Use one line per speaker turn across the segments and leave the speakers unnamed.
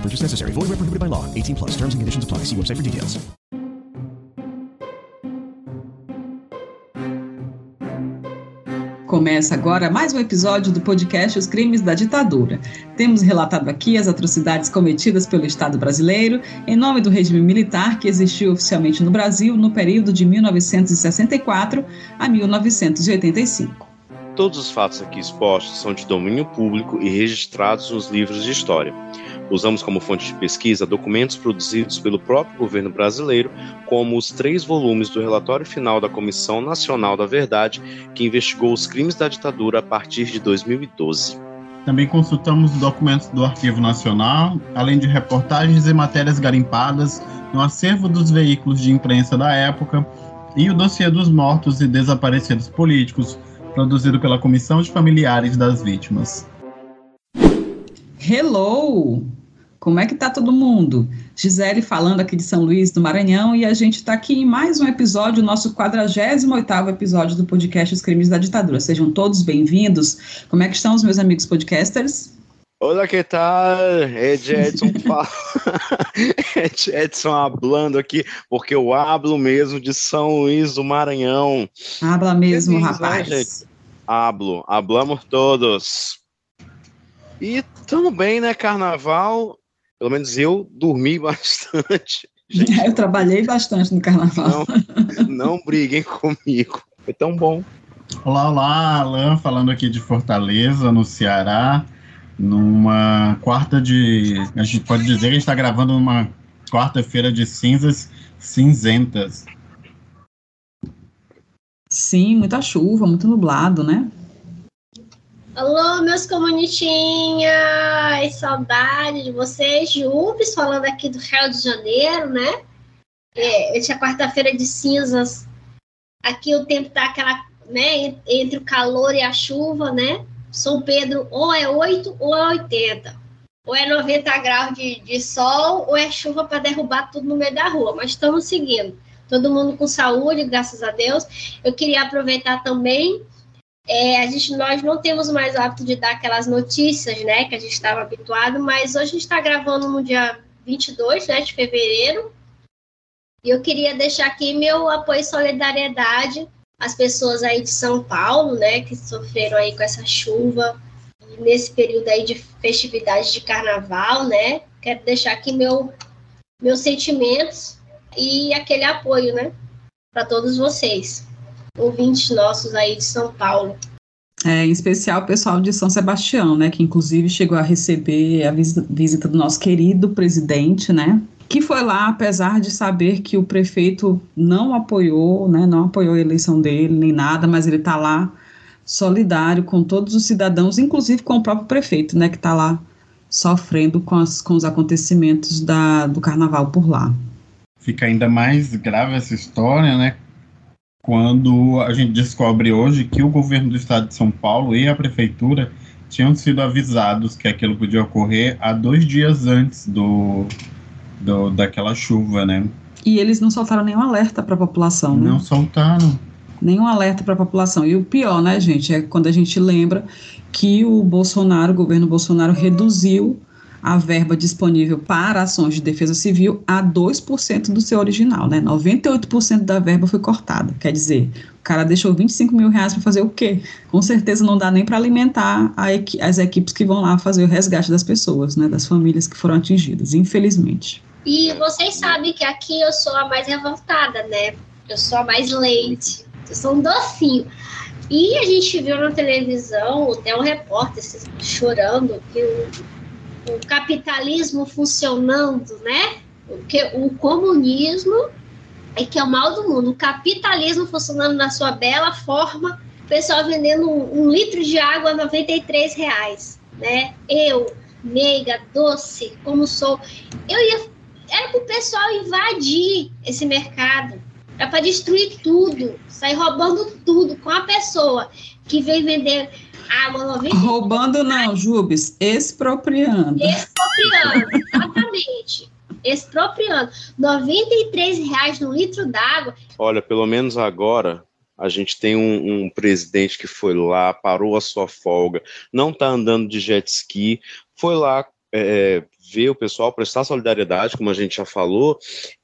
Purchase necessary. Void where prohibited by law. 18 plus. Terms and conditions apply. See website for details.
Começa agora mais um episódio do podcast Os Crimes da Ditadura. Temos relatado aqui as atrocidades cometidas pelo Estado brasileiro em nome do regime militar que existiu oficialmente no Brasil no período de 1964 a 1985.
Todos os fatos aqui expostos são de domínio público e registrados nos livros de história. Usamos como fonte de pesquisa documentos produzidos pelo próprio governo brasileiro, como os três volumes do relatório final da Comissão Nacional da Verdade, que investigou os crimes da ditadura a partir de 2012.
Também consultamos documentos do Arquivo Nacional, além de reportagens e matérias garimpadas no acervo dos veículos de imprensa da época e o dossiê dos mortos e desaparecidos políticos, produzido pela Comissão de Familiares das Vítimas.
Hello! Como é que tá todo mundo? Gisele falando aqui de São Luís do Maranhão e a gente está aqui em mais um episódio, nosso 48º episódio do podcast Os Crimes da Ditadura. Sejam todos bem-vindos. Como é que estão os meus amigos podcasters?
Olá, que tal? Edson Edson hablando aqui, porque eu hablo mesmo de São Luís do Maranhão.
Habla mesmo, Feliz, rapaz. Né,
Hablo, hablamos todos. E tudo bem, né? Carnaval pelo menos eu dormi bastante.
Gente, eu trabalhei bastante no carnaval.
Não, não briguem comigo. Foi tão bom.
Olá, olá, Alan, falando aqui de Fortaleza, no Ceará, numa quarta de. A gente pode dizer que a gente está gravando numa quarta-feira de cinzas cinzentas.
Sim, muita chuva, muito nublado, né?
Alô, meus comunitinhas! Saudade de vocês. Jubes falando aqui do Rio de Janeiro, né? É, hoje é quarta-feira de cinzas. Aqui o tempo tá aquela, né? Entre o calor e a chuva, né? São Pedro ou é 8 ou é 80. Ou é 90 graus de, de sol ou é chuva para derrubar tudo no meio da rua. Mas estamos seguindo. Todo mundo com saúde, graças a Deus. Eu queria aproveitar também é, a gente, nós não temos mais o hábito de dar aquelas notícias, né, que a gente estava habituado, mas hoje a gente está gravando no dia 22 né, de fevereiro, e eu queria deixar aqui meu apoio e solidariedade às pessoas aí de São Paulo, né, que sofreram aí com essa chuva, nesse período aí de festividade de carnaval, né, quero deixar aqui meu, meus sentimentos e aquele apoio, né, para todos vocês ouvintes nossos aí de São Paulo.
É, em especial o pessoal de São Sebastião, né, que inclusive chegou a receber a visita do nosso querido presidente, né, que foi lá apesar de saber que o prefeito não apoiou, né, não apoiou a eleição dele nem nada, mas ele está lá solidário com todos os cidadãos, inclusive com o próprio prefeito, né, que está lá sofrendo com, as, com os acontecimentos da, do carnaval por lá.
Fica ainda mais grave essa história, né, quando a gente descobre hoje que o governo do estado de São Paulo e a prefeitura tinham sido avisados que aquilo podia ocorrer há dois dias antes do, do daquela chuva, né?
E eles não soltaram nenhum alerta para a população,
né?
Não
soltaram.
Nenhum alerta para a população. E o pior, né, gente, é quando a gente lembra que o Bolsonaro, o governo Bolsonaro, reduziu a verba disponível para ações de defesa civil a 2% do seu original, né? 98% da verba foi cortada. Quer dizer, o cara deixou 25 mil reais para fazer o quê? Com certeza não dá nem para alimentar equi as equipes que vão lá fazer o resgate das pessoas, né? Das famílias que foram atingidas, infelizmente.
E vocês sabem que aqui eu sou a mais revoltada, né? Eu sou a mais leite. Eu sou um docinho. E a gente viu na televisão até um repórter chorando que o, capitalismo funcionando, né? Porque o comunismo é que é o mal do mundo. O capitalismo funcionando na sua bela forma, o pessoal vendendo um, um litro de água a 93 reais, né? Eu, meiga, doce, como sou, eu ia era para o pessoal invadir esse mercado, era para destruir tudo, sair roubando tudo com a pessoa que vem vender água 90
Roubando não, Jubes, expropriando.
Expropriando, exatamente. expropriando. 93 reais no litro d'água.
Olha, pelo menos agora a gente tem um, um, presidente que foi lá, parou a sua folga, não está andando de jet ski, foi lá é, ver o pessoal, prestar solidariedade, como a gente já falou,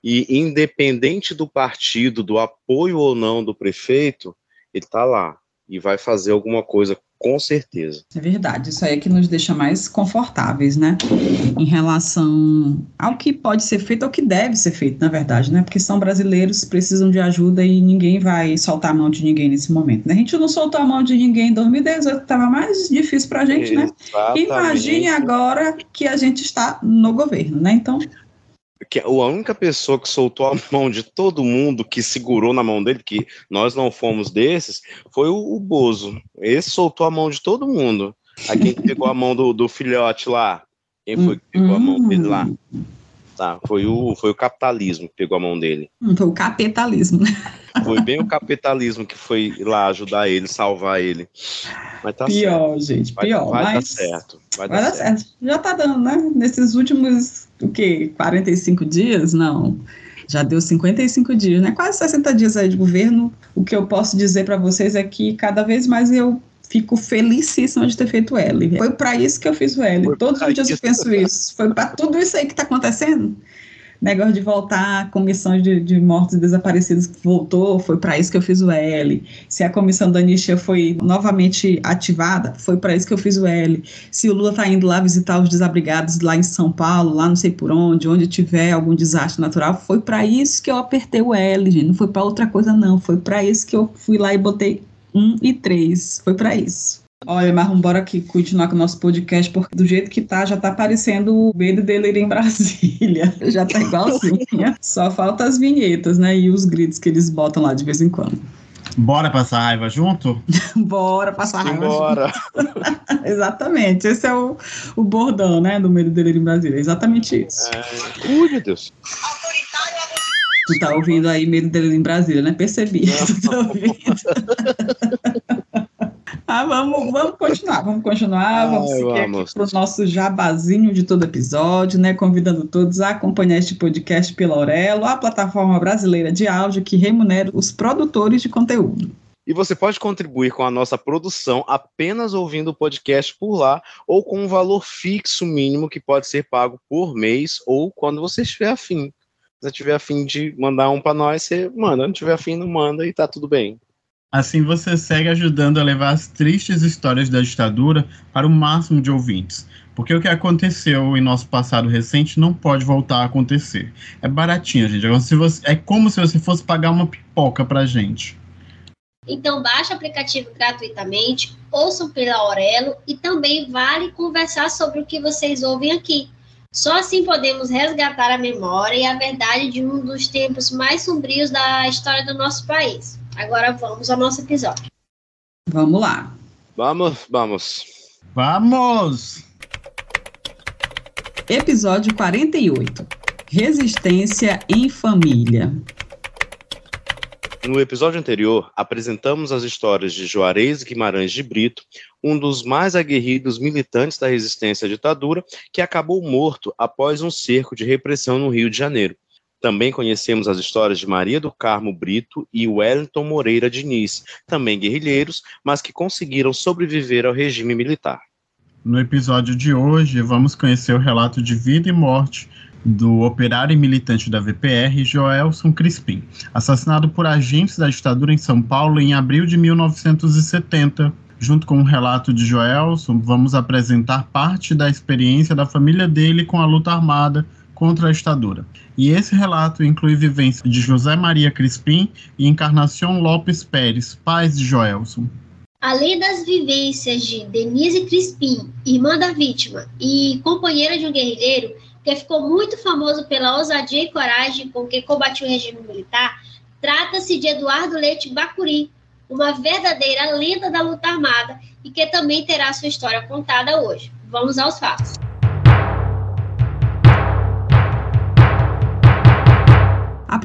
e independente do partido, do apoio ou não do prefeito, ele está lá e vai fazer alguma coisa com certeza.
É verdade, isso aí é que nos deixa mais confortáveis, né? Em relação ao que pode ser feito, ao que deve ser feito, na verdade, né? Porque são brasileiros, precisam de ajuda e ninguém vai soltar a mão de ninguém nesse momento. Né? A gente não soltou a mão de ninguém em 2018, estava mais difícil para a gente, né? Imagine agora que a gente está no governo, né? Então
que a única pessoa que soltou a mão de todo mundo, que segurou na mão dele, que nós não fomos desses, foi o, o Bozo. Esse soltou a mão de todo mundo. A quem pegou a mão do, do filhote lá? Quem foi que pegou a mão dele lá? Tá, foi o, foi o capitalismo que pegou a mão dele.
Foi o capitalismo.
Foi bem o capitalismo que foi lá ajudar ele, salvar ele.
Mas tá pior, certo. gente, pior.
Vai,
vai
mas... dar certo.
Vai, vai dar, dar certo. certo. Já tá dando, né? Nesses últimos, o quê? 45 dias? Não. Já deu 55 dias, né? Quase 60 dias aí de governo. O que eu posso dizer para vocês é que cada vez mais eu fico felicíssima de ter feito L. Foi para isso que eu fiz o L. Foi Todos os dias eu penso isso. Foi para tudo isso aí que está acontecendo negócio de voltar a comissão de, de mortos e desaparecidos voltou, foi para isso que eu fiz o L. Se a comissão da Anistia foi novamente ativada, foi para isso que eu fiz o L. Se o Lula está indo lá visitar os desabrigados lá em São Paulo, lá não sei por onde, onde tiver algum desastre natural, foi para isso que eu apertei o L, gente. Não foi para outra coisa, não. Foi para isso que eu fui lá e botei um e três. Foi para isso. Olha, mas vamos embora aqui continuar com o nosso podcast, porque do jeito que tá, já tá aparecendo o medo dele ir em Brasília. Já tá igualzinho. Só falta as vinhetas, né? E os gritos que eles botam lá de vez em quando.
Bora passar raiva junto?
Bora passar raiva
Bora.
junto. Exatamente. Esse é o, o bordão, né? Do medo dele ir em Brasília. Exatamente isso.
É... Ui, meu Deus.
Tu tá ouvindo aí medo dele em Brasília, né? Percebi. Tu tá ouvindo. Ah, vamos, vamos continuar, vamos continuar, vamos Ai, seguir vamos. aqui para o nosso jabazinho de todo episódio, né? Convidando todos a acompanhar este podcast pela Aurelo, a plataforma brasileira de áudio que remunera os produtores de conteúdo.
E você pode contribuir com a nossa produção apenas ouvindo o podcast por lá ou com um valor fixo mínimo que pode ser pago por mês ou quando você estiver afim. Se você tiver afim de mandar um para nós, você manda. Não tiver afim, não manda e tá tudo bem.
Assim você segue ajudando a levar as tristes histórias da ditadura para o máximo de ouvintes. Porque o que aconteceu em nosso passado recente não pode voltar a acontecer. É baratinho, gente. É, como se você fosse pagar uma pipoca pra gente.
Então baixe o aplicativo gratuitamente, ouçam pela Aurelo e também vale conversar sobre o que vocês ouvem aqui. Só assim podemos resgatar a memória e a verdade de um dos tempos mais sombrios da história do nosso país. Agora vamos ao nosso episódio.
Vamos lá.
Vamos, vamos.
Vamos!
Episódio 48. Resistência em família.
No episódio anterior, apresentamos as histórias de Juarez Guimarães de Brito, um dos mais aguerridos militantes da resistência à ditadura, que acabou morto após um cerco de repressão no Rio de Janeiro. Também conhecemos as histórias de Maria do Carmo Brito e Wellington Moreira Diniz, também guerrilheiros, mas que conseguiram sobreviver ao regime militar.
No episódio de hoje, vamos conhecer o relato de vida e morte do operário e militante da VPR, Joelson Crispim, assassinado por agentes da ditadura em São Paulo em abril de 1970. Junto com o relato de Joelson, vamos apresentar parte da experiência da família dele com a luta armada contra a ditadura. E esse relato inclui vivência de José Maria Crispim e Encarnação Lopes Pérez, pais de Joelson.
Além das vivências de Denise Crispim, irmã da vítima e companheira de um guerrilheiro, que ficou muito famoso pela ousadia e coragem com que combatiu o regime militar, trata-se de Eduardo Leite Bacuri, uma verdadeira lenda da luta armada e que também terá sua história contada hoje. Vamos aos fatos.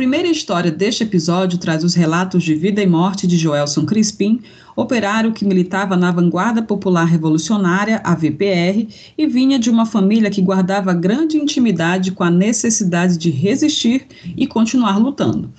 Primeira história deste episódio traz os relatos de vida e morte de Joelson Crispim, operário que militava na Vanguarda Popular Revolucionária, a VPR, e vinha de uma família que guardava grande intimidade com a necessidade de resistir e continuar lutando.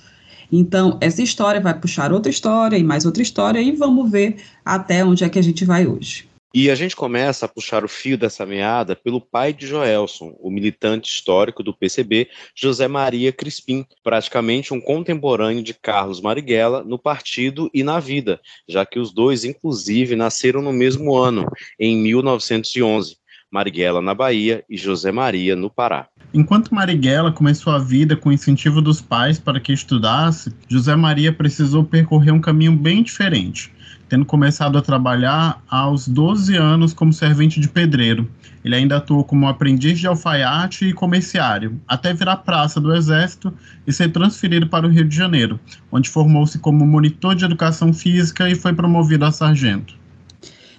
Então, essa história vai puxar outra história e mais outra história, e vamos ver até onde é que a gente vai hoje.
E a gente começa a puxar o fio dessa meada pelo pai de Joelson, o militante histórico do PCB, José Maria Crispim, praticamente um contemporâneo de Carlos Marighella no partido e na vida, já que os dois, inclusive, nasceram no mesmo ano, em 1911. Marighella na Bahia e José Maria no Pará.
Enquanto Marighella começou a vida com o incentivo dos pais para que estudasse, José Maria precisou percorrer um caminho bem diferente tendo começado a trabalhar aos 12 anos como servente de pedreiro. Ele ainda atuou como aprendiz de alfaiate e comerciário, até virar praça do Exército e ser transferido para o Rio de Janeiro, onde formou-se como monitor de educação física e foi promovido a sargento.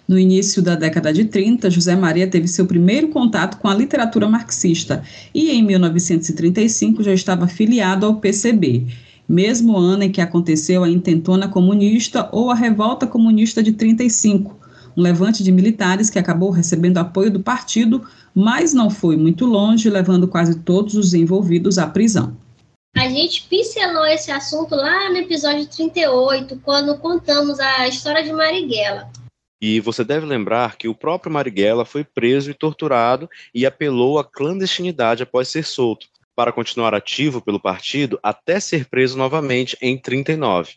No início da década de 30, José Maria teve seu primeiro contato com a literatura marxista e, em 1935, já estava filiado ao PCB mesmo ano em que aconteceu a intentona comunista ou a revolta comunista de 35, um levante de militares que acabou recebendo apoio do partido, mas não foi muito longe, levando quase todos os envolvidos à prisão.
A gente pincelou esse assunto lá no episódio 38, quando contamos a história de Marighella.
E você deve lembrar que o próprio Marighella foi preso e torturado e apelou à clandestinidade após ser solto para continuar ativo pelo partido até ser preso novamente em 39.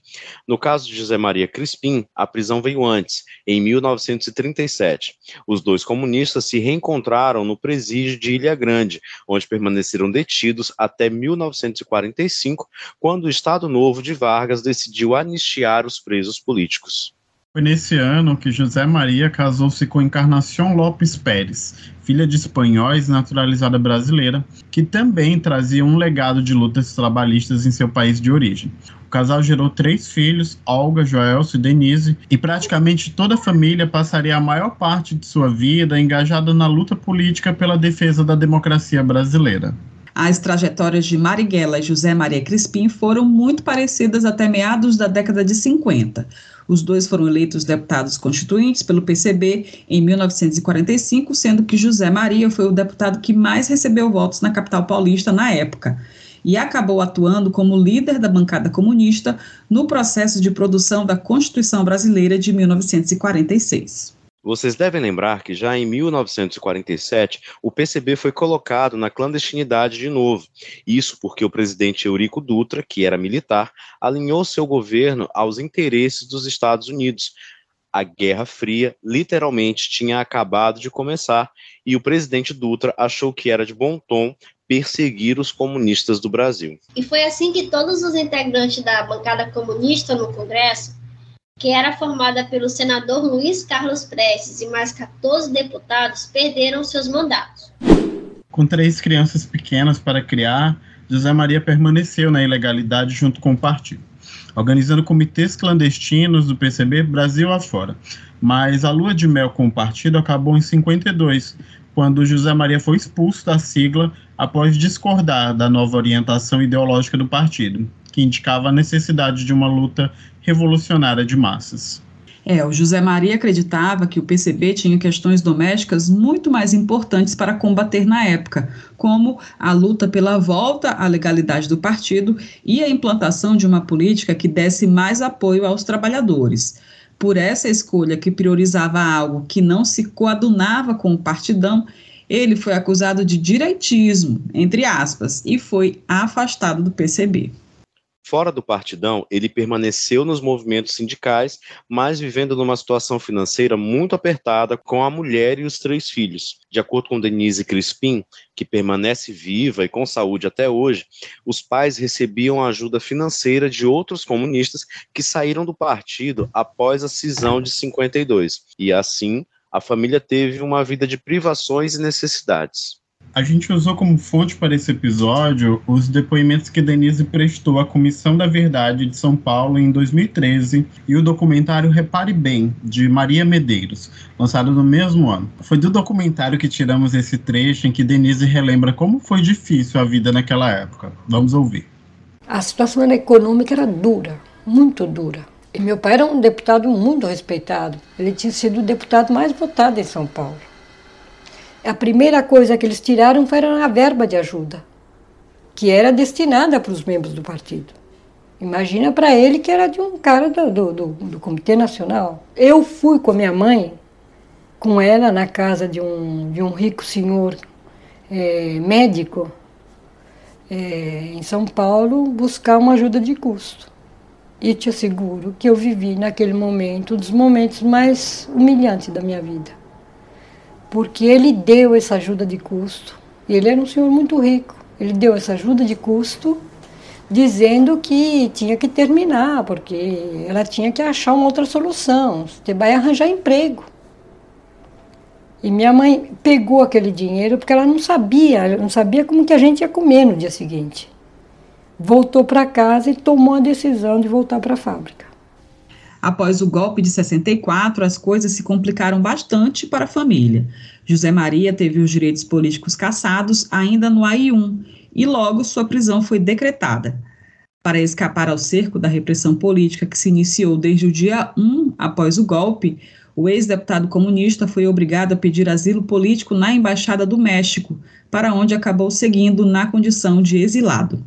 No caso de José Maria Crispim, a prisão veio antes, em 1937. Os dois comunistas se reencontraram no presídio de Ilha Grande, onde permaneceram detidos até 1945, quando o Estado Novo de Vargas decidiu anistiar os presos políticos.
Foi nesse ano que José Maria casou-se com Encarnação Lopes Pérez, filha de espanhóis naturalizada brasileira, que também trazia um legado de lutas trabalhistas em seu país de origem. O casal gerou três filhos, Olga, Joelso e Denise, e praticamente toda a família passaria a maior parte de sua vida engajada na luta política pela defesa da democracia brasileira.
As trajetórias de Marighella e José Maria Crispim foram muito parecidas até meados da década de 50. Os dois foram eleitos deputados constituintes pelo PCB em 1945, sendo que José Maria foi o deputado que mais recebeu votos na capital paulista na época e acabou atuando como líder da bancada comunista no processo de produção da Constituição Brasileira de 1946.
Vocês devem lembrar que já em 1947 o PCB foi colocado na clandestinidade de novo. Isso porque o presidente Eurico Dutra, que era militar, alinhou seu governo aos interesses dos Estados Unidos. A Guerra Fria literalmente tinha acabado de começar e o presidente Dutra achou que era de bom tom perseguir os comunistas do Brasil.
E foi assim que todos os integrantes da bancada comunista no Congresso que era formada pelo senador Luiz Carlos Prestes e mais 14 deputados, perderam seus mandatos.
Com três crianças pequenas para criar, José Maria permaneceu na ilegalidade junto com o partido, organizando comitês clandestinos do PCB Brasil afora. Mas a lua de mel com o partido acabou em 52, quando José Maria foi expulso da sigla após discordar da nova orientação ideológica do partido, que indicava a necessidade de uma luta revolucionária de massas.
É, o José Maria acreditava que o PCB tinha questões domésticas muito mais importantes para combater na época, como a luta pela volta à legalidade do partido e a implantação de uma política que desse mais apoio aos trabalhadores. Por essa escolha que priorizava algo que não se coadunava com o partidão, ele foi acusado de direitismo, entre aspas, e foi afastado do PCB.
Fora do partidão, ele permaneceu nos movimentos sindicais, mas vivendo numa situação financeira muito apertada com a mulher e os três filhos. De acordo com Denise Crispim, que permanece viva e com saúde até hoje, os pais recebiam ajuda financeira de outros comunistas que saíram do partido após a cisão de 52. E assim, a família teve uma vida de privações e necessidades.
A gente usou como fonte para esse episódio os depoimentos que Denise prestou à Comissão da Verdade de São Paulo em 2013 e o documentário Repare Bem, de Maria Medeiros, lançado no mesmo ano. Foi do documentário que tiramos esse trecho em que Denise relembra como foi difícil a vida naquela época. Vamos ouvir.
A situação econômica era dura, muito dura. E meu pai era um deputado muito respeitado. Ele tinha sido o deputado mais votado em São Paulo a primeira coisa que eles tiraram foi a verba de ajuda, que era destinada para os membros do partido. Imagina para ele que era de um cara do, do, do, do, Comitê Nacional. Eu fui com a minha mãe, com ela na casa de um, de um rico senhor é, médico é, em São Paulo buscar uma ajuda de custo. E te asseguro que eu vivi naquele momento um dos momentos mais humilhantes da minha vida porque ele deu essa ajuda de custo. E ele era um senhor muito rico. Ele deu essa ajuda de custo dizendo que tinha que terminar, porque ela tinha que achar uma outra solução. Você vai arranjar emprego. E minha mãe pegou aquele dinheiro porque ela não sabia, não sabia como que a gente ia comer no dia seguinte. Voltou para casa e tomou a decisão de voltar para a fábrica.
Após o golpe de 64, as coisas se complicaram bastante para a família. José Maria teve os direitos políticos cassados ainda no AI-1 e logo sua prisão foi decretada. Para escapar ao cerco da repressão política que se iniciou desde o dia 1 após o golpe, o ex-deputado comunista foi obrigado a pedir asilo político na Embaixada do México, para onde acabou seguindo na condição de exilado.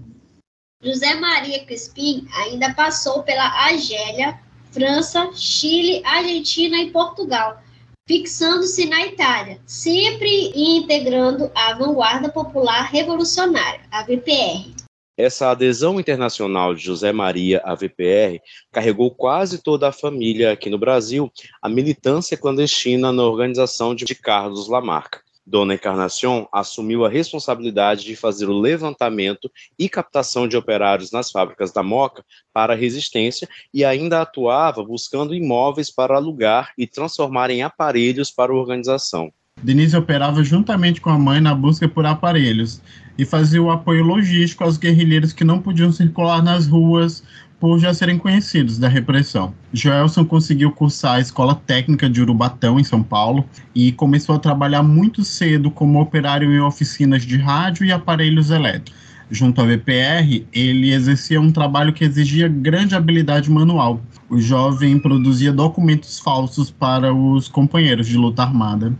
José Maria Crispim ainda passou pela Argélia, França, Chile, Argentina e Portugal, fixando-se na Itália, sempre integrando a Vanguarda Popular Revolucionária, a VPR.
Essa adesão internacional de José Maria à VPR carregou quase toda a família aqui no Brasil a militância clandestina na organização de Carlos Lamarca. Dona Encarnação assumiu a responsabilidade de fazer o levantamento e captação de operários nas fábricas da Moca para a resistência e ainda atuava buscando imóveis para alugar e transformar em aparelhos para a organização.
Denise operava juntamente com a mãe na busca por aparelhos e fazia o apoio logístico aos guerrilheiros que não podiam circular nas ruas por já serem conhecidos da repressão. Joelson conseguiu cursar a Escola Técnica de Urubatão, em São Paulo, e começou a trabalhar muito cedo como operário em oficinas de rádio e aparelhos elétricos. Junto à VPR, ele exercia um trabalho que exigia grande habilidade manual. O jovem produzia documentos falsos para os companheiros de luta armada.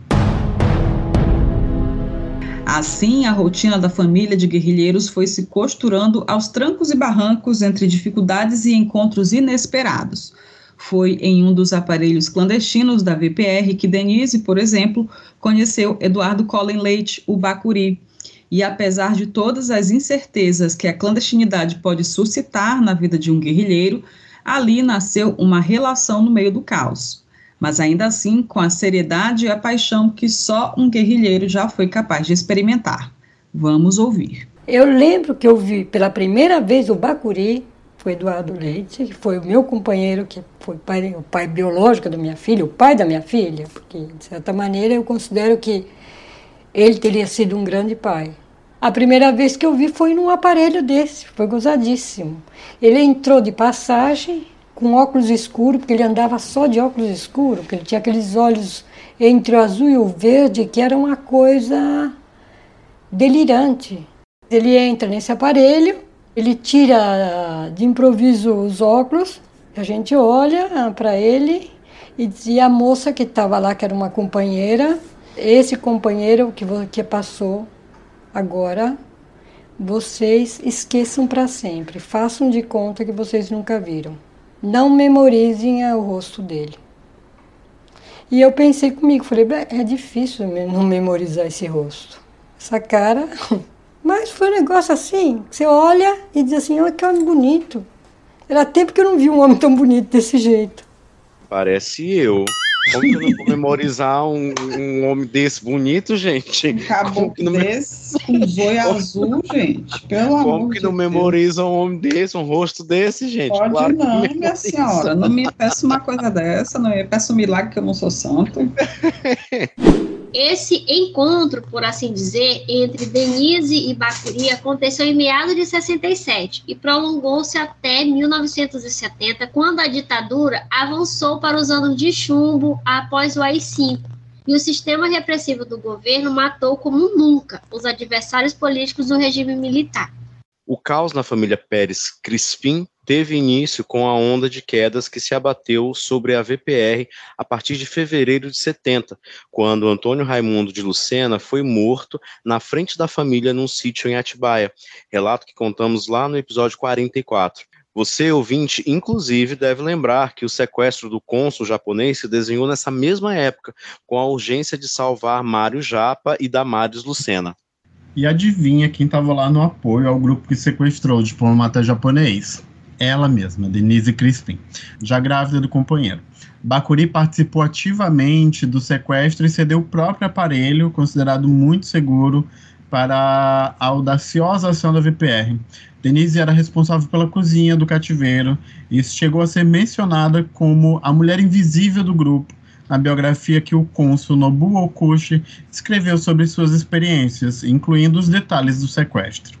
Assim, a rotina da família de guerrilheiros foi se costurando aos trancos e barrancos entre dificuldades e encontros inesperados. Foi em um dos aparelhos clandestinos da VPR que Denise, por exemplo, conheceu Eduardo Colin Leite, o Bacuri. E apesar de todas as incertezas que a clandestinidade pode suscitar na vida de um guerrilheiro, ali nasceu uma relação no meio do caos mas ainda assim com a seriedade e a paixão que só um guerrilheiro já foi capaz de experimentar. Vamos ouvir.
Eu lembro que eu vi pela primeira vez o Bacuri, foi Eduardo Leite, que foi o meu companheiro, que foi pai, o pai biológico da minha filha, o pai da minha filha, porque de certa maneira eu considero que ele teria sido um grande pai. A primeira vez que eu vi foi num aparelho desse, foi gozadíssimo. Ele entrou de passagem com óculos escuros, porque ele andava só de óculos escuros, porque ele tinha aqueles olhos entre o azul e o verde, que era uma coisa delirante. Ele entra nesse aparelho, ele tira de improviso os óculos, a gente olha para ele e dizia a moça que estava lá, que era uma companheira, esse companheiro que, que passou agora, vocês esqueçam para sempre, façam de conta que vocês nunca viram não memorizem o rosto dele. E eu pensei comigo, falei, é difícil não memorizar esse rosto. Essa cara. Mas foi um negócio assim, você olha e diz assim, olha que homem bonito. Era tempo que eu não vi um homem tão bonito desse jeito.
Parece eu. Como que eu não vou memorizar um, um homem desse bonito, gente?
Um caboclo não desse, com zóio azul, gente. Pelo amor
Como que não
de
memoriza um homem desse, um rosto desse, gente?
Pode
Claro
não, minha senhora. Não me peça uma coisa dessa, não me peça um milagre que eu não sou santo.
Esse encontro, por assim dizer, entre Denise e Bacuri aconteceu em meados de 67 e prolongou-se até 1970, quando a ditadura avançou para os anos de chumbo após o AI-5. E o sistema repressivo do governo matou como nunca os adversários políticos do regime militar.
O caos na família Pérez Crispim teve início com a onda de quedas que se abateu sobre a VPR a partir de fevereiro de 70, quando Antônio Raimundo de Lucena foi morto na frente da família num sítio em Atibaia, relato que contamos lá no episódio 44. Você, ouvinte, inclusive, deve lembrar que o sequestro do cônsul japonês se desenhou nessa mesma época, com a urgência de salvar Mário Japa e Damares Lucena.
E adivinha quem estava lá no apoio ao grupo que sequestrou o diplomata japonês? Ela mesma, Denise Crispin, já grávida do companheiro. Bakuri participou ativamente do sequestro e cedeu o próprio aparelho, considerado muito seguro, para a audaciosa ação da VPR. Denise era responsável pela cozinha do cativeiro e chegou a ser mencionada como a mulher invisível do grupo na biografia que o cônsul Nobuo Okushi escreveu sobre suas experiências, incluindo os detalhes do sequestro.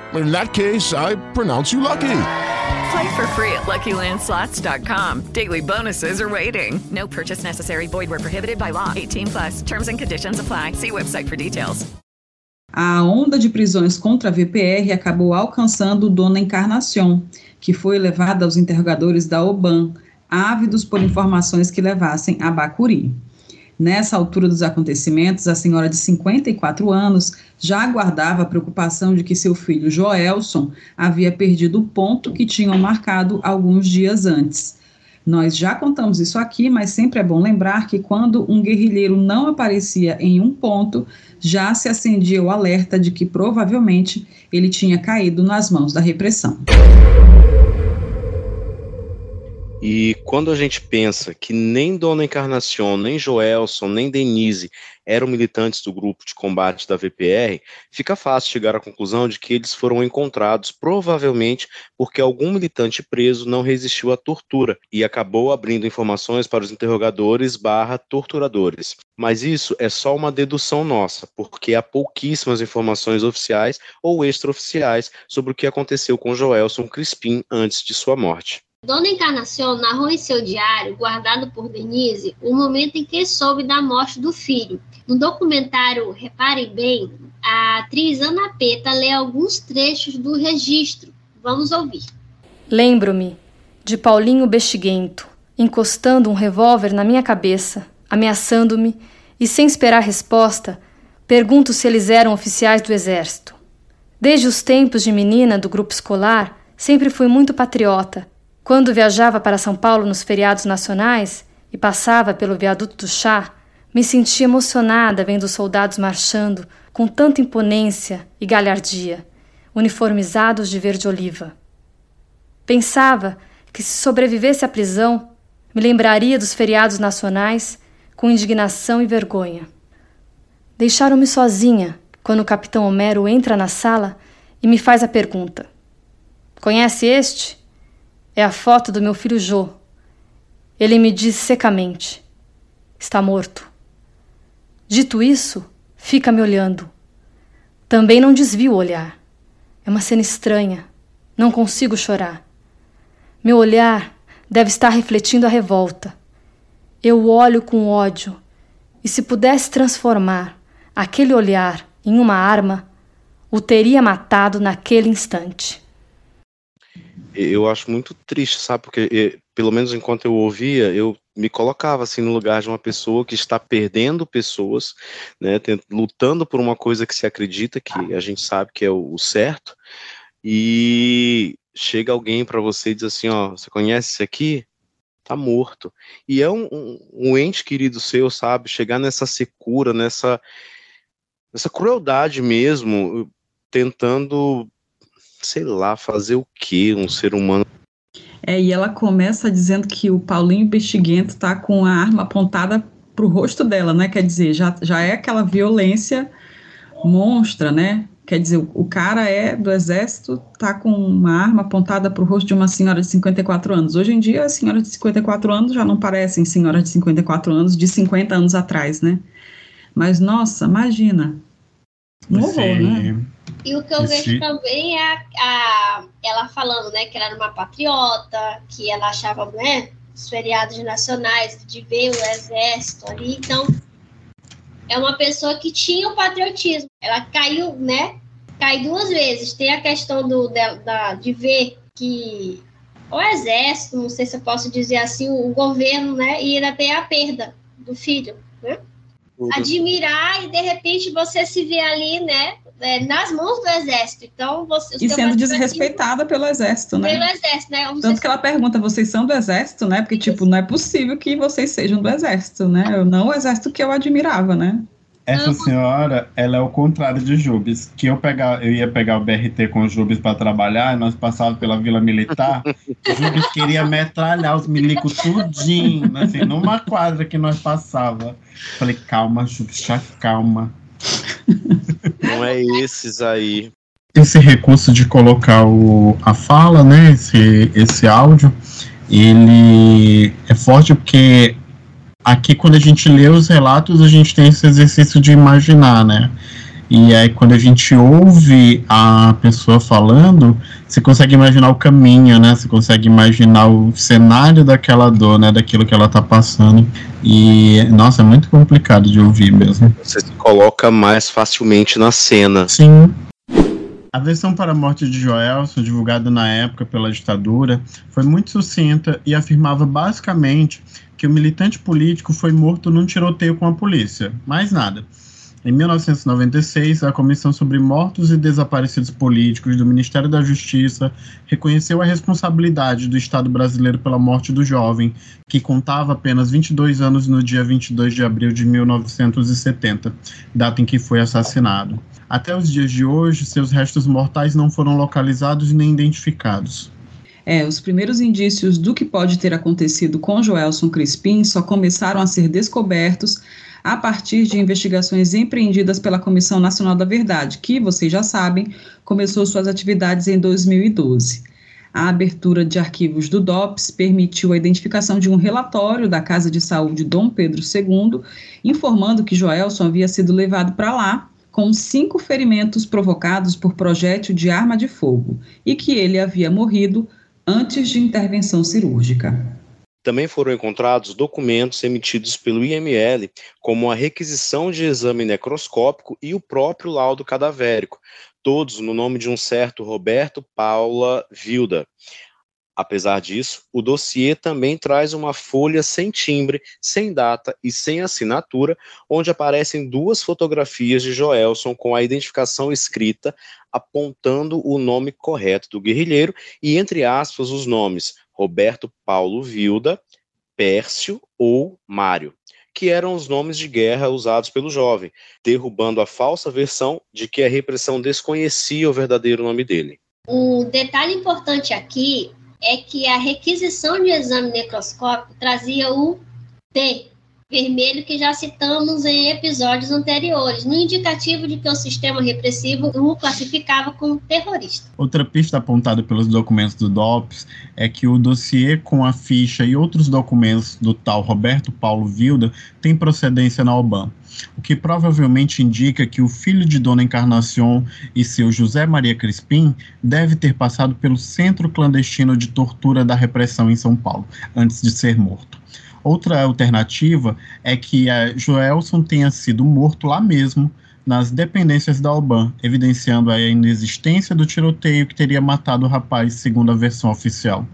In that case, I pronounce you lucky.
Play for free at LuckyLandSlots.com. Daily bonuses are waiting. No purchase necessary. Void where prohibited by law. 18 plus. Terms and conditions apply. See website for details.
A onda de prisões contra a VPR acabou alcançando Dona Encarnação, que foi levada aos interrogadores da OBAN, ávidos por informações que levassem a Bacuri. Nessa altura dos acontecimentos, a senhora de 54 anos já aguardava a preocupação de que seu filho Joelson havia perdido o ponto que tinham marcado alguns dias antes. Nós já contamos isso aqui, mas sempre é bom lembrar que quando um guerrilheiro não aparecia em um ponto, já se acendia o alerta de que provavelmente ele tinha caído nas mãos da repressão.
E quando a gente pensa que nem Dona Encarnação, nem Joelson, nem Denise eram militantes do grupo de combate da VPR, fica fácil chegar à conclusão de que eles foram encontrados provavelmente porque algum militante preso não resistiu à tortura e acabou abrindo informações para os interrogadores barra torturadores. Mas isso é só uma dedução nossa, porque há pouquíssimas informações oficiais ou extraoficiais sobre o que aconteceu com Joelson Crispim antes de sua morte.
Dona Encarnação narrou em seu diário, guardado por Denise, o momento em que soube da morte do filho. No documentário Reparem Bem, a atriz Ana Peta lê alguns trechos do registro. Vamos ouvir.
Lembro-me de Paulinho Bexiguento, encostando um revólver na minha cabeça, ameaçando-me, e sem esperar resposta, pergunto se eles eram oficiais do exército. Desde os tempos de menina do grupo escolar, sempre fui muito patriota quando viajava para São Paulo nos feriados nacionais e passava pelo viaduto do chá, me sentia emocionada vendo os soldados marchando com tanta imponência e galhardia, uniformizados de verde-oliva. Pensava que se sobrevivesse à prisão, me lembraria dos feriados nacionais com indignação e vergonha. Deixaram-me sozinha quando o capitão Homero entra na sala e me faz a pergunta: Conhece este? É a foto do meu filho Jô. Ele me diz secamente: Está morto. Dito isso, fica me olhando. Também não desvio o olhar. É uma cena estranha. Não consigo chorar. Meu olhar deve estar refletindo a revolta. Eu olho com ódio, e se pudesse transformar aquele olhar em uma arma, o teria matado naquele instante.
Eu acho muito triste, sabe? Porque, pelo menos enquanto eu ouvia, eu me colocava assim no lugar de uma pessoa que está perdendo pessoas, né, lutando por uma coisa que se acredita que a gente sabe que é o, certo, e chega alguém para você e diz assim, ó, você conhece esse aqui? Tá morto. E é um, um, um ente querido seu, sabe? Chegar nessa secura, nessa, nessa crueldade mesmo, tentando, sei lá, fazer o que um ser humano
é, e ela começa dizendo que o Paulinho Bexiguento tá com a arma apontada pro rosto dela, né? Quer dizer, já, já é aquela violência monstra, né? Quer dizer, o, o cara é do exército, tá com uma arma apontada pro rosto de uma senhora de 54 anos. Hoje em dia, as senhoras de 54 anos já não parecem senhoras de 54 anos de 50 anos atrás, né? Mas, nossa, imagina. Um horror, né?
E o que eu vejo também é a, a, ela falando, né, que ela era uma patriota, que ela achava, né, os feriados nacionais, de ver o exército ali. Então, é uma pessoa que tinha o patriotismo. Ela caiu, né, cai duas vezes. Tem a questão do, da, da de ver que o exército, não sei se eu posso dizer assim, o governo, né, e ainda tem a perda do filho, né? Admirar e de repente você se vê ali, né, é, nas mãos do exército. Então, você.
E sendo desrespeitada pelo exército, né?
Pelo exército, né?
Tanto que ela pergunta: vocês são do exército, né? Porque, tipo, não é possível que vocês sejam do exército, né? Não o exército que eu admirava, né?
Essa senhora, ela é o contrário de Jubes. Que eu, pegar, eu ia pegar o BRT com o Jubes para trabalhar, e nós passávamos pela Vila Militar. Jubes queria metralhar os milicos tudinho, assim, numa quadra que nós passava. Falei, calma, Jubes, já calma.
Não é esses aí.
Esse recurso de colocar o, a fala, né, esse, esse áudio, ele é forte porque aqui quando a gente lê os relatos, a gente tem esse exercício de imaginar, né? E aí, quando a gente ouve a pessoa falando, você consegue imaginar o caminho, né? Você consegue imaginar o cenário daquela dor, né? Daquilo que ela tá passando. E, nossa, é muito complicado de ouvir mesmo.
Você se coloca mais facilmente na cena.
Sim. A versão para a morte de Joelson, divulgada na época pela ditadura, foi muito sucinta e afirmava basicamente que o militante político foi morto num tiroteio com a polícia. Mais nada. Em 1996, a Comissão sobre Mortos e Desaparecidos Políticos do Ministério da Justiça reconheceu a responsabilidade do Estado brasileiro pela morte do jovem, que contava apenas 22 anos no dia 22 de abril de 1970, data em que foi assassinado. Até os dias de hoje, seus restos mortais não foram localizados nem identificados.
É, os primeiros indícios do que pode ter acontecido com Joelson Crispim só começaram a ser descobertos a partir de investigações empreendidas pela Comissão Nacional da Verdade, que, vocês já sabem, começou suas atividades em 2012. A abertura de arquivos do DOPS permitiu a identificação de um relatório da Casa de Saúde Dom Pedro II, informando que Joelson havia sido levado para lá com cinco ferimentos provocados por projétil de arma de fogo e que ele havia morrido antes de intervenção cirúrgica.
Também foram encontrados documentos emitidos pelo IML, como a requisição de exame necroscópico e o próprio laudo cadavérico, todos no nome de um certo Roberto Paula Vilda. Apesar disso, o dossiê também traz uma folha sem timbre, sem data e sem assinatura, onde aparecem duas fotografias de Joelson com a identificação escrita apontando o nome correto do guerrilheiro e entre aspas os nomes Roberto Paulo Vilda, Pércio ou Mário, que eram os nomes de guerra usados pelo jovem, derrubando a falsa versão de que a repressão desconhecia o verdadeiro nome dele.
Um detalhe importante aqui é que a requisição de exame necroscópico trazia o T vermelho que já citamos em episódios anteriores, no indicativo de que o sistema repressivo o classificava como terrorista.
Outra pista apontada pelos documentos do DOPS é que o dossiê com a ficha e outros documentos do tal Roberto Paulo Vilda tem procedência na OBAN, o que provavelmente indica que o filho de Dona Encarnação e seu José Maria Crispim deve ter passado pelo centro clandestino de tortura da repressão em São Paulo, antes de ser morto. Outra alternativa é que Joelson tenha sido morto lá mesmo, nas dependências da Alban, evidenciando a inexistência do tiroteio que teria matado o rapaz, segundo a versão oficial.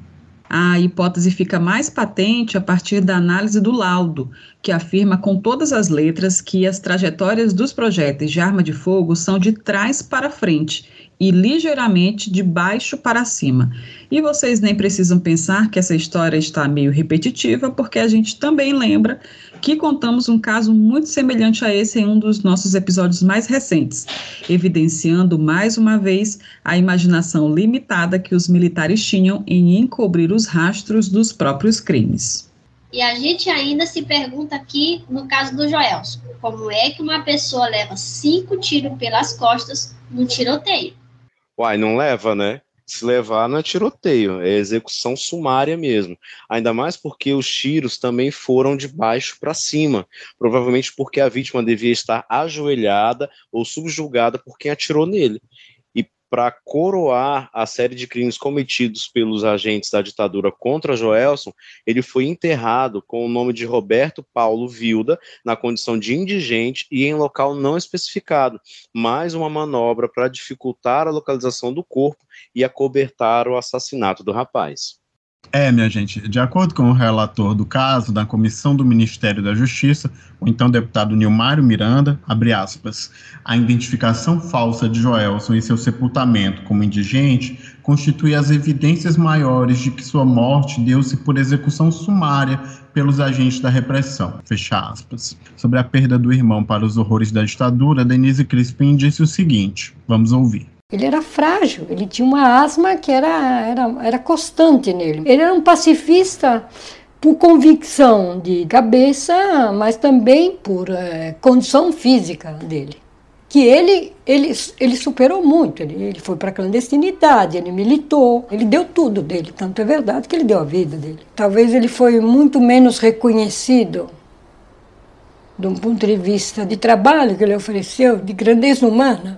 A hipótese fica mais patente a partir da análise do laudo, que afirma com todas as letras que as trajetórias dos projéteis de arma de fogo são de trás para frente e ligeiramente de baixo para cima. E vocês nem precisam pensar que essa história está meio repetitiva, porque a gente também lembra que contamos um caso muito semelhante a esse em um dos nossos episódios mais recentes, evidenciando mais uma vez a imaginação limitada que os militares tinham em encobrir os rastros dos próprios crimes.
E a gente ainda se pergunta aqui, no caso do Joelson, como é que uma pessoa leva cinco tiros pelas costas num tiroteio?
Uai, não leva, né? Se levar não é tiroteio, é execução sumária mesmo. Ainda mais porque os tiros também foram de baixo para cima, provavelmente porque a vítima devia estar ajoelhada ou subjugada por quem atirou nele para coroar a série de crimes cometidos pelos agentes da ditadura contra Joelson, ele foi enterrado com o nome de Roberto Paulo Vilda, na condição de indigente e em local não especificado, mais uma manobra para dificultar a localização do corpo e acobertar o assassinato do rapaz.
É, minha gente, de acordo com o relator do caso da Comissão do Ministério da Justiça, o então deputado Nilmário Miranda, abre aspas, a identificação falsa de Joelson e seu sepultamento como indigente constitui as evidências maiores de que sua morte deu-se por execução sumária pelos agentes da repressão, fecha aspas. Sobre a perda do irmão para os horrores da ditadura, Denise Crispim disse o seguinte, vamos ouvir.
Ele era frágil, ele tinha uma asma que era, era, era constante nele. Ele era um pacifista por convicção de cabeça, mas também por é, condição física dele. Que ele, ele, ele superou muito, ele, ele foi para a clandestinidade, ele militou, ele deu tudo dele, tanto é verdade que ele deu a vida dele. Talvez ele foi muito menos reconhecido de um ponto de vista de trabalho que ele ofereceu, de grandeza humana,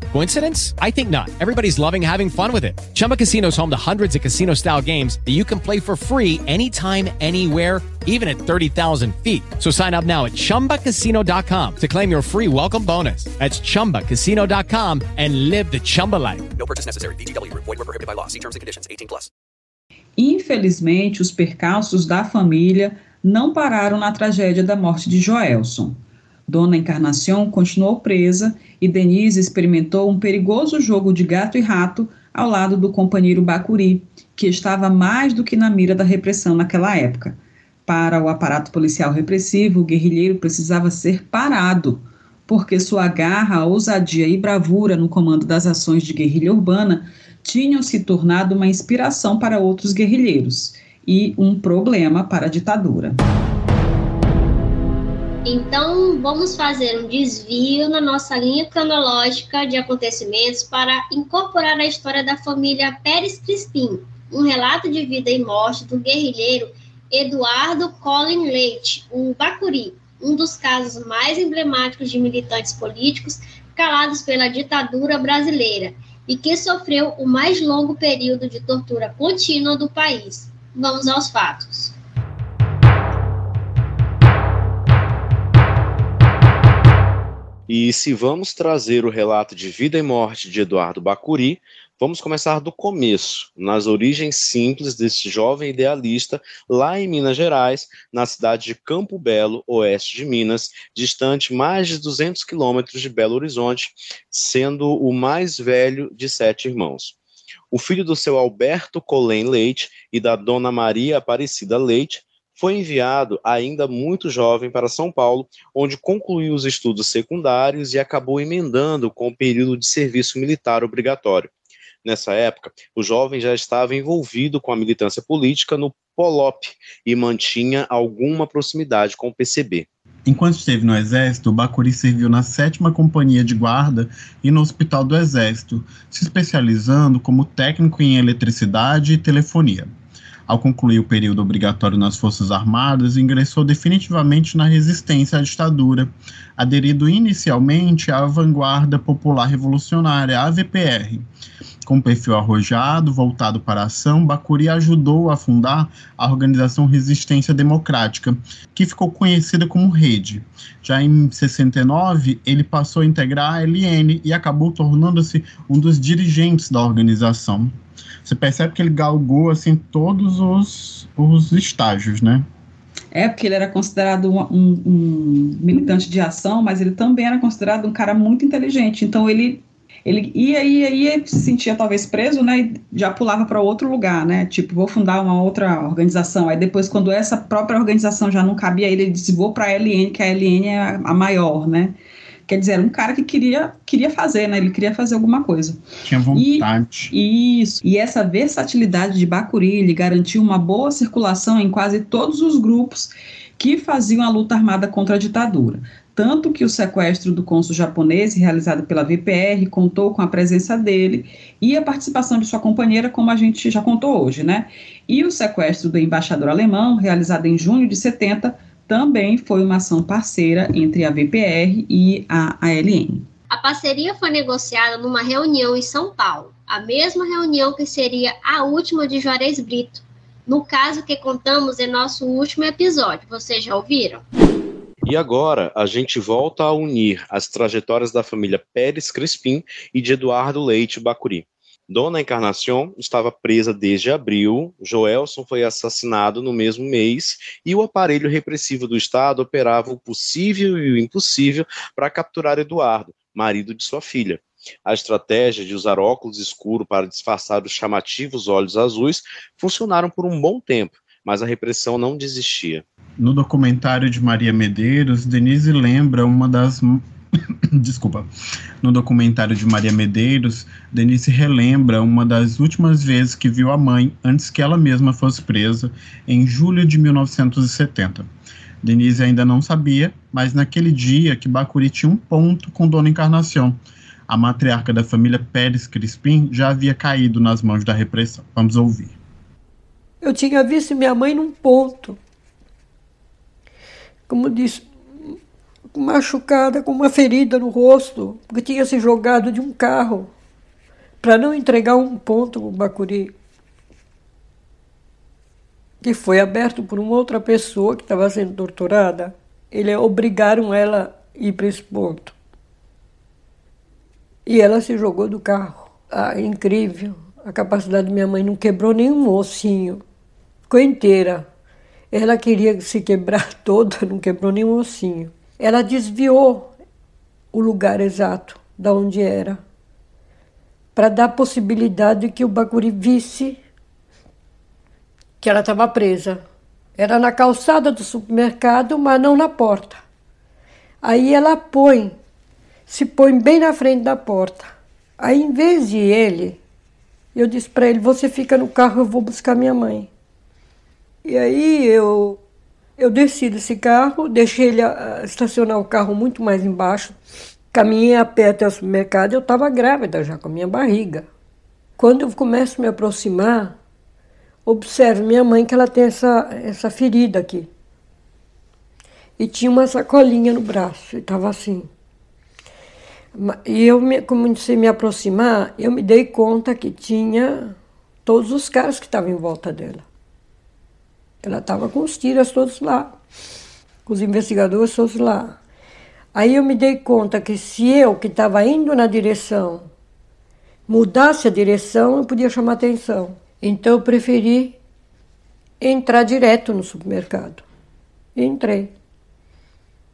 Coincidence? I think not. Everybody's loving having fun with it. Chumba Casino is home to hundreds of casino style games that you can play for free anytime, anywhere, even at 30,000 feet. So sign up now at chumbacasino.com to claim your free welcome bonus. That's chumbacasino.com and live the Chumba life.
No purchase necessary. DTW, void, were prohibited by law. See terms and conditions 18 plus.
Infelizmente, os percalços da família não pararam na tragédia da morte de Joelson. Dona Encarnação continuou presa e Denise experimentou um perigoso jogo de gato e rato ao lado do companheiro Bacuri, que estava mais do que na mira da repressão naquela época. Para o aparato policial repressivo, o guerrilheiro precisava ser parado, porque sua garra, ousadia e bravura no comando das ações de guerrilha urbana tinham se tornado uma inspiração para outros guerrilheiros e um problema para a ditadura.
Então, vamos fazer um desvio na nossa linha cronológica de acontecimentos para incorporar a história da família Pérez Crispim, um relato de vida e morte do guerrilheiro Eduardo Colin Leite, o Bacuri, um dos casos mais emblemáticos de militantes políticos calados pela ditadura brasileira e que sofreu o mais longo período de tortura contínua do país. Vamos aos fatos.
E se vamos trazer o relato de vida e morte de Eduardo Bacuri, vamos começar do começo, nas origens simples desse jovem idealista, lá em Minas Gerais, na cidade de Campo Belo, oeste de Minas, distante mais de 200 quilômetros de Belo Horizonte, sendo o mais velho de sete irmãos. O filho do seu Alberto Colém Leite e da dona Maria Aparecida Leite foi enviado ainda muito jovem para São Paulo, onde concluiu os estudos secundários e acabou emendando com o período de serviço militar obrigatório. Nessa época, o jovem já estava envolvido com a militância política no POLOP e mantinha alguma proximidade com o PCB.
Enquanto esteve no Exército, Bacuri serviu na 7 Companhia de Guarda e no Hospital do Exército, se especializando como técnico em eletricidade e telefonia. Ao concluir o período obrigatório nas Forças Armadas, ingressou definitivamente na resistência à ditadura, aderido inicialmente à Vanguarda Popular Revolucionária, AVPR. Com perfil arrojado, voltado para a ação, Bacuri ajudou a fundar a organização Resistência Democrática, que ficou conhecida como Rede. Já em 69, ele passou a integrar a LN e acabou tornando-se um dos dirigentes da organização você percebe que ele galgou assim todos os, os estágios, né?
É, porque ele era considerado um, um, um, militante de ação, mas ele também era considerado um cara muito inteligente. Então ele ele ia, ia, ia, se sentia talvez preso, né, e já pulava para outro lugar, né, tipo, vou fundar uma outra organização. Aí depois, quando essa própria organização já não cabia ele, disse, vou para a LN, que a LN é a maior, né. Quer dizer, era um cara que queria, queria fazer, né? Ele queria fazer alguma coisa.
Tinha vontade.
E, isso. E essa versatilidade de Bacuri lhe garantiu uma boa circulação em quase todos os grupos que faziam a luta armada contra a ditadura. Tanto que o sequestro do cônsul japonês, realizado pela VPR, contou com a presença dele e a participação de sua companheira, como a gente já contou hoje, né? E o sequestro do embaixador alemão, realizado em junho de 70, também foi uma ação parceira entre a VPR e a ALN.
A parceria foi negociada numa reunião em São Paulo, a mesma reunião que seria a última de Juarez Brito, no caso que contamos em nosso último episódio. Vocês já ouviram?
E agora a gente volta a unir as trajetórias da família Pérez Crispim e de Eduardo Leite Bacuri. Dona Encarnação estava presa desde abril, Joelson foi assassinado no mesmo mês e o aparelho repressivo do Estado operava o possível e o impossível para capturar Eduardo, marido de sua filha. A estratégia de usar óculos escuros para disfarçar os chamativos olhos azuis funcionaram por um bom tempo, mas a repressão não desistia.
No documentário de Maria Medeiros, Denise lembra uma das Desculpa. No documentário de Maria Medeiros, Denise relembra uma das últimas vezes que viu a mãe antes que ela mesma fosse presa, em julho de 1970. Denise ainda não sabia, mas naquele dia que Bacuri tinha um ponto com Dona Encarnação. A matriarca da família Pérez Crispim já havia caído nas mãos da repressão. Vamos ouvir.
Eu tinha visto minha mãe num ponto. Como disse, machucada, com uma ferida no rosto, porque tinha se jogado de um carro para não entregar um ponto no Bacuri, que foi aberto por uma outra pessoa que estava sendo torturada. Eles obrigaram ela a ir para esse ponto. E ela se jogou do carro. Ah, incrível. A capacidade da minha mãe não quebrou nenhum ossinho. Ficou inteira. Ela queria se quebrar toda, não quebrou nenhum ossinho ela desviou o lugar exato da onde era, para dar possibilidade que o Bacuri visse que ela estava presa. Era na calçada do supermercado, mas não na porta. Aí ela põe, se põe bem na frente da porta. Aí, em vez de ele, eu disse para ele: Você fica no carro, eu vou buscar minha mãe. E aí eu eu desci desse carro, deixei ele uh, estacionar o carro muito mais embaixo, caminhei a pé até o supermercado, eu estava grávida já com a minha barriga. Quando eu começo a me aproximar, observo minha mãe que ela tem essa, essa ferida aqui. E tinha uma sacolinha no braço, e estava assim. E eu me, comecei a me aproximar, eu me dei conta que tinha todos os caras que estavam em volta dela. Ela estava com os tiras todos lá, com os investigadores todos lá. Aí eu me dei conta que se eu, que estava indo na direção, mudasse a direção, eu podia chamar atenção. Então eu preferi entrar direto no supermercado. Entrei,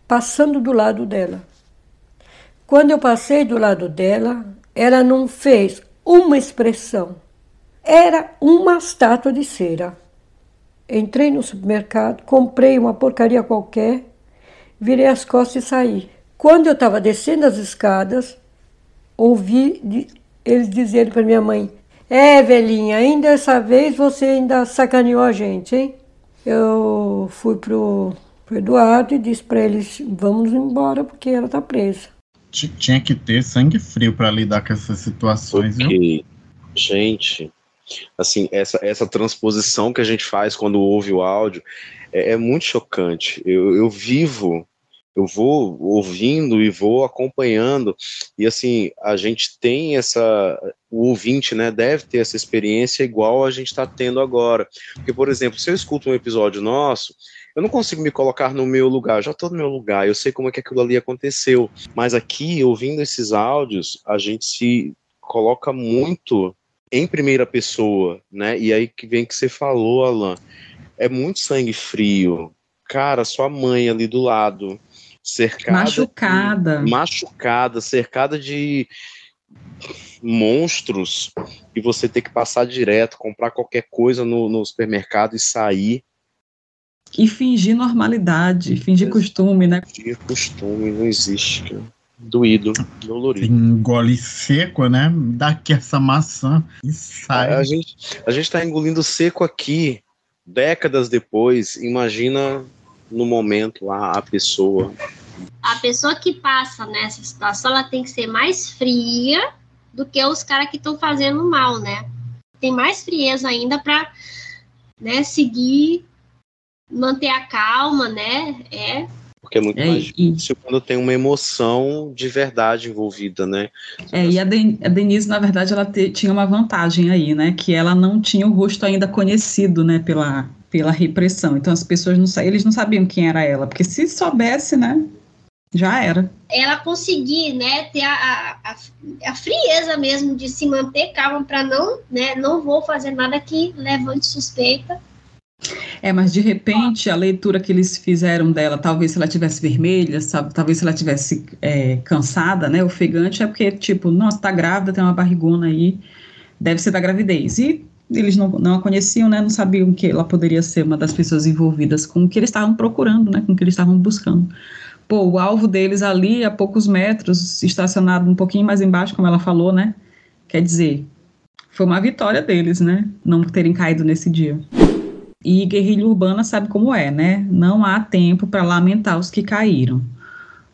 passando do lado dela. Quando eu passei do lado dela, ela não fez uma expressão. Era uma estátua de cera. Entrei no supermercado, comprei uma porcaria qualquer, virei as costas e saí. Quando eu estava descendo as escadas, ouvi eles dizerem para minha mãe: É, velhinha, ainda dessa vez você ainda sacaneou a gente, hein? Eu fui pro, pro Eduardo e disse para eles: Vamos embora porque ela está presa
tinha que ter sangue frio para lidar com essas situações, Porque, viu?
Gente, assim, essa, essa transposição que a gente faz quando ouve o áudio é, é muito chocante. Eu, eu vivo, eu vou ouvindo e vou acompanhando, e assim, a gente tem essa. O ouvinte, né, deve ter essa experiência igual a gente está tendo agora. Porque, por exemplo, se eu escuto um episódio nosso, eu não consigo me colocar no meu lugar, já estou no meu lugar, eu sei como é que aquilo ali aconteceu. Mas aqui, ouvindo esses áudios, a gente se coloca muito em primeira pessoa, né? E aí que vem que você falou, Alan. É muito sangue frio. Cara, sua mãe ali do lado, cercada.
Machucada.
De, machucada, cercada de monstros e você ter que passar direto, comprar qualquer coisa no, no supermercado e sair.
E fingir normalidade, fingir costume, né?
Fingir costume não existe, cara. Doído, dolorido.
Engole seco, né? Dá aqui essa maçã e sai.
A gente, a gente tá engolindo seco aqui, décadas depois. Imagina no momento lá a pessoa.
A pessoa que passa nessa situação, ela tem que ser mais fria do que os caras que estão fazendo mal, né? Tem mais frieza ainda para né, seguir manter a calma, né? É.
Porque é muito é, mais difícil e... quando tem uma emoção de verdade envolvida, né?
É, e a, Den a Denise, na verdade, ela te, tinha uma vantagem aí, né? Que ela não tinha o rosto ainda conhecido, né? Pela, pela repressão. Então as pessoas não eles não sabiam quem era ela, porque se soubesse, né? Já era.
Ela conseguir, né, ter a, a, a frieza mesmo de se manter calma para não, né, não vou fazer nada que levante suspeita
é, mas de repente a leitura que eles fizeram dela, talvez se ela tivesse vermelha, sabe, talvez se ela tivesse é, cansada, né, ofegante, é porque, tipo, nossa, tá grávida, tem uma barrigona aí, deve ser da gravidez. E eles não, não a conheciam, né, não sabiam que ela poderia ser uma das pessoas envolvidas com o que eles estavam procurando, né, com o que eles estavam buscando. Pô, o alvo deles ali, a poucos metros, estacionado um pouquinho mais embaixo, como ela falou, né, quer dizer, foi uma vitória deles, né, não terem caído nesse dia. E guerrilha urbana sabe como é, né? Não há tempo para lamentar os que caíram.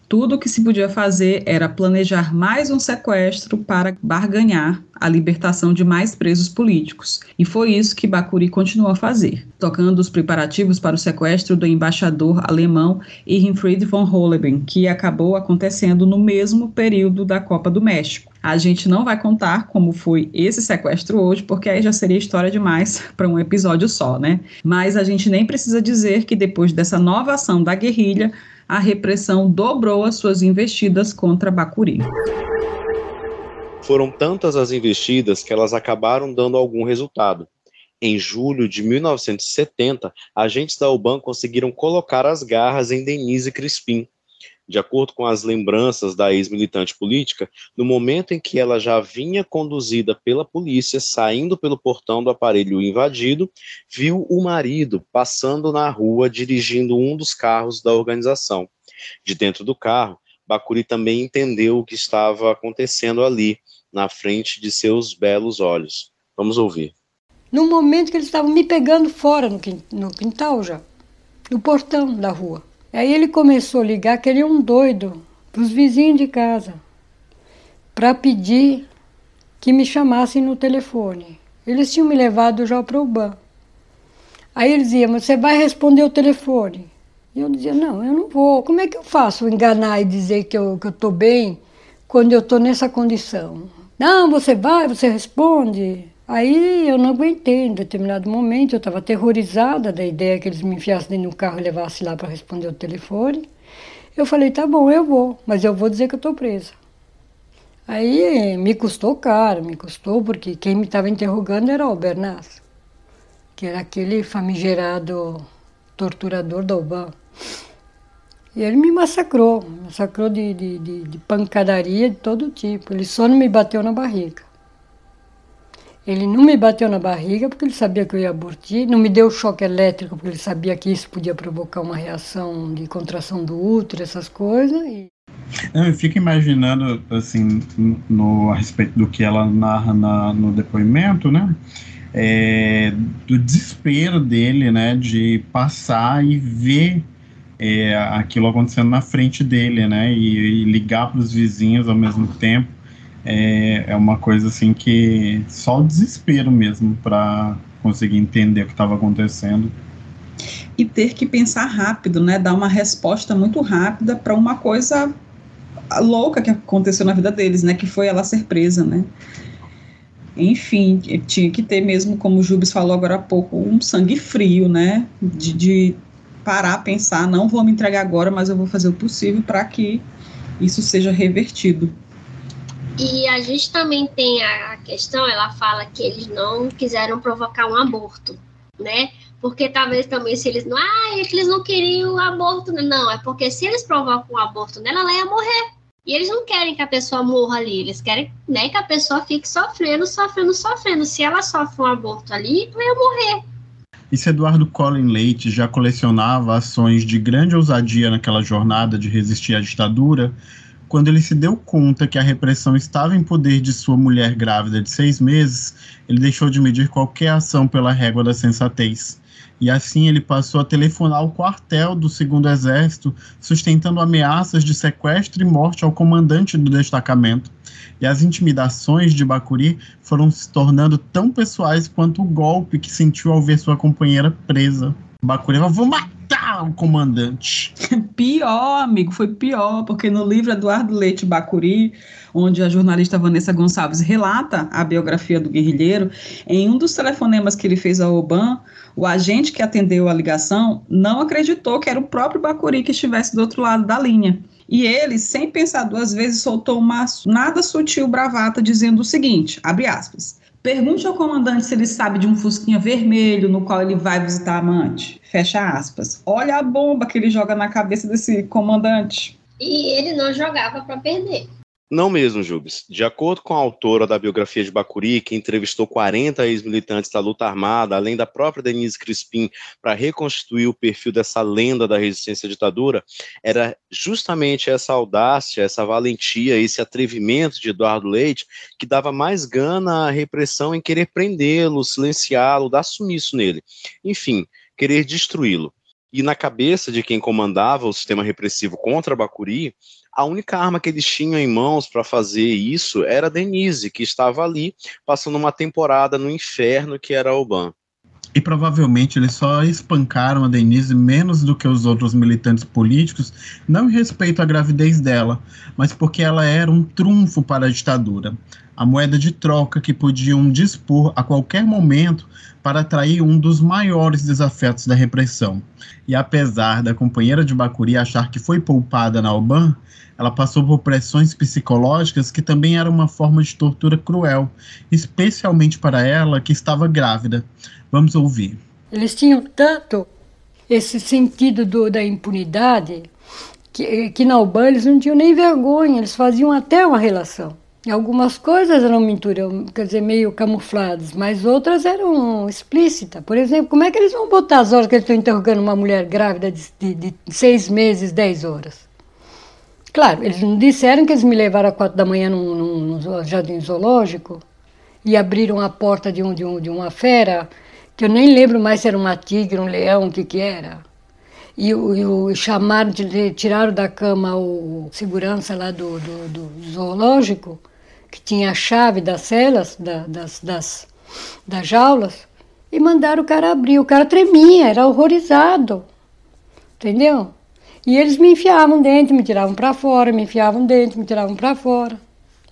Tudo o que se podia fazer era planejar mais um sequestro para barganhar a libertação de mais presos políticos. E foi isso que Bacuri continuou a fazer, tocando os preparativos para o sequestro do embaixador alemão Irmfried von Holleben, que acabou acontecendo no mesmo período da Copa do México. A gente não vai contar como foi esse sequestro hoje, porque aí já seria história demais para um episódio só, né? Mas a gente nem precisa dizer que depois dessa nova ação da guerrilha, a repressão dobrou as suas investidas contra Bacuri.
Foram tantas as investidas que elas acabaram dando algum resultado. Em julho de 1970, agentes da UBAN conseguiram colocar as garras em Denise Crispim, de acordo com as lembranças da ex-militante política, no momento em que ela já vinha conduzida pela polícia, saindo pelo portão do aparelho invadido, viu o marido passando na rua dirigindo um dos carros da organização. De dentro do carro, Bacuri também entendeu o que estava acontecendo ali, na frente de seus belos olhos. Vamos ouvir.
No momento que eles estavam me pegando fora no quintal já, no portão da rua. Aí ele começou a ligar que ele é um doido para os vizinhos de casa, para pedir que me chamassem no telefone. Eles tinham me levado já para o ban. Aí ele dizia, mas você vai responder o telefone. E eu dizia, não, eu não vou. Como é que eu faço enganar e dizer que eu estou bem quando eu estou nessa condição? Não, você vai, você responde. Aí eu não aguentei, em determinado momento, eu estava aterrorizada da ideia que eles me enfiassem dentro do carro e levassem lá para responder o telefone. Eu falei, tá bom, eu vou, mas eu vou dizer que eu estou presa. Aí me custou caro, me custou, porque quem me estava interrogando era o Bernaz, que era aquele famigerado torturador da UBAN. E ele me massacrou, massacrou de, de, de, de pancadaria de todo tipo. Ele só não me bateu na barriga. Ele não me bateu na barriga porque ele sabia que eu ia abortir, não me deu choque elétrico porque ele sabia que isso podia provocar uma reação de contração do útero, essas coisas. E...
Eu fico imaginando, assim, no, a respeito do que ela narra na, no depoimento, né? É, do desespero dele, né? De passar e ver é, aquilo acontecendo na frente dele, né? E, e ligar para os vizinhos ao mesmo tempo é, é uma coisa assim que só o desespero mesmo para conseguir entender o que estava acontecendo.
E ter que pensar rápido, né? Dar uma resposta muito rápida para uma coisa louca que aconteceu na vida deles, né? Que foi ela ser presa, né? Enfim, tinha que ter mesmo, como o Jubes falou agora há pouco, um sangue frio, né? De, de parar, pensar, não vou me entregar agora, mas eu vou fazer o possível para que isso seja revertido.
E a gente também tem a questão, ela fala que eles não quiseram provocar um aborto, né? Porque talvez também se eles não, ah, é eles não queriam aborto, não, é porque se eles provocam um aborto nela, ela ia morrer. E eles não querem que a pessoa morra ali, eles querem né, que a pessoa fique sofrendo, sofrendo, sofrendo. Se ela sofre um aborto ali, ela ia morrer.
E se Eduardo Colin Leite já colecionava ações de grande ousadia naquela jornada de resistir à ditadura, quando ele se deu conta que a repressão estava em poder de sua mulher grávida de seis meses, ele deixou de medir qualquer ação pela régua da sensatez. E assim ele passou a telefonar ao quartel do segundo exército, sustentando ameaças de sequestro e morte ao comandante do destacamento. E as intimidações de Bacuri foram se tornando tão pessoais quanto o golpe que sentiu ao ver sua companheira presa. Falou: Vou matar o comandante.
Pior, amigo, foi pior, porque no livro Eduardo Leite Bacuri, onde a jornalista Vanessa Gonçalves relata a biografia do guerrilheiro, em um dos telefonemas que ele fez ao Oban, o agente que atendeu a ligação não acreditou que era o próprio Bacuri que estivesse do outro lado da linha. E ele, sem pensar duas vezes, soltou uma nada sutil bravata dizendo o seguinte, abre aspas, Pergunte ao comandante se ele sabe de um fusquinha vermelho no qual ele vai visitar a amante. Fecha aspas. Olha a bomba que ele joga na cabeça desse comandante.
E ele não jogava para perder.
Não mesmo, Jubes. De acordo com a autora da biografia de Bacuri, que entrevistou 40 ex-militantes da luta armada, além da própria Denise Crispim, para reconstituir o perfil dessa lenda da resistência à ditadura, era justamente essa audácia, essa valentia, esse atrevimento de Eduardo Leite que dava mais gana à repressão em querer prendê-lo, silenciá-lo, dar sumiço nele. Enfim, querer destruí-lo. E na cabeça de quem comandava o sistema repressivo contra Bacuri, a única arma que eles tinham em mãos para fazer isso era Denise, que estava ali passando uma temporada no inferno que era Oban.
E provavelmente eles só espancaram a Denise menos do que os outros militantes políticos, não em respeito à gravidez dela, mas porque ela era um trunfo para a ditadura, a moeda de troca que podiam dispor a qualquer momento para atrair um dos maiores desafetos da repressão. E apesar da companheira de Bacuri achar que foi poupada na Alban, ela passou por pressões psicológicas que também era uma forma de tortura cruel, especialmente para ela que estava grávida. Vamos ouvir.
Eles tinham tanto esse sentido do, da impunidade que, que na Alban eles não tinham nem vergonha, eles faziam até uma relação. Algumas coisas eram mentiras, quer dizer, meio camufladas, mas outras eram explícitas. Por exemplo, como é que eles vão botar as horas que eles estão interrogando uma mulher grávida de, de, de seis meses, dez horas? Claro, eles não disseram que eles me levaram às quatro da manhã num, num, num jardim zoológico e abriram a porta de, um, de, um, de uma fera, que eu nem lembro mais se era uma tigre, um leão, o que que era. E, e, chamaram, de, tiraram da cama o segurança lá do, do, do zoológico, que tinha a chave das celas, da, das, das, das jaulas, e mandaram o cara abrir. O cara tremia, era horrorizado. Entendeu? E eles me enfiavam dentro, me tiravam para fora, me enfiavam dentro, me tiravam para fora,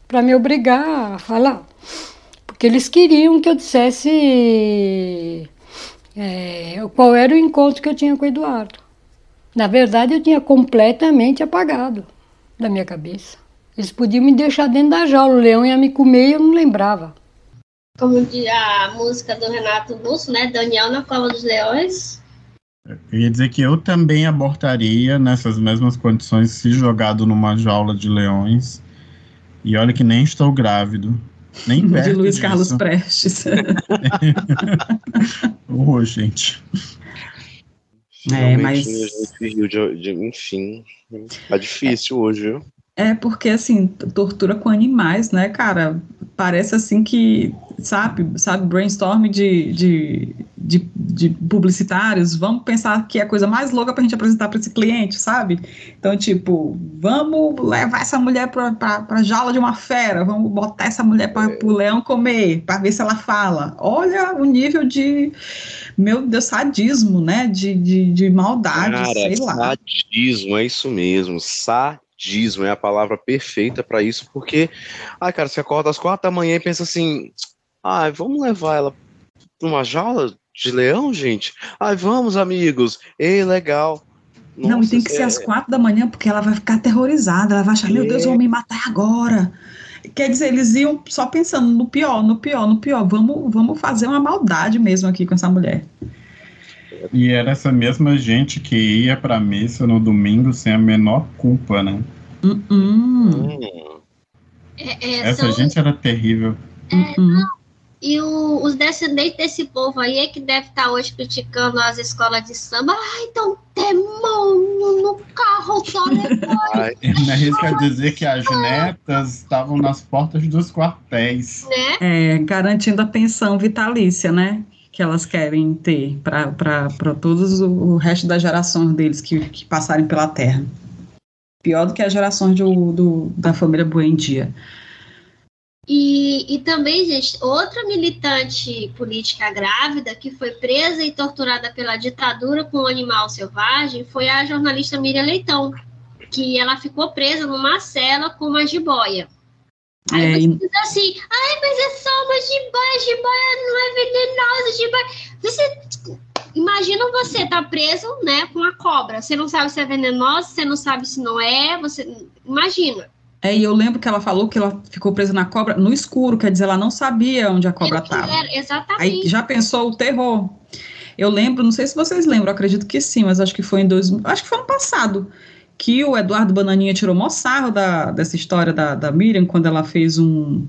para me obrigar a falar. Porque eles queriam que eu dissesse é, qual era o encontro que eu tinha com o Eduardo. Na verdade, eu tinha completamente apagado da minha cabeça. Eles podiam me deixar dentro da jaula, o leão ia me comer e eu não lembrava.
Como diz a música do Renato Russo, né? Daniel na Cova dos Leões.
Eu ia dizer que eu também abortaria nessas mesmas condições se jogado numa jaula de leões. E olha que nem estou grávido. Nem perto
de Luiz
disso.
Carlos Prestes.
Ô, gente.
É,
Realmente,
mas-
a gente riu de, de- enfim, tá difícil hoje, viu?
É porque, assim, tortura com animais, né, cara? Parece assim que, sabe, sabe, brainstorm de, de, de, de publicitários, vamos pensar que é a coisa mais louca pra gente apresentar para esse cliente, sabe? Então, tipo, vamos levar essa mulher pra, pra, pra jaula de uma fera, vamos botar essa mulher para o leão comer, para ver se ela fala. Olha o nível de, meu Deus, sadismo, né? De, de, de maldade,
Cara,
sei lá.
sadismo, é isso mesmo. Sadismo é a palavra perfeita pra isso, porque, ai, cara, você acorda às quatro da manhã e pensa assim: ai, vamos levar ela pra uma jaula de leão, gente? Ai, vamos, amigos. Ei, legal.
Não, e
Nossa,
tem que ser
é-
às quatro da manhã, porque ela vai ficar aterrorizada, ela vai achar, meu Deus,
É.
vão me matar agora. Quer dizer, eles iam só pensando no pior, no pior, no pior. Vamos, vamos fazer uma maldade mesmo aqui com essa mulher.
E era essa mesma gente que ia pra missa no domingo sem a menor culpa, né?
Hum.
É, é,
Essa
são-
gente era terrível.
E o- os descendentes desse povo aí é que deve estar hoje criticando as escolas de samba. Ai, então demônio no carro do alemão,
Ele arrisca dizer que as netas estavam nas portas dos quartéis.
né?
É, garantindo a pensão vitalícia, né? Que elas querem ter para todos o, o resto das gerações deles que, que passarem pela Terra. Pior do que as gerações do, do- da família Buendia.
E, e também, gente, outra militante política grávida que foi presa e torturada pela ditadura com um animal selvagem foi a jornalista Miriam Leitão, que ela ficou presa numa cela com uma jiboia. Aí
É,
você diz assim, ai, mas é só uma jiboia, jiboia não é venenosa, jiboia. Você imagina você tá preso, né, com a cobra. Você não sabe se é venenosa, você não sabe se não é, você imagina.
É, e eu lembro que ela falou que ela ficou presa na cobra no escuro, quer dizer, ela não sabia onde a cobra estava.
Exatamente.
Aí já pensou o terror. Eu lembro, não sei se vocês lembram, acredito que sim, mas acho que foi em dois, acho que foi ano passado que o Eduardo Bananinha tirou mó sarro da, dessa história da, da Miriam quando ela fez um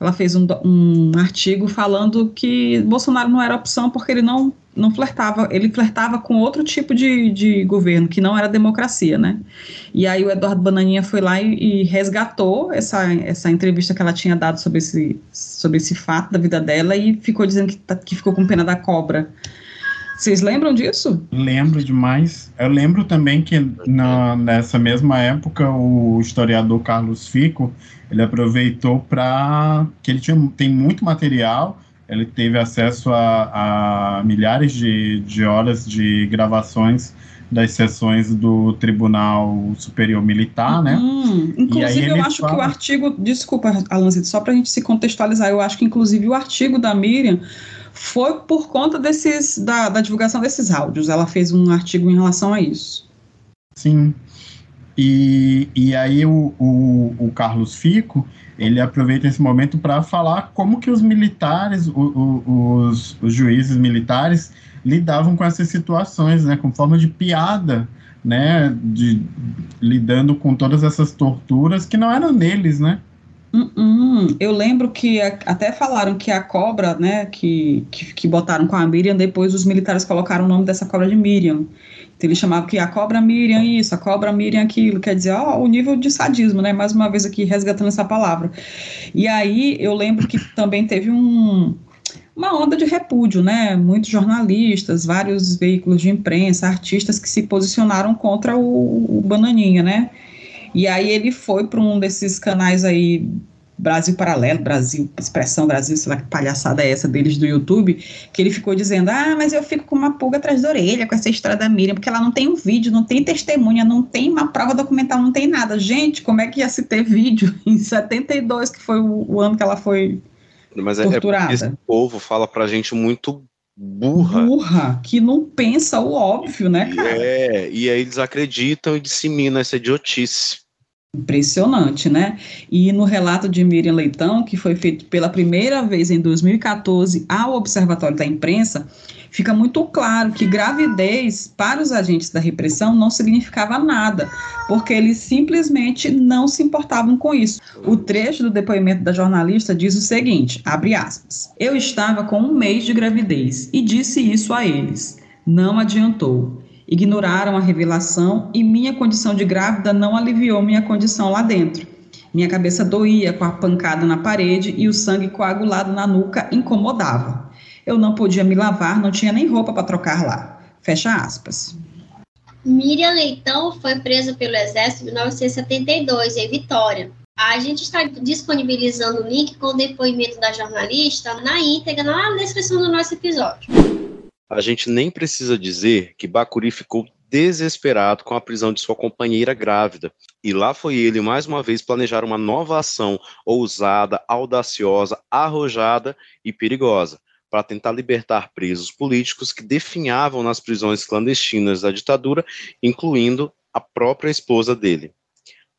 ela fez um, um artigo falando que Bolsonaro não era opção porque ele não não flertava, ele flertava com outro tipo de, de governo que não era democracia, né? E aí o Eduardo Bananinha foi lá e, e resgatou essa, essa entrevista que ela tinha dado sobre esse, sobre esse fato da vida dela e ficou dizendo que, tá- que ficou com pena da cobra. Vocês lembram disso?
Lembro demais. Eu lembro também que na, nessa mesma época o historiador Carlos Fico ele aproveitou para que ele tinha, tem muito material. Ele teve acesso a, a milhares de, de horas de gravações das sessões do Tribunal Superior Militar, né?
Hum,
E aí
inclusive, eu acho que o
fala-
artigo. Desculpa, Alanzito, só para a gente se contextualizar, eu acho que, inclusive, o artigo da Miriam foi por conta desses, da, da divulgação desses áudios. Ela fez um artigo em relação a isso.
Sim. E, e aí o, o, o Carlos Fico, ele aproveita esse momento para falar como que os militares, o- o- os, os juízes militares lidavam com essas situações, né, com forma de piada, né, de, lidando com todas essas torturas que não eram neles, né?
Hum, hum. Eu lembro que a- até falaram que a cobra, né, que, que, que botaram com a Miriam, depois os militares colocaram o nome dessa cobra de Miriam. Então eles chamavam que a cobra Miriam isso, a cobra Miriam aquilo, quer dizer, ó, o nível de sadismo, né, mais uma vez aqui resgatando essa palavra. E aí eu lembro que também teve um, uma onda de repúdio, né, muitos jornalistas, vários veículos de imprensa, artistas que se posicionaram contra o, o Bananinha, né, e aí ele foi para um desses canais aí, Brasil Paralelo, Brasil, Expressão Brasil, sei lá que palhaçada é essa deles do YouTube, que ele ficou dizendo, ah, mas eu fico com uma pulga atrás da orelha com essa história da Miriam, porque ela não tem um vídeo, não tem testemunha, não tem uma prova documental, não tem nada. Gente, como é que ia se ter vídeo em 72, que foi o, o ano que ela foi
Mas é, é
torturada.
esse povo fala pra gente muito burra.
Burra, que não pensa o óbvio, né, cara?
É, e aí eles acreditam e disseminam essa idiotice.
Impressionante, né? E no relato de Miriam Leitão, que foi feito pela primeira vez em 2014 ao Observatório da Imprensa, fica muito claro que gravidez para os agentes da repressão não significava nada, porque eles simplesmente não se importavam com isso. O trecho do depoimento da jornalista diz o seguinte, abre aspas, Eu estava com um mês de gravidez e disse isso a eles. Não adiantou. Ignoraram a revelação e minha condição de grávida não aliviou minha condição lá dentro. Minha cabeça doía com a pancada na parede e o sangue coagulado na nuca incomodava. Eu não podia me lavar, não tinha nem roupa para trocar lá. Fecha aspas.
Miriam Leitão foi presa pelo Exército em 1972, em Vitória. A gente está disponibilizando o link com o depoimento da jornalista na íntegra na descrição do nosso episódio.
A gente nem precisa dizer que Bacuri ficou desesperado com a prisão de sua companheira grávida. E lá foi ele, mais uma vez, planejar uma nova ação ousada, audaciosa, arrojada e perigosa, para tentar libertar presos políticos que definhavam nas prisões clandestinas da ditadura, incluindo a própria esposa dele.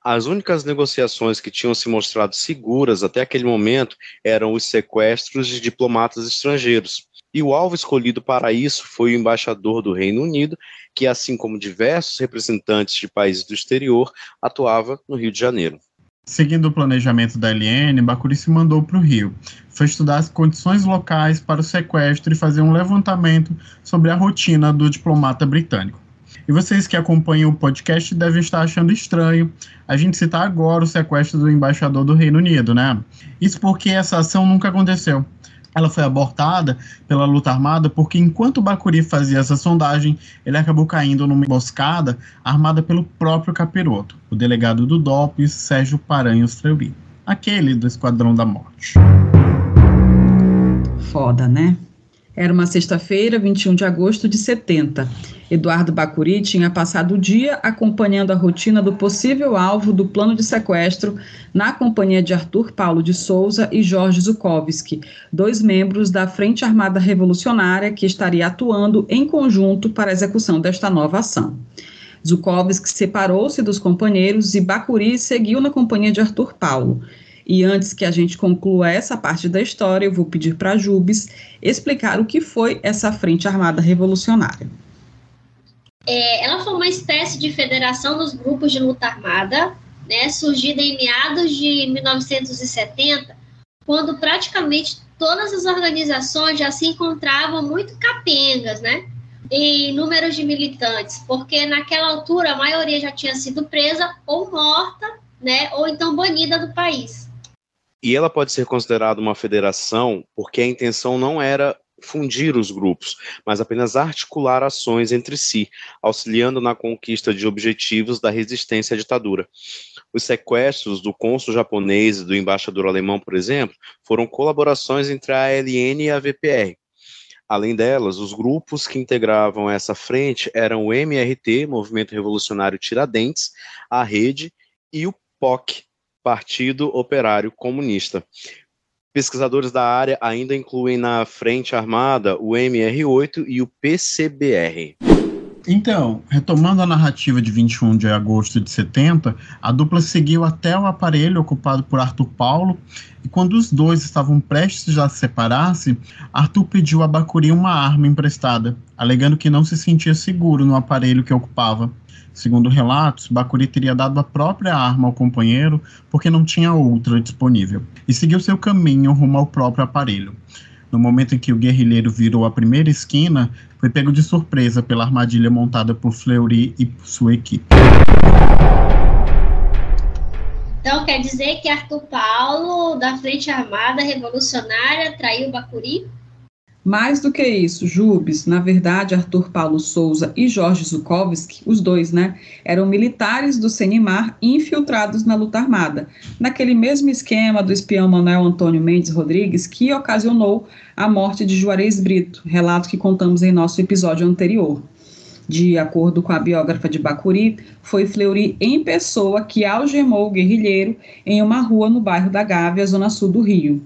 As únicas negociações que tinham se mostrado seguras até aquele momento eram os sequestros de diplomatas estrangeiros. E o alvo escolhido para isso foi o embaixador do Reino Unido, que, assim como diversos representantes de países do exterior, atuava no Rio de Janeiro.
Seguindo o planejamento da LN, Bacuri se mandou para o Rio. Foi estudar as condições locais para o sequestro e fazer um levantamento sobre a rotina do diplomata britânico. E vocês que acompanham o podcast devem estar achando estranho a gente citar agora o sequestro do embaixador do Reino Unido, né? Isso porque essa ação nunca aconteceu. Ela foi abortada pela luta armada porque, enquanto Bacuri fazia essa sondagem, ele acabou caindo numa emboscada armada pelo próprio capiroto, o delegado do DOP, Sérgio Paranhos Fleury, aquele do Esquadrão da Morte.
Foda, né? Era uma sexta-feira, 21 de agosto de 70. Eduardo Bacuri tinha passado o dia acompanhando a rotina do possível alvo do plano de sequestro na companhia de Arthur Paulo de Souza e Jorge Zukovski, dois membros da Frente Armada Revolucionária que estaria atuando em conjunto para a execução desta nova ação. Zukovski separou-se dos companheiros e Bacuri seguiu na companhia de Arthur Paulo. E antes que a gente conclua essa parte da história, eu vou pedir para Jubes explicar o que foi essa Frente Armada Revolucionária.
É, ela foi uma espécie de federação dos grupos de luta armada, né, surgida em meados de 1970, quando praticamente todas as organizações já se encontravam muito capengas, né, em números de militantes, porque naquela altura a maioria já tinha sido presa ou morta, né, ou então banida do país.
E ela pode ser considerada uma federação porque a intenção não era fundir os grupos, mas apenas articular ações entre si, auxiliando na conquista de objetivos da resistência à ditadura. Os sequestros do cônsul japonês e do embaixador alemão, por exemplo, foram colaborações entre a ALN e a VPR. Além delas, os grupos que integravam essa frente eram o MRT, Movimento Revolucionário Tiradentes, a Rede e o POC, Partido Operário Comunista. Pesquisadores da área ainda incluem na Frente Armada o MR8 e o PCBR.
Então, retomando a narrativa de 21 de agosto de 70, a dupla seguiu até o aparelho ocupado por Arthur Paulo, e quando os dois estavam prestes a separar-se, Arthur pediu a Bacuri uma arma emprestada, alegando que não se sentia seguro no aparelho que ocupava. Segundo relatos, Bacuri teria dado a própria arma ao companheiro porque não tinha outra disponível, e seguiu seu caminho rumo ao próprio aparelho. No momento em que o guerrilheiro virou a primeira esquina, foi pego de surpresa pela armadilha montada por Fleury e sua equipe.
Então quer dizer que Arthur Paulo, da Frente Armada Revolucionária, traiu Bacuri?
Mais do que isso, Jubes, na verdade, Arthur Paulo Souza e Jorge Zukovski, os dois, né, eram militares do Senimar infiltrados na luta armada, naquele mesmo esquema do espião Manuel Antônio Mendes Rodrigues que ocasionou a morte de Juarez Brito, relato que contamos em nosso episódio anterior. De acordo com a biógrafa de Bacuri, foi Fleury em pessoa que algemou o guerrilheiro em uma rua no bairro da Gávea, zona sul do Rio.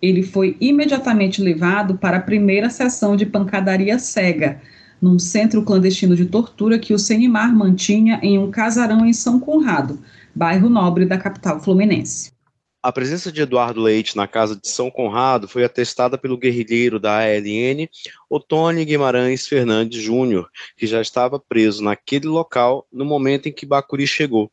Ele foi imediatamente levado para a primeira sessão de pancadaria cega, num centro clandestino de tortura que o Senimar mantinha em um casarão em São Conrado, bairro nobre da capital fluminense.
A presença de Eduardo Leite na casa de São Conrado foi atestada pelo guerrilheiro da ALN, Otônio Guimarães Fernandes Júnior, que já estava preso naquele local no momento em que Bacuri chegou.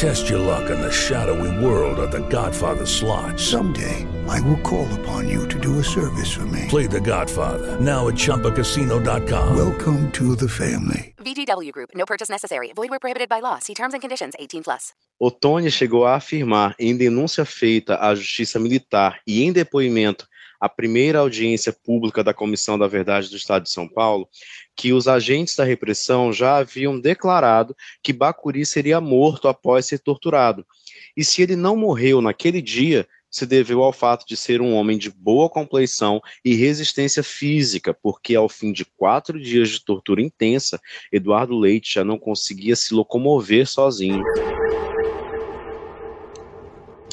Test your luck in the shadowy world of The Godfather slot.
Someday, I will call upon you to do a service for me.
Play The Godfather now at ChumbaCasino.com.
Welcome to the family.
VGW Group. No purchase necessary. Void where prohibited by law. See terms and conditions. 18 plus.
Otônia chegou a afirmar em denúncia feita à Justiça Militar e em depoimento à primeira audiência pública da Comissão da Verdade do Estado de São Paulo que os agentes da repressão já haviam declarado que Bacuri seria morto após ser torturado. E se ele não morreu naquele dia, se deveu ao fato de ser um homem de boa compleição e resistência física, porque ao fim de quatro dias de tortura intensa, Eduardo Leite já não conseguia se locomover sozinho.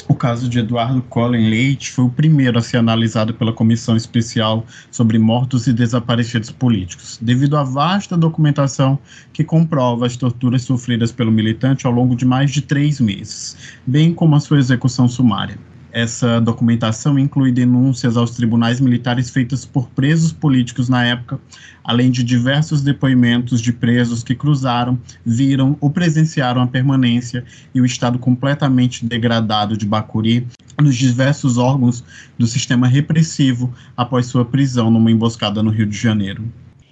O caso de Eduardo Colin Leite foi o primeiro a ser analisado pela Comissão Especial sobre Mortos e Desaparecidos Políticos, devido à vasta documentação que comprova as torturas sofridas pelo militante ao longo de mais de três meses, bem como a sua execução sumária. Essa documentação inclui denúncias aos tribunais militares feitas por presos políticos na época, além de diversos depoimentos de presos que cruzaram, viram ou presenciaram a permanência e o estado completamente degradado de Bacuri nos diversos órgãos do sistema repressivo após sua prisão numa emboscada no Rio de Janeiro.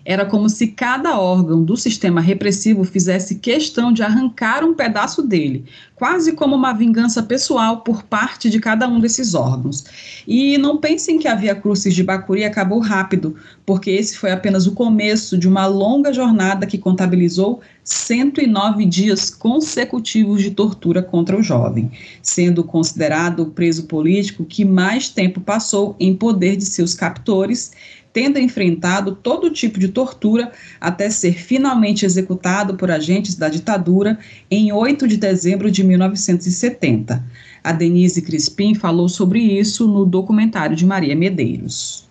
Era como se cada órgão do sistema repressivo fizesse questão de arrancar um pedaço dele, quase como uma vingança pessoal por parte de cada um desses órgãos. E não pensem que a Via Crucis de Bacuri acabou rápido, porque esse foi apenas o começo de uma longa jornada que contabilizou 109 dias consecutivos de tortura contra o jovem, sendo considerado o preso político que mais tempo passou em poder de seus captores tendo enfrentado todo tipo de tortura até ser finalmente executado por agentes da ditadura em 8 de dezembro de 1970. A Denise Crispim falou sobre isso no documentário de Maria Medeiros.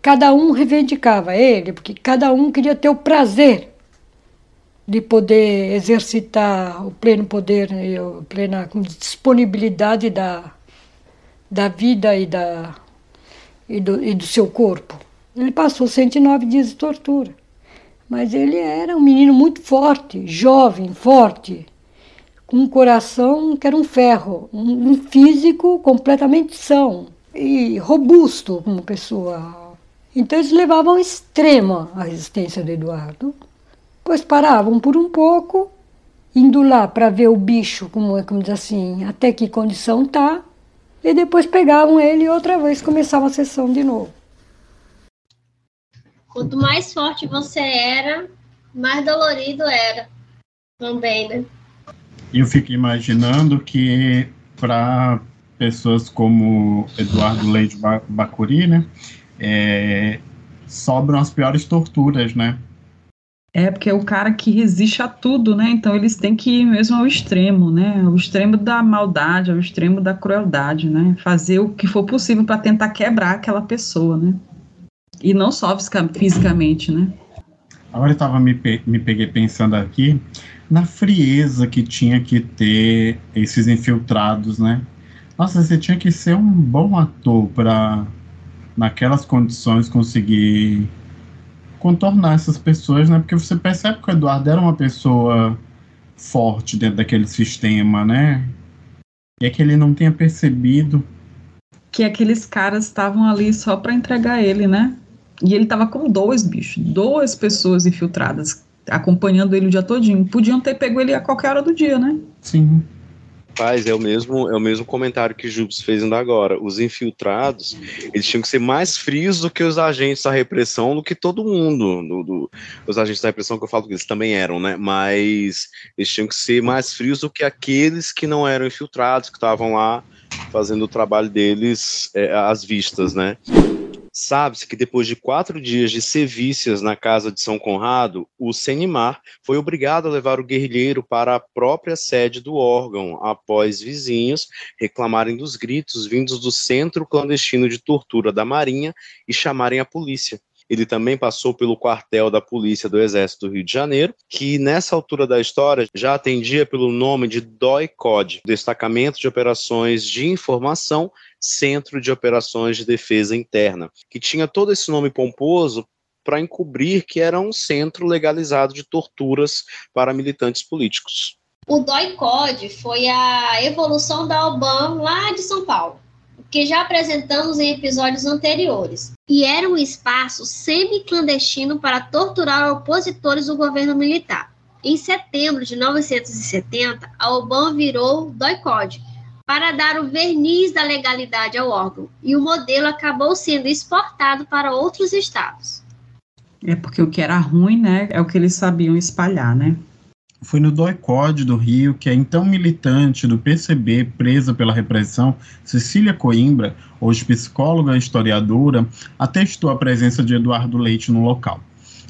Cada um reivindicava ele, porque cada um queria ter o prazer de poder exercitar o pleno poder e a plena disponibilidade da, da vida e, da, e, do, e do seu corpo. Ele passou 109 dias de tortura. Mas ele era um menino muito forte, jovem, forte, com um coração que era um ferro, um físico completamente são e robusto como pessoa. Então eles levavam ao extremo a resistência do Eduardo, pois paravam por um pouco, indo lá para ver o bicho, como, como diz assim, até que condição tá, e depois pegavam ele e outra vez começava a sessão de novo.
Quanto mais forte você era, mais dolorido era. Também, né?
Eu fico imaginando que para pessoas como Eduardo Leite Bacuri, né, é, sobram as piores torturas, né?
É, porque é o cara que resiste a tudo, né? Então eles têm que ir mesmo ao extremo, né? Ao extremo da maldade, ao extremo da crueldade, né? Fazer o que for possível para tentar quebrar aquela pessoa, né? E não só fisicamente, né?
Agora eu tava me, pe me peguei pensando aqui na frieza que tinha que ter esses infiltrados, né? Nossa, você tinha que ser um bom ator para naquelas condições conseguir contornar essas pessoas, né? Porque você percebe que o Eduardo era uma pessoa forte dentro daquele sistema, né? E é que ele não tenha percebido
que aqueles caras estavam ali só para entregar ele, né? E ele tava com dois bichos, duas pessoas infiltradas acompanhando ele o dia todinho. Podiam ter pego ele a qualquer hora do dia, né?
Sim.
Paz, é o mesmo é o mesmo comentário que Jubes fez ainda agora. Os infiltrados, eles tinham que ser mais frios do que os agentes da repressão, do que todo mundo. Do, do, os agentes da repressão que eu falo que eles também eram, né? Mas eles tinham que ser mais frios do que aqueles que não eram infiltrados, que estavam lá fazendo o trabalho deles é, às vistas, né? Sabe-se que depois de quatro dias de sevícias na casa de São Conrado, o Senimar foi obrigado a levar o guerrilheiro para a própria sede do órgão, após vizinhos reclamarem dos gritos vindos do centro clandestino de tortura da Marinha e chamarem a polícia. Ele também passou pelo quartel da Polícia do Exército do Rio de Janeiro, que nessa altura da história já atendia pelo nome de DOI-COD, Destacamento de Operações de Informação Centro de Operações de Defesa Interna, que tinha todo esse nome pomposo para encobrir que era um centro legalizado de torturas para militantes políticos.
O DOI-COD foi a evolução da OBAN lá de São Paulo, que já apresentamos em episódios anteriores, e era um espaço semi-clandestino para torturar opositores do governo militar. Em setembro de 1970, a OBAN virou DOI-COD, para dar o verniz da legalidade ao órgão, e o modelo acabou sendo exportado para outros estados.
É porque o que era ruim, né, é o que eles sabiam espalhar, né?
Foi no DOI-COD do Rio que a então militante do PCB, presa pela repressão, Cecília Coimbra, hoje psicóloga e historiadora, atestou a presença de Eduardo Leite no local.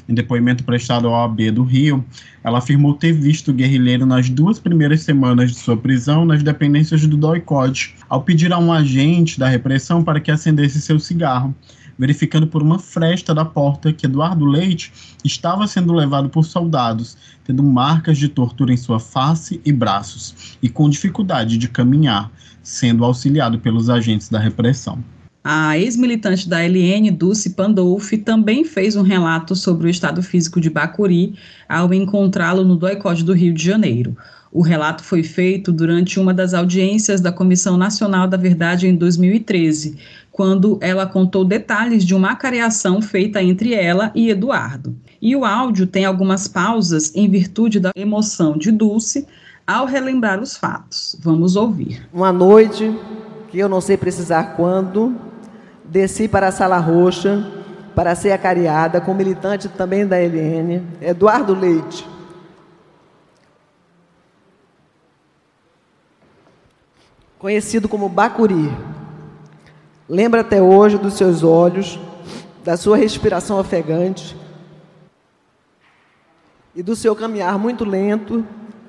Em depoimento prestado ao OAB do Rio, ela afirmou ter visto o guerrilheiro nas duas primeiras semanas de sua prisão nas dependências do DOI-COD, ao pedir a um agente da repressão para que acendesse seu cigarro, verificando por uma fresta da porta que Eduardo Leite estava sendo levado por soldados, tendo marcas de tortura em sua face e braços, e com dificuldade de caminhar, sendo auxiliado pelos agentes da repressão.
A ex-militante da LN, Dulce Pandolfi, também fez um relato sobre o estado físico de Bacuri ao encontrá-lo no DOI-COD do Rio de Janeiro. O relato foi feito durante uma das audiências da Comissão Nacional da Verdade em 2013, quando ela contou detalhes de uma acareação feita entre ela e Eduardo. E o áudio tem algumas pausas em virtude da emoção de Dulce ao relembrar os fatos. Vamos ouvir.
Uma noite, que eu não sei precisar quando, desci para a Sala Roxa para ser acareada com militante também da LN, Eduardo Leite. Conhecido como Bacuri. Lembra até hoje dos seus olhos, da sua respiração ofegante e do seu caminhar muito lento,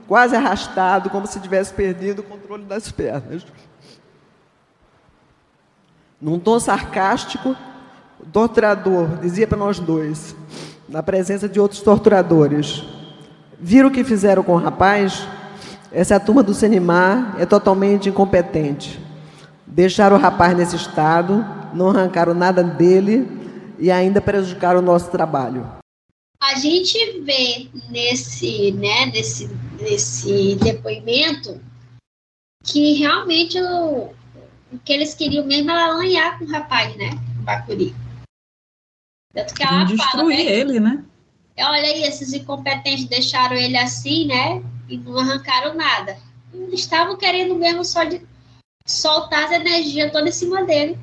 quase arrastado, como se tivesse perdido o controle das pernas. Num tom sarcástico, o torturador dizia para nós dois, na presença de outros torturadores: Viram o que fizeram com o rapaz? Essa turma do Senimar é totalmente incompetente. Deixaram o rapaz nesse estado, não arrancaram nada dele e ainda prejudicaram o nosso trabalho.
A gente vê nesse, né, nesse, nesse depoimento que realmente o, o que eles queriam mesmo era alanhar com o rapaz, né? O Bacuri.
Tanto que ela destruir fala, né, ele, né?
Olha aí, esses incompetentes deixaram ele assim, né? E não arrancaram nada. Eles estavam querendo mesmo só de soltar as energias toda em cima dele.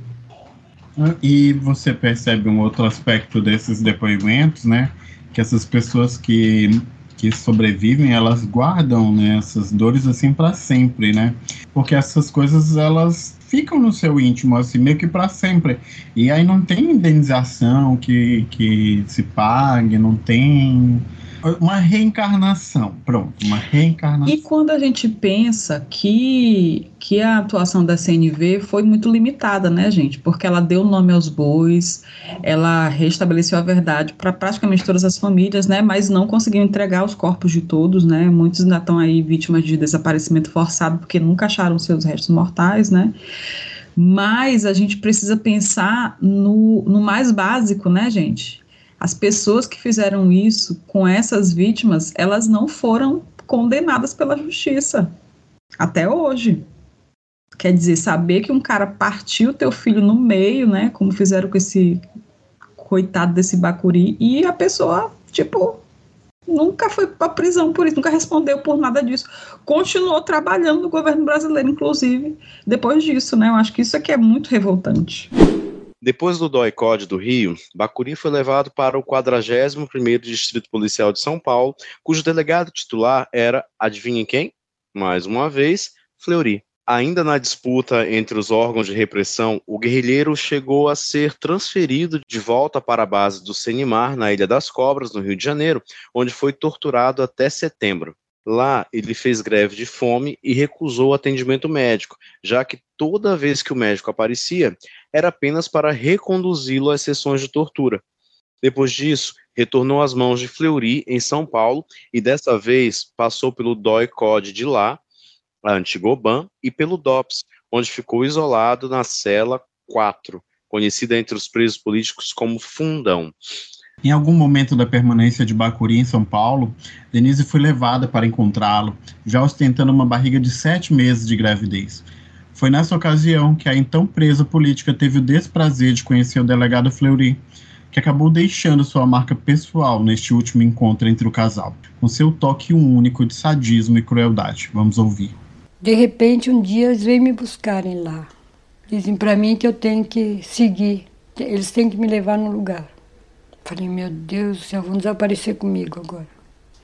E você percebe um outro aspecto desses depoimentos, né? Que essas pessoas que, que sobrevivem, elas guardam né, essas dores assim para sempre, né? Porque essas coisas elas ficam no seu íntimo, assim, meio que para sempre. E aí não tem indenização que, que se pague, não tem uma reencarnação, pronto, uma reencarnação.
E quando a gente pensa que, que a atuação da CNV foi muito limitada, né, gente? Porque ela deu nome aos bois, ela restabeleceu a verdade para praticamente todas as famílias, né? Mas não conseguiu entregar os corpos de todos, né? Muitos ainda estão aí vítimas de desaparecimento forçado porque nunca acharam seus restos mortais, né? Mas a gente precisa pensar no, no mais básico, né, gente? As pessoas que fizeram isso com essas vítimas, elas não foram condenadas pela justiça até hoje. Quer dizer, saber que um cara partiu teu filho no meio, né? Como fizeram com esse coitado desse Bacuri, e a pessoa, tipo, nunca foi para prisão por isso, nunca respondeu por nada disso. Continuou trabalhando no governo brasileiro, inclusive, depois disso, né? Eu acho que isso aqui é muito revoltante.
Depois do DOI-COD do Rio, Bacuri foi levado para o 41º Distrito Policial de São Paulo, cujo delegado titular era, adivinhem quem? Mais uma vez, Fleury. Ainda na disputa entre os órgãos de repressão, o guerrilheiro chegou a ser transferido de volta para a base do Senimar, na Ilha das Cobras, no Rio de Janeiro, onde foi torturado até setembro. Lá, ele fez greve de fome e recusou atendimento médico, já que toda vez que o médico aparecia, era apenas para reconduzi-lo às sessões de tortura. Depois disso, retornou às mãos de Fleury, em São Paulo, e dessa vez passou pelo DOI-COD de lá, a Antigoban, e pelo DOPS, onde ficou isolado na cela 4, conhecida entre os presos políticos como Fundão.
Em algum momento da permanência de Bacuri em São Paulo, Denise foi levada para encontrá-lo, já ostentando uma barriga de sete meses de gravidez. Foi nessa ocasião que a então presa política teve o desprazer de conhecer o delegado Fleury, que acabou deixando sua marca pessoal neste último encontro entre o casal, com seu toque único de sadismo e crueldade. Vamos ouvir.
De repente, um dia eles vêm me buscarem lá. Dizem para mim que eu tenho que seguir, eles têm que me levar no lugar. Falei, meu Deus do céu, vão desaparecer comigo agora.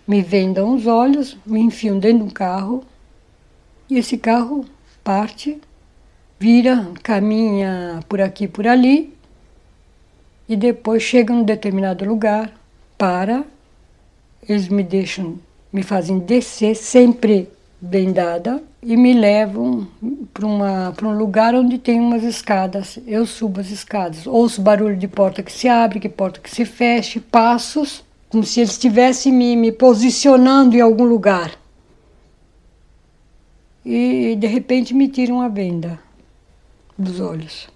Me vendam os olhos, me enfiam dentro de um carro, e esse carro parte, vira, caminha por aqui por ali, e depois chega num determinado lugar, para, eles me deixam, me fazem descer, sempre bem dada, e me levam para um lugar onde tem umas escadas. Eu subo as escadas, ouço barulho de porta que se abre, que porta que se fecha, passos, como se eles estivessem me, me posicionando em algum lugar. E de repente me tiram a venda dos olhos.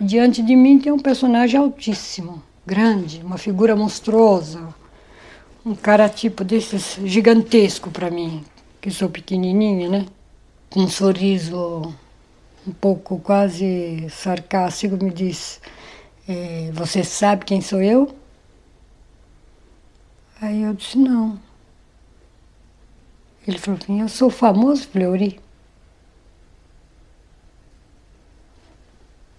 Diante de mim tem um personagem altíssimo, grande, uma figura monstruosa, um cara tipo desses gigantesco para mim, que sou pequenininha, né? Com um sorriso um pouco quase sarcástico, me diz: é, Você sabe quem sou eu? Aí eu disse: Não. Ele falou assim: Eu sou o famoso Fleury.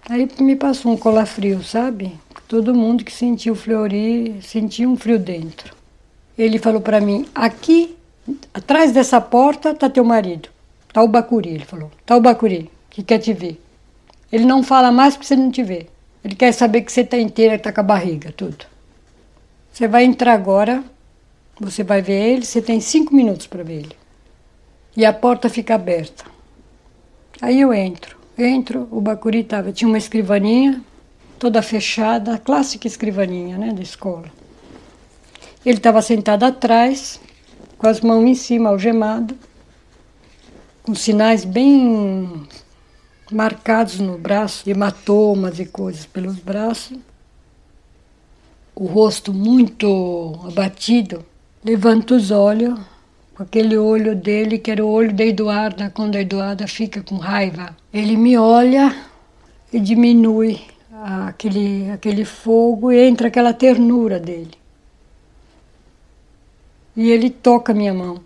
Aí me passou um colafrio, sabe? Todo mundo que sentiu o Fleury sentia um frio dentro. Ele falou para mim: Aqui atrás dessa porta tá teu marido. Tá o Bacuri, ele falou. Tá o Bacuri, que quer te ver. Ele não fala mais porque você não te vê. Ele quer saber que você tá inteira, que tá com a barriga, tudo. Você vai entrar agora, você vai ver ele, você tem cinco minutos para ver ele. E a porta fica aberta. Aí eu entro. Entro, o Bacuri tava, tinha uma escrivaninha, toda fechada, clássica escrivaninha, né, da escola. Ele estava sentado atrás, com as mãos em cima, algemado, com sinais bem marcados no braço, hematomas e coisas pelos braços, o rosto muito abatido, levanta os olhos, com aquele olho dele, que era o olho da Eduarda, quando a Eduarda fica com raiva. Ele me olha e diminui aquele, aquele fogo e entra aquela ternura dele. E ele toca minha mão.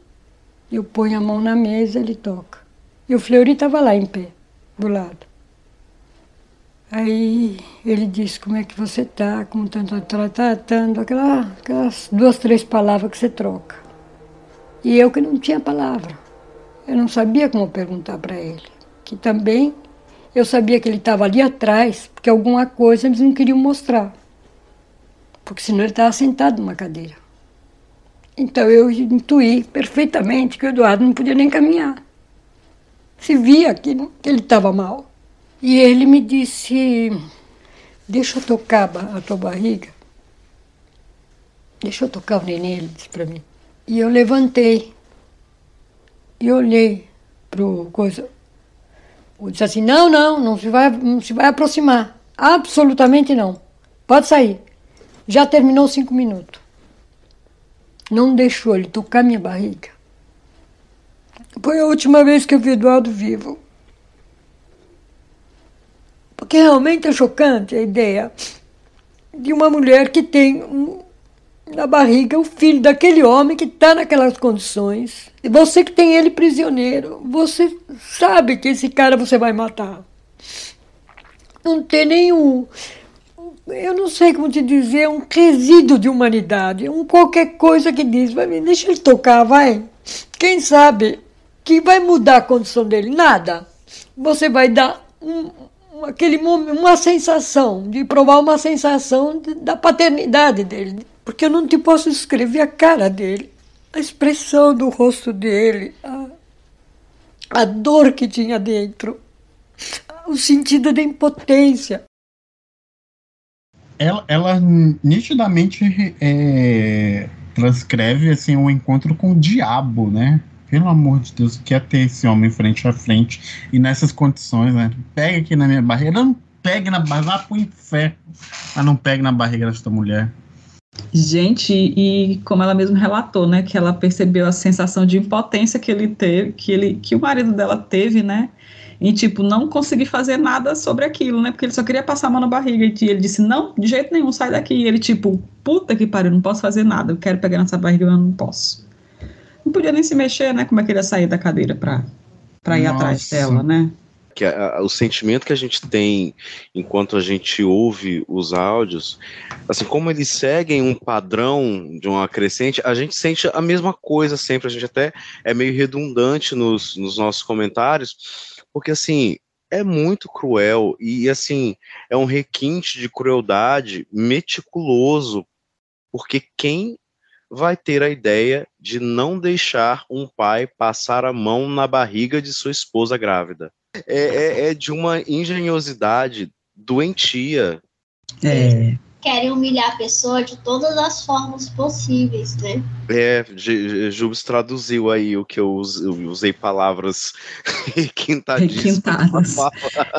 Eu ponho a mão na mesa, ele toca. E o Fleury estava lá em pé, do lado. Aí ele disse, como é que você está, como tanto tá tratando, aquela, aquelas duas, três palavras que você troca. E eu que não tinha palavra. Eu não sabia como perguntar para ele. Que também eu sabia que ele estava ali atrás, porque alguma coisa eles não queriam mostrar. Porque senão ele estava sentado numa cadeira. Então eu intuí perfeitamente que o Eduardo não podia nem caminhar. Se via que, que ele estava mal. E ele me disse: Deixa eu tocar a tua barriga. Deixa eu tocar o neném, ele disse para mim. E eu levantei e olhei para o coisa. Eu disse assim: Não, não, não se, vai, não se vai aproximar. Absolutamente não. Pode sair. Já terminou cinco minutos não deixou ele tocar minha barriga. Foi a última vez que eu vi Eduardo vivo. realmente é chocante a ideia de uma mulher que tem na barriga o filho daquele homem que está naquelas condições. E você que tem ele prisioneiro, você sabe que esse cara você vai matar. Não tem nenhum. Eu não sei como te dizer, um resíduo de humanidade, um qualquer coisa que diz, deixa ele tocar, vai. Quem sabe que vai mudar a condição dele? Nada. Você vai dar um, aquele uma sensação, de provar uma sensação da paternidade dele. Porque eu não te posso descrever a cara dele, a expressão do rosto dele, a, a dor que tinha dentro, o sentido da impotência.
Ela, ela nitidamente é, transcreve assim um encontro com o diabo, né? Pelo amor de Deus, quer ter esse homem frente a frente e nessas condições, né? Pega aqui na minha barriga, não pegue na barriga, vá pro inferno, mas não pegue na barriga desta mulher.
Gente, e como ela mesma relatou, né, que ela percebeu a sensação de impotência que ele teve, que ele, que o marido dela teve, né, em tipo não conseguir fazer nada sobre aquilo, né, porque ele só queria passar a mão na barriga e ele disse não, de jeito nenhum, sai daqui. E ele tipo, puta que pariu, não posso fazer nada, eu quero pegar nessa barriga, mas não posso não podia nem se mexer, né? Como é que ele ia sair da cadeira para para ir Nossa. atrás dela, né?
que a, a, o sentimento que a gente tem enquanto a gente ouve os áudios, assim como eles seguem um padrão de uma crescente, a gente sente a mesma coisa sempre, a gente até é meio redundante nos, nos nossos comentários, porque assim, é muito cruel e assim, é um requinte de crueldade meticuloso, porque quem vai ter a ideia de não deixar um pai passar a mão na barriga de sua esposa grávida. É, é, é de uma engenhosidade doentia.
É. Querem humilhar a pessoa de todas as formas possíveis, né?
É, Jubes traduziu aí o que eu usei palavras requintadíssimas.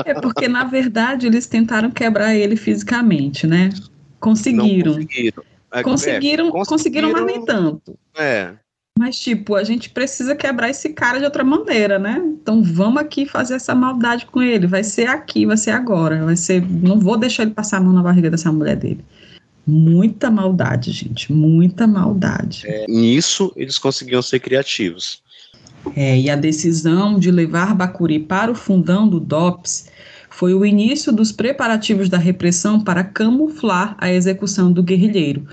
É porque, na verdade, eles tentaram quebrar ele fisicamente, né? Conseguiram. Não conseguiram. É, conseguiram, é, conseguiram, conseguiram, mas nem tanto.
É.
Mas, tipo, a gente precisa quebrar esse cara de outra maneira, né? Então vamos aqui fazer essa maldade com ele. Vai ser aqui, vai ser agora. Vai ser. Não vou deixar ele passar a mão na barriga dessa mulher dele. Muita maldade, gente. Muita maldade.
É, nisso eles conseguiam ser criativos.
É, e a decisão de levar Bacuri para o fundão do DOPS foi o início dos preparativos da repressão para camuflar a execução do guerrilheiro,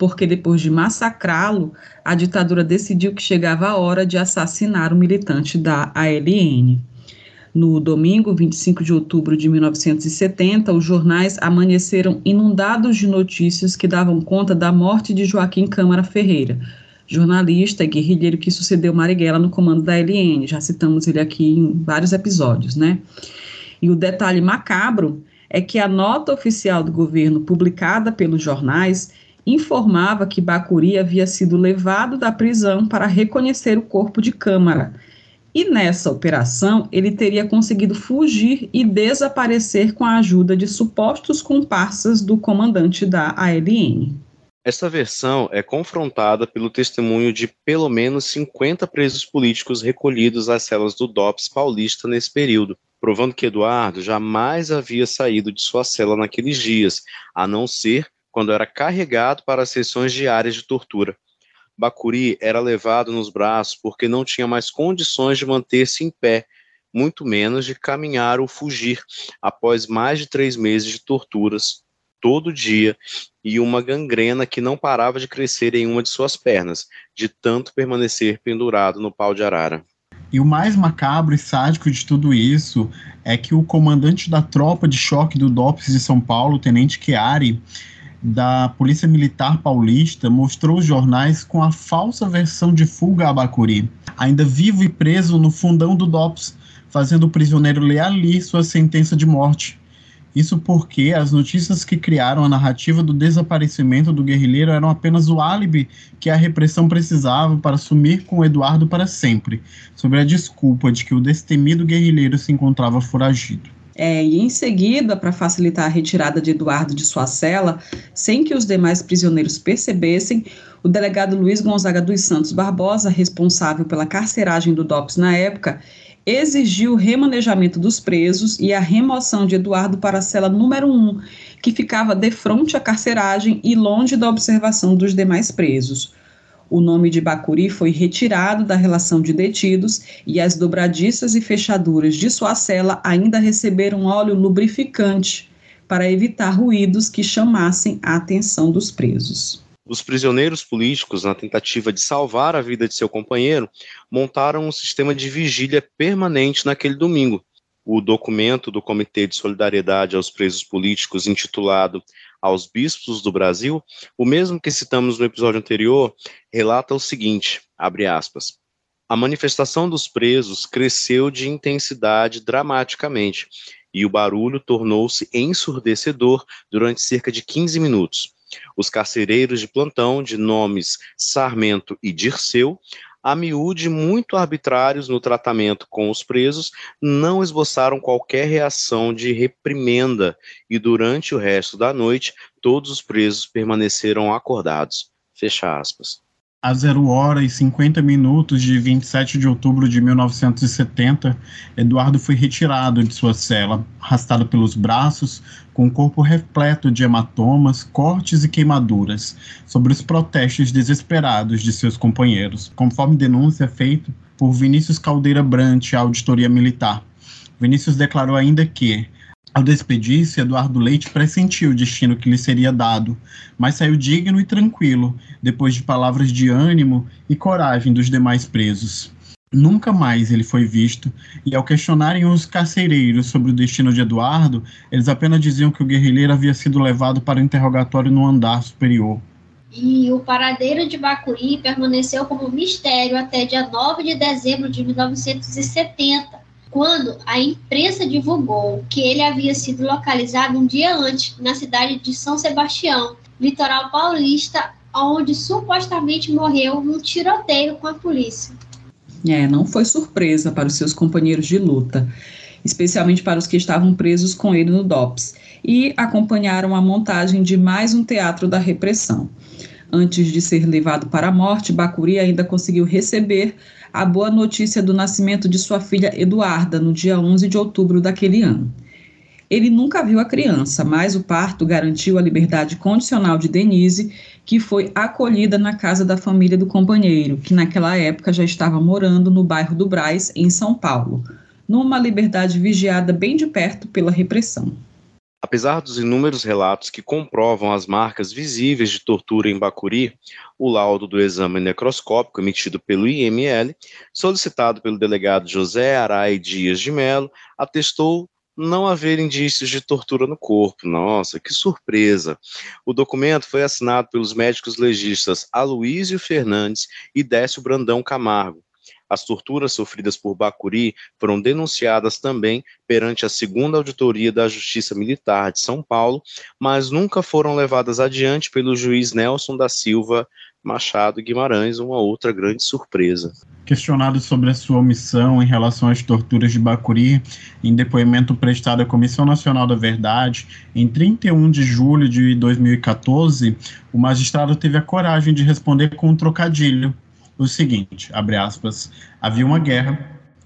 porque depois de massacrá-lo, a ditadura decidiu que chegava a hora de assassinar o militante da ALN. No domingo, 25 de outubro de 1970, os jornais amanheceram inundados de notícias que davam conta da morte de Joaquim Câmara Ferreira, jornalista e guerrilheiro que sucedeu Marighella no comando da ALN. Já citamos ele aqui em vários episódios, né? E o detalhe macabro é que a nota oficial do governo, publicada pelos jornais, informava que Bacuri havia sido levado da prisão para reconhecer o corpo de Câmara. E nessa operação, ele teria conseguido fugir e desaparecer com a ajuda de supostos comparsas do comandante da ALN.
Esta versão é confrontada pelo testemunho de pelo menos 50 presos políticos recolhidos às celas do DOPS paulista nesse período, provando que Eduardo jamais havia saído de sua cela naqueles dias, a não ser quando era carregado para as sessões diárias de tortura. Bacuri era levado nos braços porque não tinha mais condições de manter-se em pé, muito menos de caminhar ou fugir, após mais de três meses de torturas, todo dia, e uma gangrena que não parava de crescer em uma de suas pernas, de tanto permanecer pendurado no pau de arara.
E o mais macabro e sádico de tudo isso é que o comandante da tropa de choque do DOPS de São Paulo, Tenente Chiari, da Polícia Militar Paulista, mostrou os jornais com a falsa versão de fuga a Bacuri, ainda vivo e preso no fundão do DOPS, fazendo o prisioneiro ler ali sua sentença de morte. Isso porque as notícias que criaram a narrativa do desaparecimento do guerrilheiro eram apenas o álibi que a repressão precisava para sumir com Eduardo para sempre, sob a desculpa de que o destemido guerrilheiro se encontrava foragido.
É, e em seguida, para facilitar a retirada de Eduardo de sua cela, sem que os demais prisioneiros percebessem, o delegado Luiz Gonzaga dos Santos Barbosa, responsável pela carceragem do DOPS na época, exigiu o remanejamento dos presos e a remoção de Eduardo para a cela número 1, que ficava de frente à carceragem e longe da observação dos demais presos. O nome de Bacuri foi retirado da relação de detidos e as dobradiças e fechaduras de sua cela ainda receberam óleo lubrificante para evitar ruídos que chamassem a atenção dos presos.
Os prisioneiros políticos, na tentativa de salvar a vida de seu companheiro, montaram um sistema de vigília permanente naquele domingo. O documento do Comitê de Solidariedade aos Presos Políticos, intitulado aos bispos do Brasil, o mesmo que citamos no episódio anterior, relata o seguinte, abre aspas, a manifestação dos presos cresceu de intensidade dramaticamente e o barulho tornou-se ensurdecedor durante cerca de 15 minutos. Os carcereiros de plantão, de nomes Sarmento e Dirceu, a miúde muito arbitrários no tratamento com os presos, não esboçaram qualquer reação de reprimenda e durante o resto da noite todos os presos permaneceram acordados. Fecha aspas.
A 0 hora e 50 minutos de 27 de outubro de 1970, Eduardo foi retirado de sua cela, arrastado pelos braços, com o corpo repleto de hematomas, cortes e queimaduras, sobre os protestos desesperados de seus companheiros, conforme denúncia feita por Vinícius Caldeira Brant, à Auditoria Militar. Vinícius declarou ainda que ao despedir-se, Eduardo Leite pressentiu o destino que lhe seria dado, mas saiu digno e tranquilo, depois de palavras de ânimo e coragem dos demais presos. Nunca mais ele foi visto, e ao questionarem os carcereiros sobre o destino de Eduardo, eles apenas diziam que o guerrilheiro havia sido levado para o interrogatório no andar superior.
E o paradeiro de Bacuri permaneceu como mistério até dia 9 de dezembro de 1970, quando a imprensa divulgou que ele havia sido localizado um dia antes na cidade de São Sebastião, litoral paulista, onde supostamente morreu num tiroteio com a polícia.
É, não foi surpresa para os seus companheiros de luta, especialmente para os que estavam presos com ele no DOPS, e acompanharam a montagem de mais um teatro da repressão. Antes de ser levado para a morte, Bacuri ainda conseguiu receber a boa notícia do nascimento de sua filha Eduarda no dia 11 de outubro daquele ano. Ele nunca viu a criança, mas o parto garantiu a liberdade condicional de Denise, que foi acolhida na casa da família do companheiro, que naquela época já estava morando no bairro do Braz, em São Paulo, numa liberdade vigiada bem de perto pela repressão.
Apesar dos inúmeros relatos que comprovam as marcas visíveis de tortura em Bacuri, o laudo do exame necroscópico emitido pelo IML, solicitado pelo delegado José Arai Dias de Melo, atestou não haver indícios de tortura no corpo. Nossa, que surpresa! O documento foi assinado pelos médicos legistas Aloísio Fernandes e Décio Brandão Camargo, as torturas sofridas por Bacuri foram denunciadas também perante a segunda auditoria da Justiça Militar de São Paulo, mas nunca foram levadas adiante pelo juiz Nelson da Silva Machado Guimarães, uma outra grande surpresa.
Questionado sobre a sua omissão em relação às torturas de Bacuri, em depoimento prestado à Comissão Nacional da Verdade, em 31 de julho de 2014, o magistrado teve a coragem de responder com um trocadilho o seguinte, abre aspas, havia uma guerra,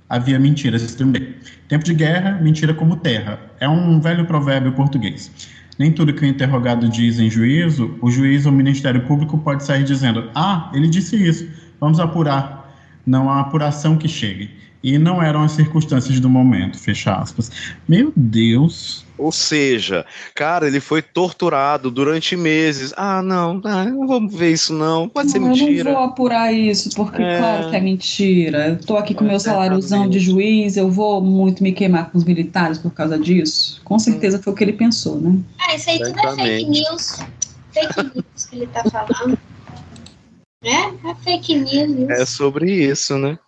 havia mentiras também. Tempo de guerra, mentira como terra. É um velho provérbio português. Nem tudo que o interrogado diz em juízo, o juiz ou o Ministério Público pode sair dizendo: ah, ele disse isso, vamos apurar. Não há apuração que chegue. E não eram as circunstâncias do momento, fecha aspas. Meu Deus.
Ou seja, cara, ele foi torturado durante meses. Ah, não, ah, não vamos ver isso não, pode ser mentira.
Eu não vou apurar isso, porque é... claro que é mentira. Eu tô aqui com é, meu saláriozão de juiz, eu vou muito me queimar com os militares por causa disso. Com certeza foi o que ele pensou, né?
Ah, isso aí tudo é fake news. Fake news que ele tá falando. É, é fake news.
É sobre isso, né?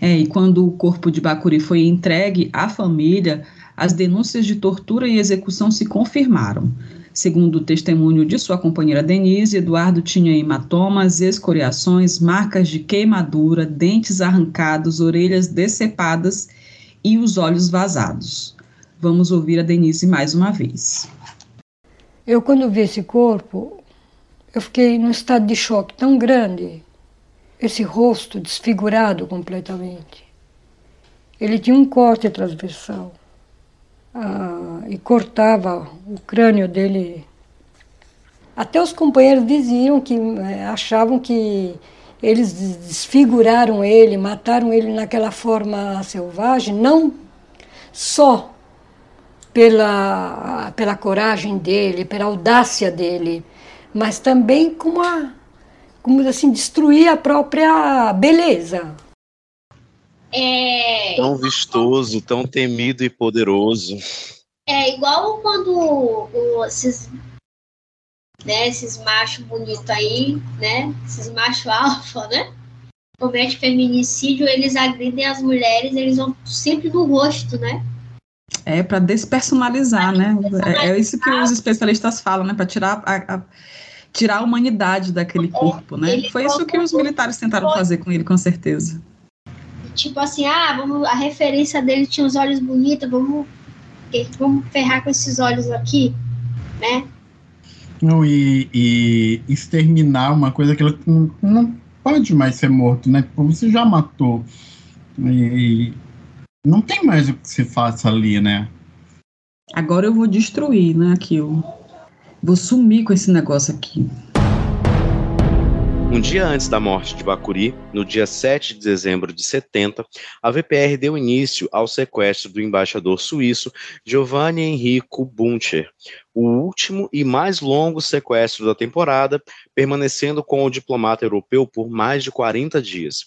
É, e quando o corpo de Bacuri foi entregue à família, as denúncias de tortura e execução se confirmaram. Segundo o testemunho de sua companheira Denise, Eduardo tinha hematomas, escoriações, marcas de queimadura, dentes arrancados, orelhas decepadas e os olhos vazados. Vamos ouvir a Denise mais uma vez.
Eu, quando vi esse corpo, eu fiquei num estado de choque tão grande. Esse rosto desfigurado completamente. Ele tinha um corte transversal ah, e cortava o crânio dele. Até os companheiros diziam que eh, achavam que eles desfiguraram ele, mataram ele naquela forma selvagem, não só pela, pela coragem dele, pela audácia dele, mas também com como assim, destruir a própria beleza.
É,
Tão vistoso, tão temido e poderoso.
é igual quando o- esses, né, esses machos bonitos aí, né? Esses machos alfa, né? Comete feminicídio, eles agridem as mulheres, eles vão sempre no rosto, né?
É para despersonalizar, né? É, é isso que os especialistas falam, né? Para tirar a, a- tirar a humanidade daquele corpo, né?
ele
Foi isso que os militares tentaram fazer com ele, com certeza.
Tipo assim, ah, vamos, a referência dele tinha os olhos bonitos, vamos, vamos ferrar com esses olhos aqui, né?
Não, e, e exterminar uma coisa que ela não, não pode mais ser morto, né? Tipo, você já matou. E não tem mais o que se faça ali, né?
Agora eu vou destruir, né, aquilo. Vou sumir com esse negócio aqui.
Um dia antes da morte de Bacuri, no dia 7 de dezembro de 70, a VPR deu início ao sequestro do embaixador suíço Giovanni Enrico Buncher, o último e mais longo sequestro da temporada, permanecendo com o diplomata europeu por mais de 40 dias.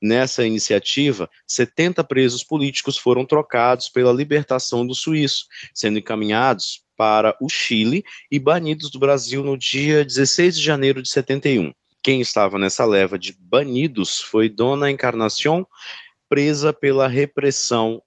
Nessa iniciativa, 70 presos políticos foram trocados pela libertação do suíço, sendo encaminhados para o Chile e banidos do Brasil no dia 16 de janeiro de 71. Quem estava nessa leva de banidos foi Dona Encarnação, presa pela repressão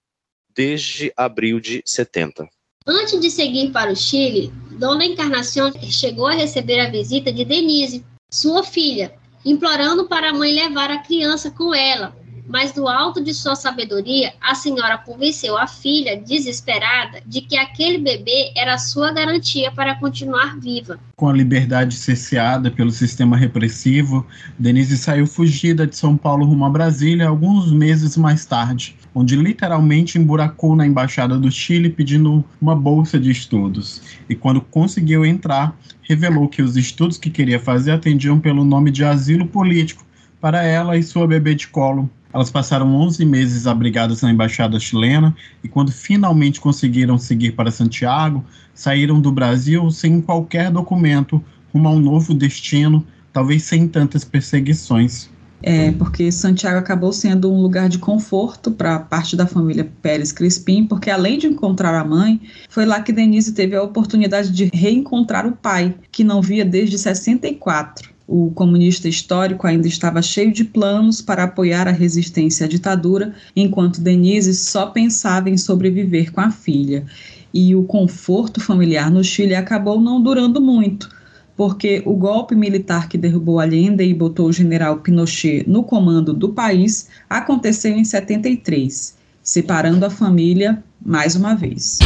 desde abril de 70.
Antes de seguir para o Chile, Dona Encarnação chegou a receber a visita de Denise, sua filha, implorando para a mãe levar a criança com ela. Mas do alto de sua sabedoria, a senhora convenceu a filha, desesperada, de que aquele bebê era sua garantia para continuar viva.
Com a liberdade cerceada pelo sistema repressivo, Denise saiu fugida de São Paulo rumo a Brasília alguns meses mais tarde, onde literalmente emburacou na embaixada do Chile pedindo uma bolsa de estudos. E quando conseguiu entrar, revelou que os estudos que queria fazer atendiam pelo nome de asilo político para ela e sua bebê de colo. Elas passaram 11 meses abrigadas na embaixada chilena e, quando finalmente conseguiram seguir para Santiago, saíram do Brasil sem qualquer documento, rumo a um novo destino, talvez sem tantas perseguições.
É, porque Santiago acabou sendo um lugar de conforto para parte da família Pérez Crispim, porque além de encontrar a mãe, foi lá que Denise teve a oportunidade de reencontrar o pai, que não via desde 64. O comunista histórico ainda estava cheio de planos para apoiar a resistência à ditadura, enquanto Denise só pensava em sobreviver com a filha. E o conforto familiar no Chile acabou não durando muito, porque o golpe militar que derrubou Allende e botou o general Pinochet no comando do país aconteceu em 73, separando a família mais uma vez.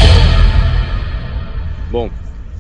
Bom,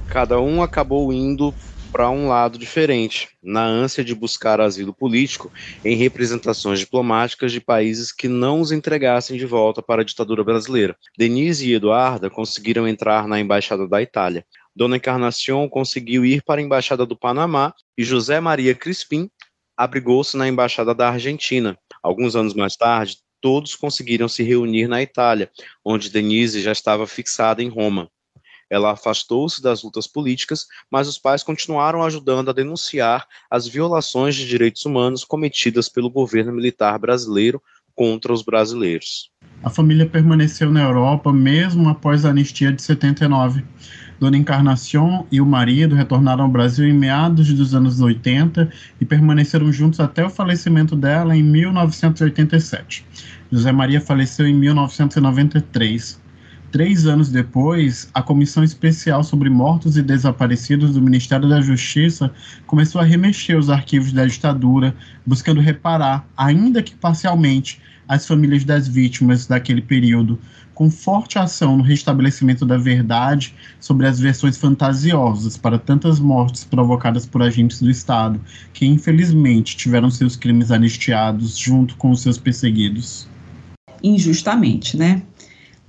cada um acabou indo para um lado diferente, na ânsia de buscar asilo político em representações diplomáticas de países que não os entregassem de volta para a ditadura brasileira. Denise e Eduarda conseguiram entrar na embaixada da Itália. Dona Encarnação conseguiu ir para a embaixada do Panamá e José Maria Crispim abrigou-se na embaixada da Argentina. Alguns anos mais tarde, todos conseguiram se reunir na Itália, onde Denise já estava fixada em Roma. Ela afastou-se das lutas políticas, mas os pais continuaram ajudando a denunciar as violações de direitos humanos cometidas pelo governo militar brasileiro contra os brasileiros.
A família permaneceu na Europa mesmo após a anistia de 79. Dona Encarnação e o marido retornaram ao Brasil em meados dos anos 80 e permaneceram juntos até o falecimento dela em 1987. José Maria faleceu em 1993. Três anos depois, a Comissão Especial sobre Mortos e Desaparecidos do Ministério da Justiça começou a remexer os arquivos da ditadura, buscando reparar, ainda que parcialmente, as famílias das vítimas daquele período, com forte ação no restabelecimento da verdade sobre as versões fantasiosas para tantas mortes provocadas por agentes do Estado, que infelizmente tiveram seus crimes anistiados junto com os seus perseguidos.
Injustamente, né?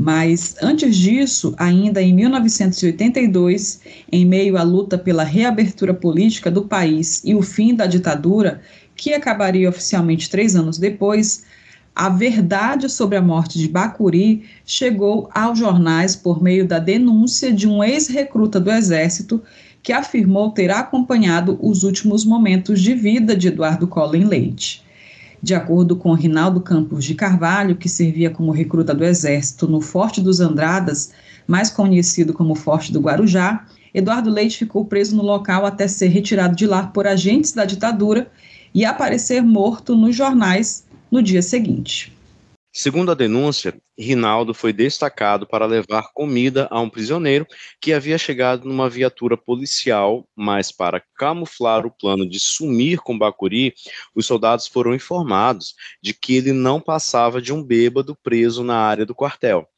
Mas antes disso, ainda em 1982, em meio à luta pela reabertura política do país e o fim da ditadura, que acabaria oficialmente três anos depois, a verdade sobre a morte de Bacuri chegou aos jornais por meio da denúncia de um ex-recruta do Exército que afirmou ter acompanhado os últimos momentos de vida de Eduardo Collin Leite. De acordo com Rinaldo Campos de Carvalho, que servia como recruta do Exército no Forte dos Andradas, mais conhecido como Forte do Guarujá, Eduardo Leite ficou preso no local até ser retirado de lá por agentes da ditadura e aparecer morto nos jornais no dia seguinte.
Segundo a denúncia, Rinaldo foi destacado para levar comida a um prisioneiro que havia chegado numa viatura policial, mas para camuflar o plano de sumir com Bacuri, os soldados foram informados de que ele não passava de um bêbado preso na área do quartel.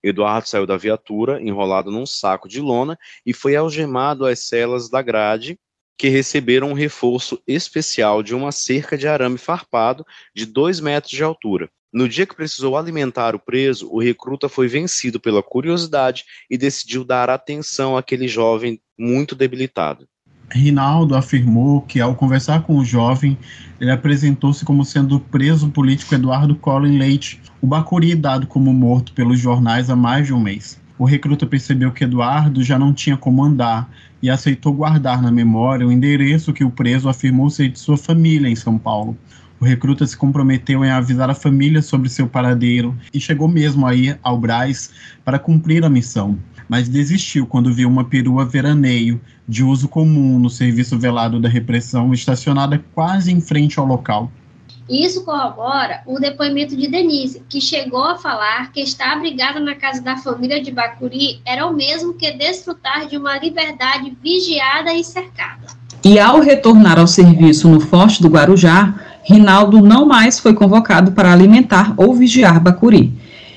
Eduardo saiu da viatura, enrolado num saco de lona, e foi algemado às celas da grade, que receberam um reforço especial de uma cerca de arame farpado de dois metros de altura. No dia que precisou alimentar o preso, o recruta foi vencido pela curiosidade e decidiu dar atenção àquele jovem muito debilitado.
Rinaldo afirmou que, ao conversar com o jovem, ele apresentou-se como sendo o preso político Eduardo Collin Leite, o Bacuri dado como morto pelos jornais há mais de um mês. O recruta percebeu que Eduardo já não tinha como andar e aceitou guardar na memória o endereço que o preso afirmou ser de sua família em São Paulo. O recruta se comprometeu em avisar a família sobre seu paradeiro e chegou mesmo a ir ao Braz para cumprir a missão, mas desistiu quando viu uma perua veraneio de uso comum no serviço velado da repressão estacionada quase em frente ao local.
Isso corrobora o depoimento de Denise, que chegou a falar que estar abrigada na casa da família de Bacuri era o mesmo que desfrutar de uma liberdade vigiada e cercada.
E ao retornar ao serviço no Forte do Guarujá, Rinaldo não mais foi convocado para alimentar ou vigiar Bacuri,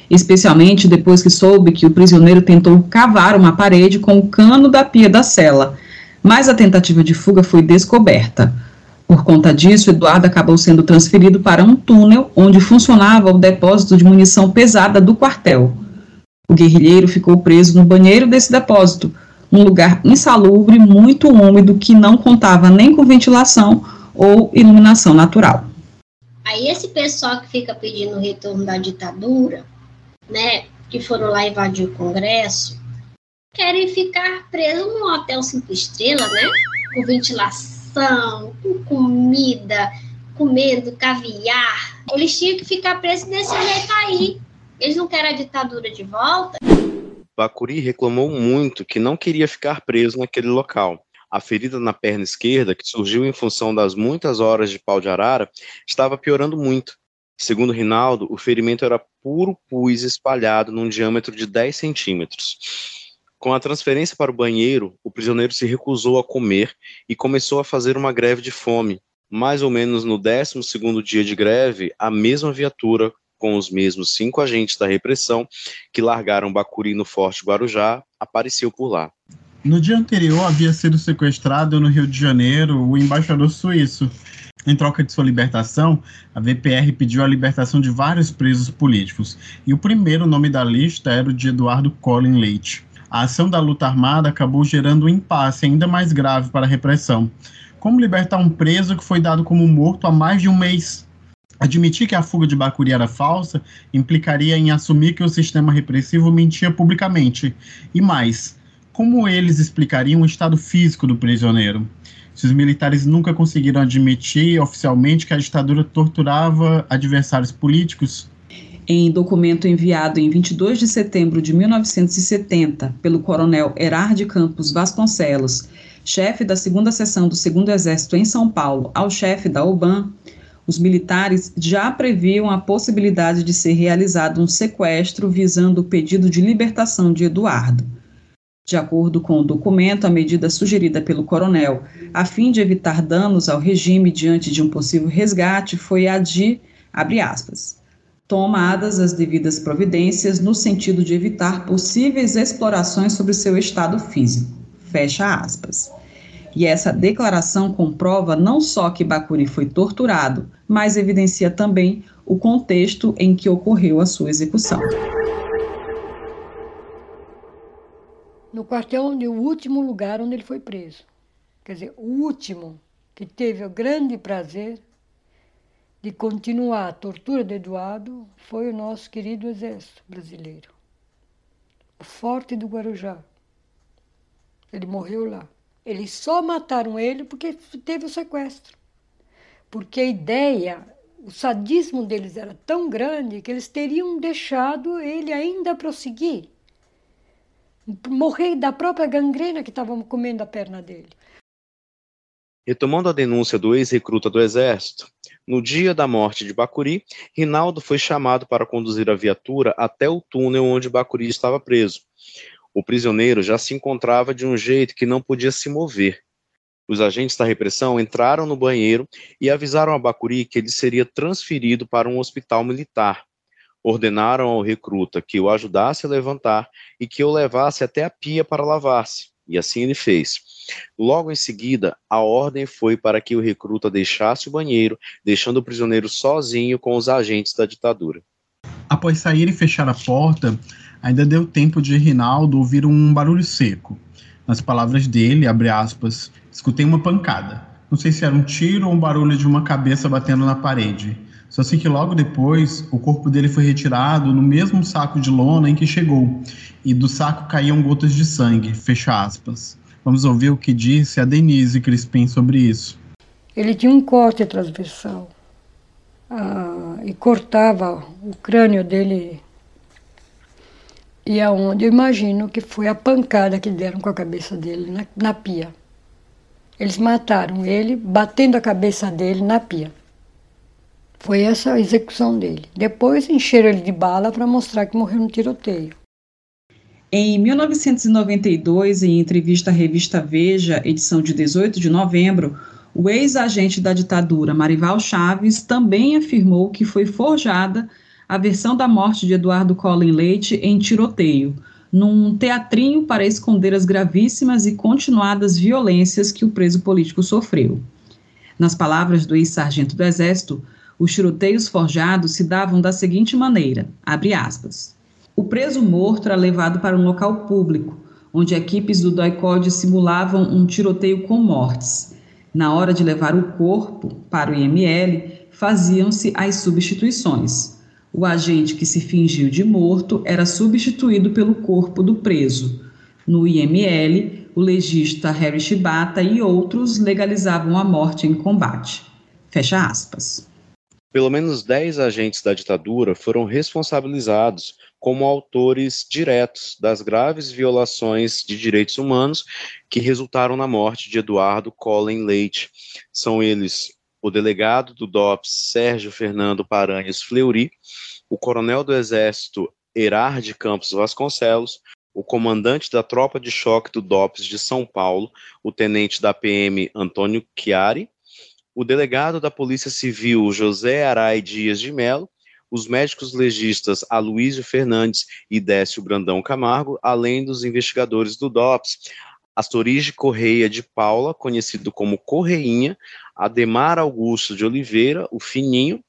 especialmente depois que soube que o prisioneiro tentou cavar uma parede com o cano da pia da cela, mas a tentativa de fuga foi descoberta. Por conta disso, Eduardo acabou sendo transferido para um túnel onde funcionava o depósito de munição pesada do quartel. O guerrilheiro ficou preso no banheiro desse depósito, um lugar insalubre, muito úmido, que não contava nem com ventilação ou iluminação natural.
Aí esse pessoal que fica pedindo o retorno da ditadura, né, que foram lá invadir o Congresso, querem ficar presos num hotel cinco estrelas, né, com ventilação, com comida, comendo caviar. Eles tinham que ficar presos desse jeito aí. Eles não querem a ditadura de volta.
Bacuri reclamou muito que não queria ficar preso naquele local. A ferida na perna esquerda, que surgiu em função das muitas horas de pau de arara, estava piorando muito. Segundo Rinaldo, o ferimento era puro pus espalhado num diâmetro de 10 centímetros. Com a transferência para o banheiro, o prisioneiro se recusou a comer e começou a fazer uma greve de fome. Mais ou menos no 12 dia de greve, a mesma viatura, com os mesmos cinco agentes da repressão que largaram Bacuri no Forte Guarujá, apareceu por lá.
No dia anterior havia sido sequestrado no Rio de Janeiro o embaixador suíço. Em troca de sua libertação, a VPR pediu a libertação de vários presos políticos, e o primeiro nome da lista era o de Eduardo Collin Leite. A ação da luta armada acabou gerando um impasse ainda mais grave para a repressão. Como libertar um preso que foi dado como morto há mais de um mês? Admitir que a fuga de Bacuri era falsa implicaria em assumir que o sistema repressivo mentia publicamente. E mais, como eles explicariam o estado físico do prisioneiro? Se os militares nunca conseguiram admitir oficialmente que a ditadura torturava adversários políticos?
Em documento enviado em 22 de setembro de 1970 pelo coronel Herard Campos Vasconcelos, chefe da segunda seção do Segundo Exército em São Paulo, ao chefe da UBAN, Os militares já previam a possibilidade de ser realizado um sequestro visando o pedido de libertação de Eduardo. De acordo com o documento, a medida sugerida pelo coronel, a fim de evitar danos ao regime diante de um possível resgate, foi a de, abre aspas, tomadas as devidas providências no sentido de evitar possíveis explorações sobre seu estado físico, fecha aspas. E essa declaração comprova não só que Bacuri foi torturado, mas evidencia também o contexto em que ocorreu a sua execução.
No quartel onde o último lugar onde ele foi preso. Quer dizer, o último que teve o grande prazer de continuar a tortura de Eduardo foi o nosso querido exército brasileiro. O Forte do Guarujá. Ele morreu lá. Eles só mataram ele porque teve o sequestro. Porque a ideia, o sadismo deles era tão grande que eles teriam deixado ele ainda prosseguir morrer da própria gangrena que estavam comendo a perna dele.
Retomando a denúncia do ex-recruta do Exército, no dia da morte de Bacuri, Rinaldo foi chamado para conduzir a viatura até o túnel onde Bacuri estava preso. O prisioneiro já se encontrava de um jeito que não podia se mover. Os agentes da repressão entraram no banheiro e avisaram a Bacuri que ele seria transferido para um hospital militar ordenaram ao recruta que o ajudasse a levantar e que o levasse até a pia para lavar-se, e assim ele fez. Logo em seguida, a ordem foi para que o recruta deixasse o banheiro, deixando o prisioneiro sozinho com os agentes da ditadura.
Após sair e fechar a porta, ainda deu tempo de Rinaldo ouvir um barulho seco. Nas palavras dele, abre aspas, escutei uma pancada. Não sei se era um tiro ou um barulho de uma cabeça batendo na parede. Só sei que logo depois o corpo dele foi retirado no mesmo saco de lona em que chegou, e do saco caíam gotas de sangue. Fecha aspas. Vamos ouvir o que disse a Denise Crispim sobre isso.
Ele tinha um corte transversal ah, e cortava o crânio dele. E aonde eu imagino que foi a pancada que deram com a cabeça dele na, na pia. Eles mataram ele batendo a cabeça dele na pia. Foi essa a execução dele. Depois encheram ele de bala para mostrar que morreu no tiroteio.
Em 1992, em entrevista à revista Veja, edição de 18 de novembro, o ex-agente da ditadura Marival Chaves também afirmou que foi forjada a versão da morte de Eduardo Collin Leite em tiroteio, num teatrinho para esconder as gravíssimas e continuadas violências que o preso político sofreu. Nas palavras do ex-sargento do Exército, os tiroteios forjados se davam da seguinte maneira: aspas. O preso morto era levado para um local público, onde equipes do DOICOD simulavam um tiroteio com mortes. Na hora de levar o corpo para o IML, faziam-se as substituições. O agente que se fingiu de morto era substituído pelo corpo do preso. No IML, o legista Harry Shibata e outros legalizavam a morte em combate. Fecha aspas.
Pelo menos 10 agentes da ditadura foram responsabilizados como autores diretos das graves violações de direitos humanos que resultaram na morte de Eduardo Colin Leite. São eles o delegado do DOPS Sérgio Fernando Paranhos Fleury, o coronel do Exército Herard Campos Vasconcelos, o comandante da tropa de choque do DOPS de São Paulo, o tenente da PM Antônio Chiari, o delegado da Polícia Civil José Arai Dias de Melo, os médicos legistas Aloysio Fernandes e Décio Brandão Camargo, além dos investigadores do DOPS, Astorige Correia de Paula, conhecido como Correinha, Ademar Augusto de Oliveira, o Fininho,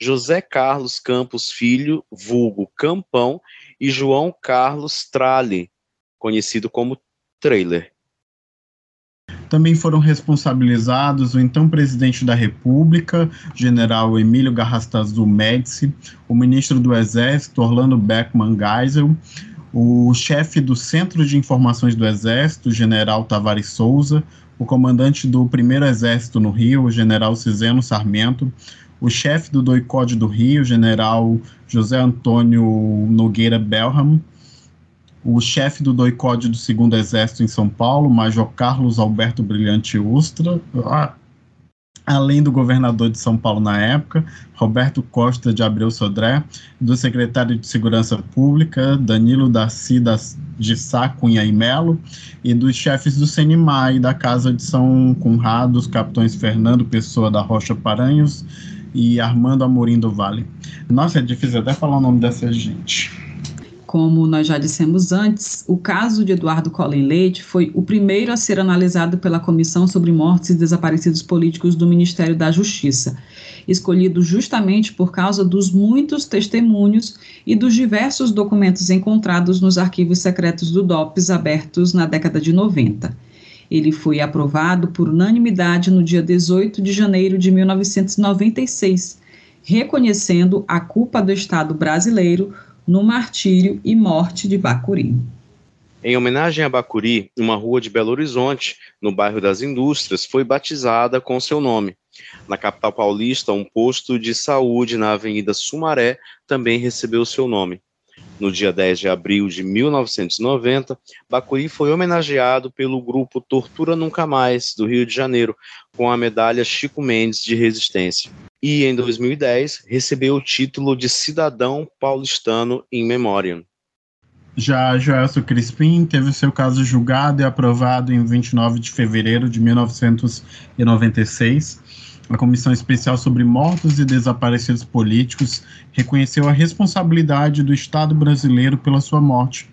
José Carlos Campos Filho, vulgo Campão, e João Carlos Trale, conhecido como Trailer.
Também foram responsabilizados o então presidente da República, general Emílio Garrastazu Médici, o ministro do Exército, Orlando Beckman Geisel, o chefe do Centro de Informações do Exército, general Tavares Souza, o comandante do Primeiro Exército no Rio, o general Ciseno Sarmento, o chefe do DOICOD do Rio, general José Antônio Nogueira Belham, o chefe do DOICOD do Segundo Exército em São Paulo, Major Carlos Alberto Brilhante Ustra, além do governador de São Paulo na época, Roberto Costa de Abreu Sodré, do secretário de Segurança Pública, Danilo Darcy das, de Sá Cunha e Melo, e dos chefes do CENIMAI da Casa de São Conrado, os capitães Fernando Pessoa da Rocha Paranhos e Armando Amorim do Vale. Nossa, é difícil até falar o nome dessa gente.
Como nós já dissemos antes, o caso de Eduardo Collen Leite foi o primeiro a ser analisado pela Comissão sobre Mortes e Desaparecidos Políticos do Ministério da Justiça, escolhido justamente por causa dos muitos testemunhos e dos diversos documentos encontrados nos arquivos secretos do DOPS abertos na década de 90. Ele foi aprovado por unanimidade no dia 18 de janeiro de 1996, reconhecendo a culpa do Estado brasileiro no martírio e morte de Bacuri.
Em homenagem a Bacuri, uma rua de Belo Horizonte, no bairro das Indústrias, foi batizada com seu nome. Na capital paulista, um posto de saúde na Avenida Sumaré também recebeu seu nome. No dia 10 de abril de 1990, Bacuri foi homenageado pelo grupo Tortura Nunca Mais, do Rio de Janeiro, com a medalha Chico Mendes de Resistência e, em 2010, recebeu o título de cidadão paulistano em memória.
Já Joelso Crispim teve seu caso julgado e aprovado em 29 de fevereiro de 1996. A Comissão Especial sobre Mortos e Desaparecidos Políticos reconheceu a responsabilidade do Estado brasileiro pela sua morte.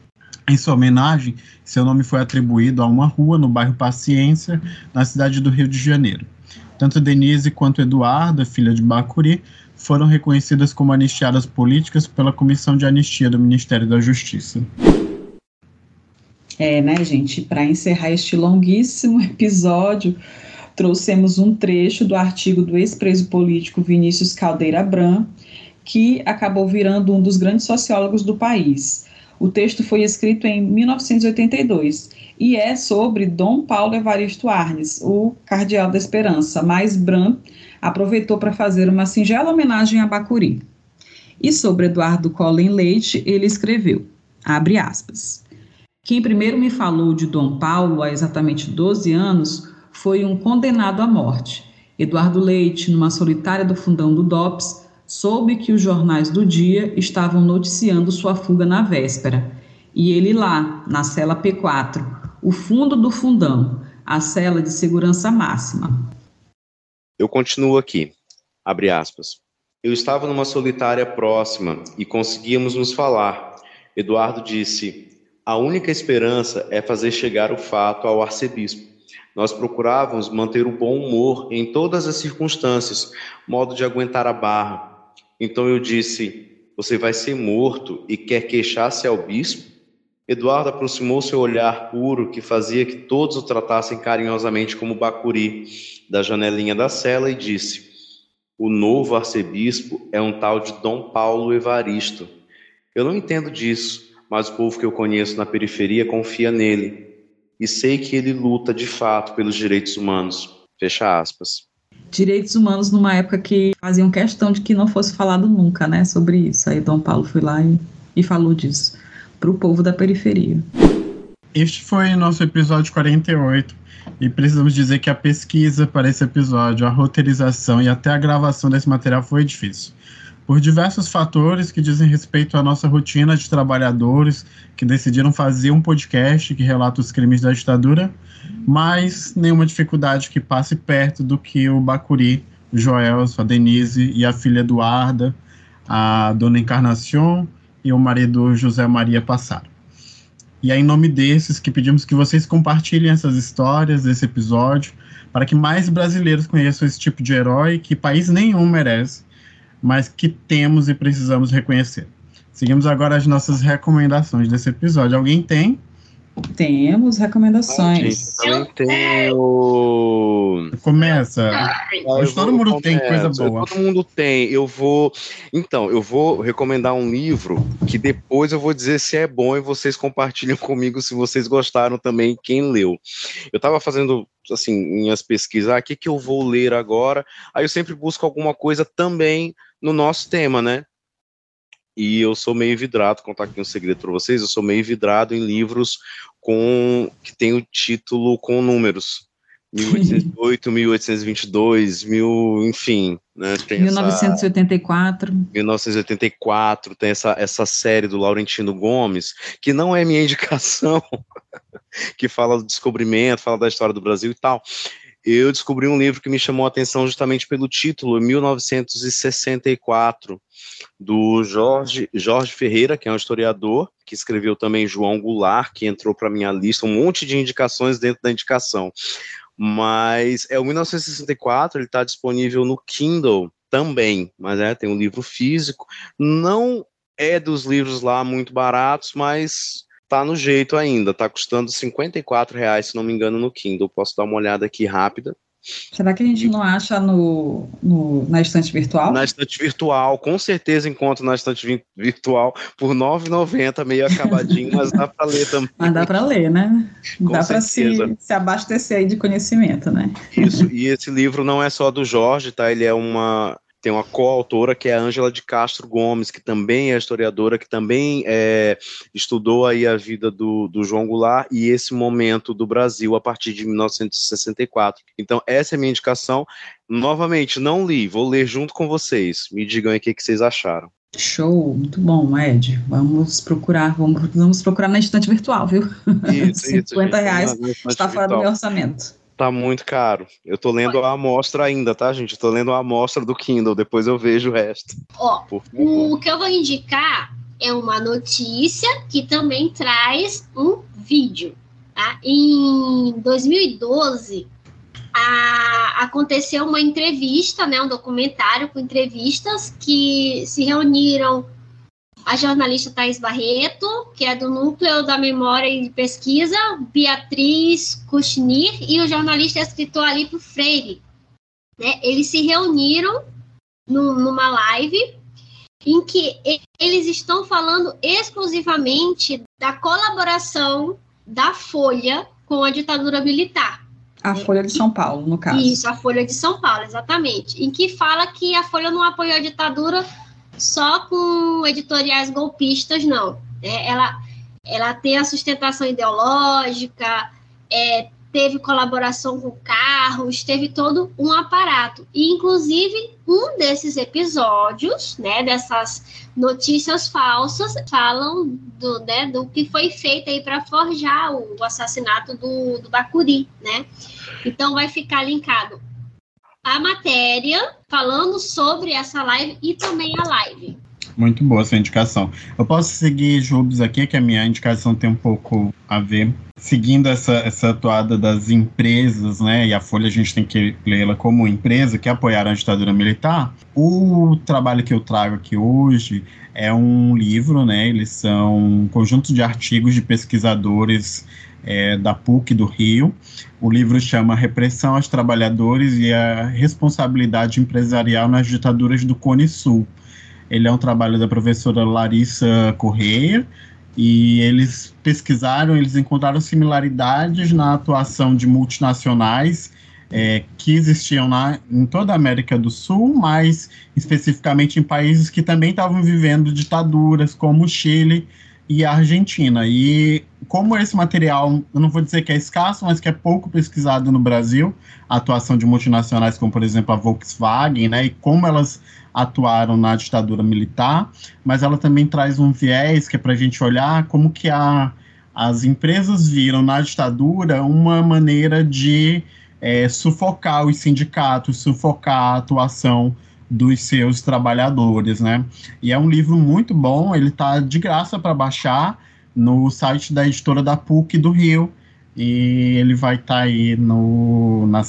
Em sua homenagem, seu nome foi atribuído a uma rua no bairro Paciência, na cidade do Rio de Janeiro. Tanto Denise quanto Eduarda, filha de Bacuri, foram reconhecidas como anistiadas políticas pela Comissão de Anistia do Ministério da Justiça.
É, né, gente? Para encerrar este longuíssimo episódio, trouxemos um trecho do artigo do ex-preso político Vinícius Caldeira Bram, que acabou virando um dos grandes sociólogos do país. O texto foi escrito em 1982 e é sobre Dom Paulo Evaristo Arnes, o cardeal da Esperança, mas Bram aproveitou para fazer uma singela homenagem a Bacuri. E sobre Eduardo Collen Leite, ele escreveu, abre aspas, quem primeiro me falou de Dom Paulo há exatamente 12 anos foi um condenado à morte. Eduardo Leite, numa solitária do fundão do DOPS, soube que os jornais do dia estavam noticiando sua fuga na véspera. E ele lá, na cela P4, o fundo do fundão, a cela de segurança máxima.
Eu continuo aqui. Abre aspas. Eu estava numa solitária próxima e conseguíamos nos falar. Eduardo disse: a única esperança é fazer chegar o fato ao arcebispo. Nós procurávamos manter o bom humor em todas as circunstâncias, modo de aguentar a barra. Então eu disse: Você vai ser morto e quer queixar-se ao bispo? Eduardo aproximou seu olhar puro que fazia que todos o tratassem carinhosamente como Bacuri, da janelinha da cela e disse: O novo arcebispo é um tal de Dom Paulo Evaristo. Eu não entendo disso, mas o povo que eu conheço na periferia confia nele e sei que ele luta de fato pelos direitos humanos. Fecha aspas.
Direitos humanos numa época que faziam questão de que não fosse falado nunca, né, sobre isso. Aí Dom Paulo foi lá e, e falou disso para o povo da periferia.
Este foi nosso episódio 48 e precisamos dizer que a pesquisa para esse episódio, a roteirização e até a gravação desse material foi difícil. Por diversos fatores que dizem respeito à nossa rotina de trabalhadores que decidiram fazer um podcast que relata os crimes da ditadura, mas nenhuma dificuldade que passe perto do que o Bacuri, o Joel, a Denise e a filha Eduarda, a dona Encarnação e o marido José Maria passaram. E é em nome desses que pedimos que vocês compartilhem essas histórias, esse episódio, para que mais brasileiros conheçam esse tipo de herói que país nenhum merece, mas que temos e precisamos reconhecer. Seguimos agora as nossas recomendações desse episódio. Alguém tem?
Temos recomendações.
Ah, eu tenho.
Começa. Hoje todo mundo tem coisa boa.
Todo mundo tem. Eu vou. Então, eu vou recomendar um livro que depois eu vou dizer se é bom e vocês compartilham comigo se vocês gostaram também, quem leu. Eu estava fazendo assim, minhas pesquisas, ah, o que, que eu vou ler agora? Aí eu sempre busco alguma coisa também no nosso tema, né? E eu sou meio vidrado, contar aqui um segredo para vocês, eu sou meio vidrado em livros com que tem o título com números. 1808, 1822, mil, enfim, né?
Tem 1984.
Essa, 1984, tem essa, essa série do Laurentino Gomes, que não é minha indicação, que fala do descobrimento, fala da história do Brasil e tal. Eu descobri um livro que me chamou a atenção justamente pelo título, 1964, do Jorge, Jorge Ferreira, que é um historiador, que escreveu também João Goulart, que entrou para minha lista, um monte de indicações dentro da indicação. Mas é o 1964, ele está disponível no Kindle também, mas é, tem um livro físico, não é dos livros lá muito baratos, mas tá no jeito ainda, tá custando 54 reais, se não me engano, no Kindle, posso dar uma olhada aqui rápida,
Será que a gente não acha no, no, na estante virtual?
Na estante virtual, com certeza encontro na estante vi virtual por R$ 9,90, meio acabadinho, mas dá para ler também.
Mas dá para ler, né?
Com
dá para se, se abastecer aí de conhecimento, né?
Isso, e esse livro não é só do Jorge, tá? Ele é uma tem uma coautora que é a Ângela de Castro Gomes, que também é historiadora, que também é, estudou aí a vida do, do João Goulart e esse momento do Brasil a partir de 1964. Então, essa é a minha indicação. Novamente, não li, vou ler junto com vocês. Me digam aí o que, que vocês acharam.
Show, muito bom, Ed. Vamos procurar, vamos, vamos procurar na estante virtual, viu?
Isso,
50
isso,
reais está fora do meu orçamento.
Tá muito caro. Eu tô lendo a amostra ainda, tá, gente? Eu tô lendo a amostra do Kindle, depois eu vejo o resto.
Ó, o que eu vou indicar é uma notícia que também traz um vídeo. Tá? Em 2012, a, aconteceu uma entrevista, né, um documentário com entrevistas que se reuniram a jornalista Thais Barreto, que é do Núcleo da Memória e Pesquisa, Beatriz Kuchnir e o jornalista e escritor Alípio Freire. Né? Eles se reuniram no, numa live em que eles estão falando exclusivamente da colaboração da Folha com a ditadura militar.
A Folha de São Paulo, no caso.
Isso, a Folha de São Paulo, exatamente. Em que fala que a Folha não apoiou a ditadura só com editoriais golpistas, não. É, ela, ela tem a sustentação ideológica, é, teve colaboração com carros, teve todo um aparato. E, inclusive, um desses episódios, né, dessas notícias falsas, falam do, né, do que foi feito aí para forjar o assassinato do, do Bacuri, né? Então, vai ficar linkado a matéria falando sobre essa live e também a live.
Muito boa essa indicação. Eu posso seguir Jubes aqui, que a minha indicação tem um pouco a ver. Seguindo essa, essa atuada das empresas, né? E a Folha a gente tem que lê-la como empresa que apoiaram a ditadura militar. O trabalho que eu trago aqui hoje é um livro, né? Eles são um conjunto de artigos de pesquisadores é, da PUC do Rio. O livro chama Repressão aos Trabalhadores e a Responsabilidade Empresarial nas Ditaduras do Cone Sul. Ele é um trabalho da professora Larissa Correia, e eles pesquisaram, eles encontraram similaridades na atuação de multinacionais é, que existiam na, em toda a América do Sul, mas especificamente em países que também estavam vivendo ditaduras, como Chile e Argentina. E como esse material, eu não vou dizer que é escasso, mas que é pouco pesquisado no Brasil, a atuação de multinacionais como, por exemplo, a Volkswagen, né, e como elas atuaram na ditadura militar, mas ela também traz um viés que é para a gente olhar como que a, as empresas viram na ditadura uma maneira de é, sufocar os sindicatos, sufocar a atuação dos seus trabalhadores, né? E é um livro muito bom, ele está de graça para baixar no site da editora da PUC do Rio e ele vai estar tá aí no na,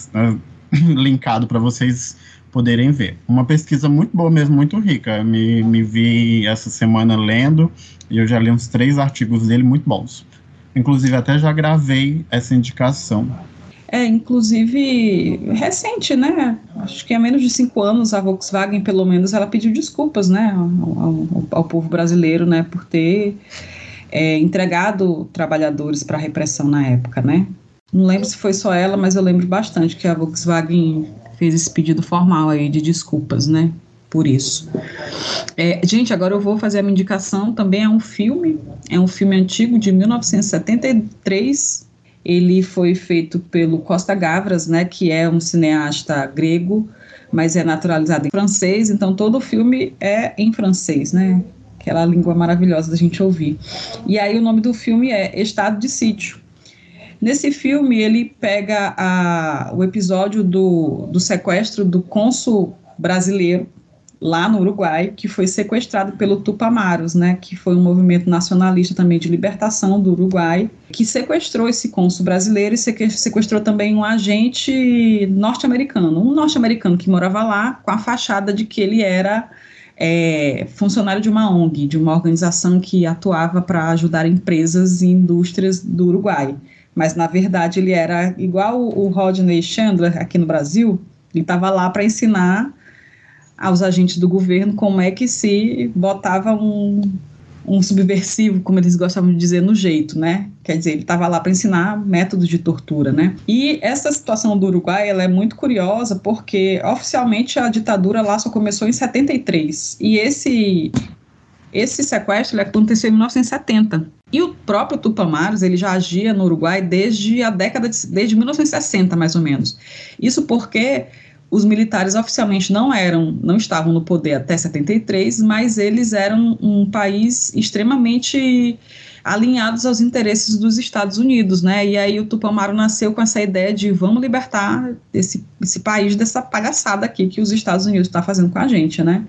linkado para vocês poderem ver. Uma pesquisa muito boa mesmo, muito rica. Me, me vi essa semana lendo e eu já li uns três artigos dele muito bons. Inclusive até já gravei essa indicação.
É, inclusive, recente, né? Acho que há menos de cinco anos a Volkswagen, pelo menos, ela pediu desculpas, né, ao, ao, ao povo brasileiro, né, por ter é, entregado trabalhadores para a repressão na época, né? Não lembro se foi só ela, mas eu lembro bastante que a Volkswagen fez esse pedido formal aí de desculpas, né? Por isso. É, gente, agora eu vou fazer a minha indicação. Também é um filme, é um filme antigo de 1973 Ele foi feito pelo Costa Gavras, né, que é um cineasta grego, mas é naturalizado em francês, então todo o filme é em francês, né? Aquela língua maravilhosa da gente ouvir. E aí o nome do filme é Estado de Sítio. Nesse filme, ele pega a, o episódio do, do sequestro do cônsul brasileiro lá no Uruguai, que foi sequestrado pelo Tupamaros, né, que foi um movimento nacionalista também de libertação do Uruguai, que sequestrou esse cônsul brasileiro e sequestrou também um agente norte-americano, um norte-americano que morava lá com a fachada de que ele era é, funcionário de uma ONG, de uma organização que atuava para ajudar empresas e indústrias do Uruguai. Mas, na verdade, ele era igual o Rodney Chandler aqui no Brasil, ele estava lá para ensinar aos agentes do governo como é que se botava um, um subversivo, como eles gostavam de dizer, no jeito, né? Quer dizer, ele estava lá para ensinar métodos de tortura, né? E essa situação do Uruguai, ela é muito curiosa porque oficialmente a ditadura lá só começou em 73 e esse esse sequestro aconteceu em 1970. E o próprio Tupamaros, ele já agia no Uruguai desde a década de, desde 1960, mais ou menos. Isso porque os militares oficialmente não eram, não estavam no poder até 73, mas eles eram um país extremamente alinhados aos interesses dos Estados Unidos, né? E aí o Tupamaro nasceu com essa ideia de vamos libertar esse, esse país dessa palhaçada aqui que os Estados Unidos está fazendo com a gente, né?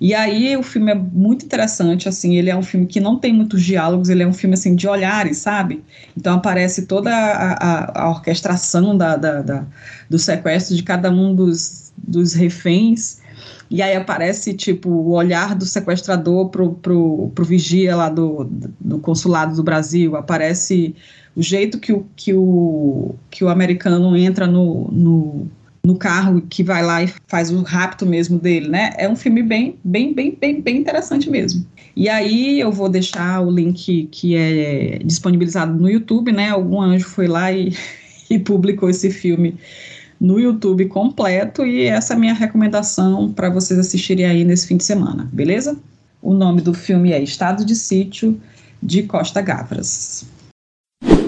E aí o filme é muito interessante, assim, ele é um filme que não tem muitos diálogos, ele é um filme, assim, de olhares, sabe? Então aparece toda a, a, a orquestração da, da, da, do sequestro de cada um dos, dos reféns, e aí aparece, tipo, o olhar do sequestrador pro, pro, pro vigia lá do, do consulado do Brasil, aparece o jeito que o, que o, que o americano entra no, no no carro que vai lá e faz o rapto mesmo dele, né? É um filme bem, bem, bem, bem, bem interessante mesmo. E aí eu vou deixar o link que é disponibilizado no YouTube, né? Algum anjo foi lá e, e publicou esse filme no YouTube completo e essa é a minha recomendação para vocês assistirem aí nesse fim de semana, beleza? O nome do filme é Estado de Sítio de Costa Gavras.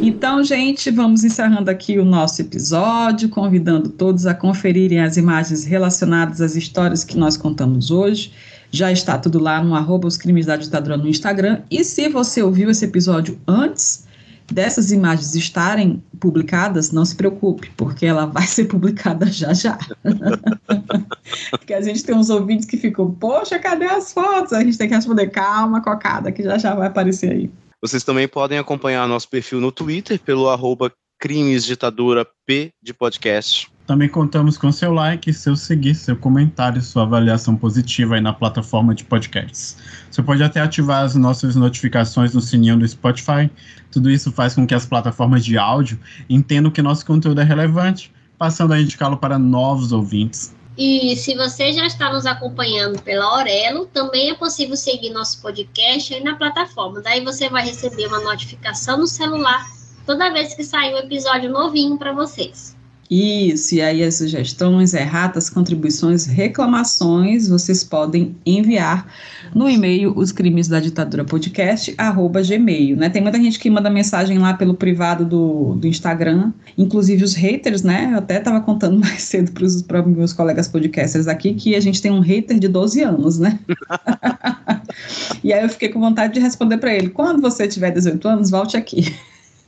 Então, gente, vamos encerrando aqui o nosso episódio, convidando todos a conferirem as imagens relacionadas às histórias que nós contamos hoje. Já está tudo lá no arroba os crimes da ditadura no Instagram. E se você ouviu esse episódio antes dessas imagens estarem publicadas, não se preocupe, porque ela vai ser publicada já já. porque a gente tem uns ouvintes que ficam, poxa, cadê as fotos? A gente tem que responder, calma, cocada, que já já vai aparecer aí.
Vocês também podem acompanhar nosso perfil no Twitter pelo arroba P de podcast.
Também contamos com seu like, seu seguir, seu comentário, sua avaliação positiva aí na plataforma de podcasts. Você pode até ativar as nossas notificações no sininho do Spotify. Tudo isso faz com que as plataformas de áudio entendam que nosso conteúdo é relevante, passando a indicá-lo para novos ouvintes.
E se você já está nos acompanhando pela Aurelo, também é possível seguir nosso podcast aí na plataforma. Daí você vai receber uma notificação no celular toda vez que sair um episódio novinho para vocês.
Isso, e aí as sugestões, erratas, contribuições, reclamações, vocês podem enviar no e-mail os crimes da ditadura podcast, arroba gmail, né? Tem muita gente que manda mensagem lá pelo privado do, do Instagram, inclusive os haters, né? Eu até estava contando mais cedo para os meus colegas podcasters aqui que a gente tem um hater de 12 anos, né? e aí eu fiquei com vontade de responder para ele, quando você tiver 18 anos, volte aqui.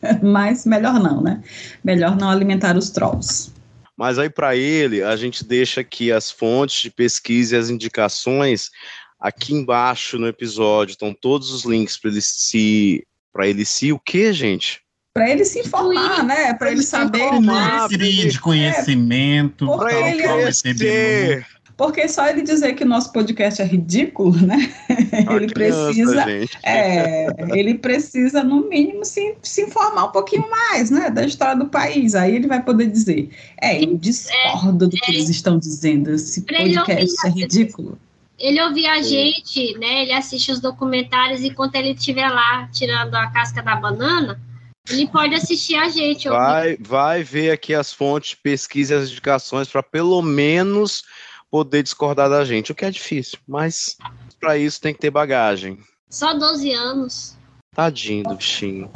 Mas melhor não, né? Melhor não alimentar os trolls.
Mas aí para ele, a gente deixa aqui as fontes de pesquisa e as indicações aqui embaixo no episódio. Estão todos os links para ele se para ele se o que, gente?
Para ele se informar, né? Para ele saber
mais de conhecimento,
é, para ele crescer. Porque só ele dizer que o nosso podcast é ridículo, né? ele precisa, é, ele precisa no mínimo se, se informar um pouquinho mais, né, da história do país. Aí ele vai poder dizer, é, eu discordo do que eles estão dizendo. Esse podcast é ridículo.
Ele ouvir a gente, né? Ele assiste os documentários enquanto ele estiver lá tirando a casca da banana. Ele pode assistir a gente.
Vai, vai ver aqui as fontes, pesquisa as indicações para pelo menos poder discordar da gente, o que é difícil, mas para isso tem que ter bagagem.
Só 12 anos.
Tadinho do bichinho.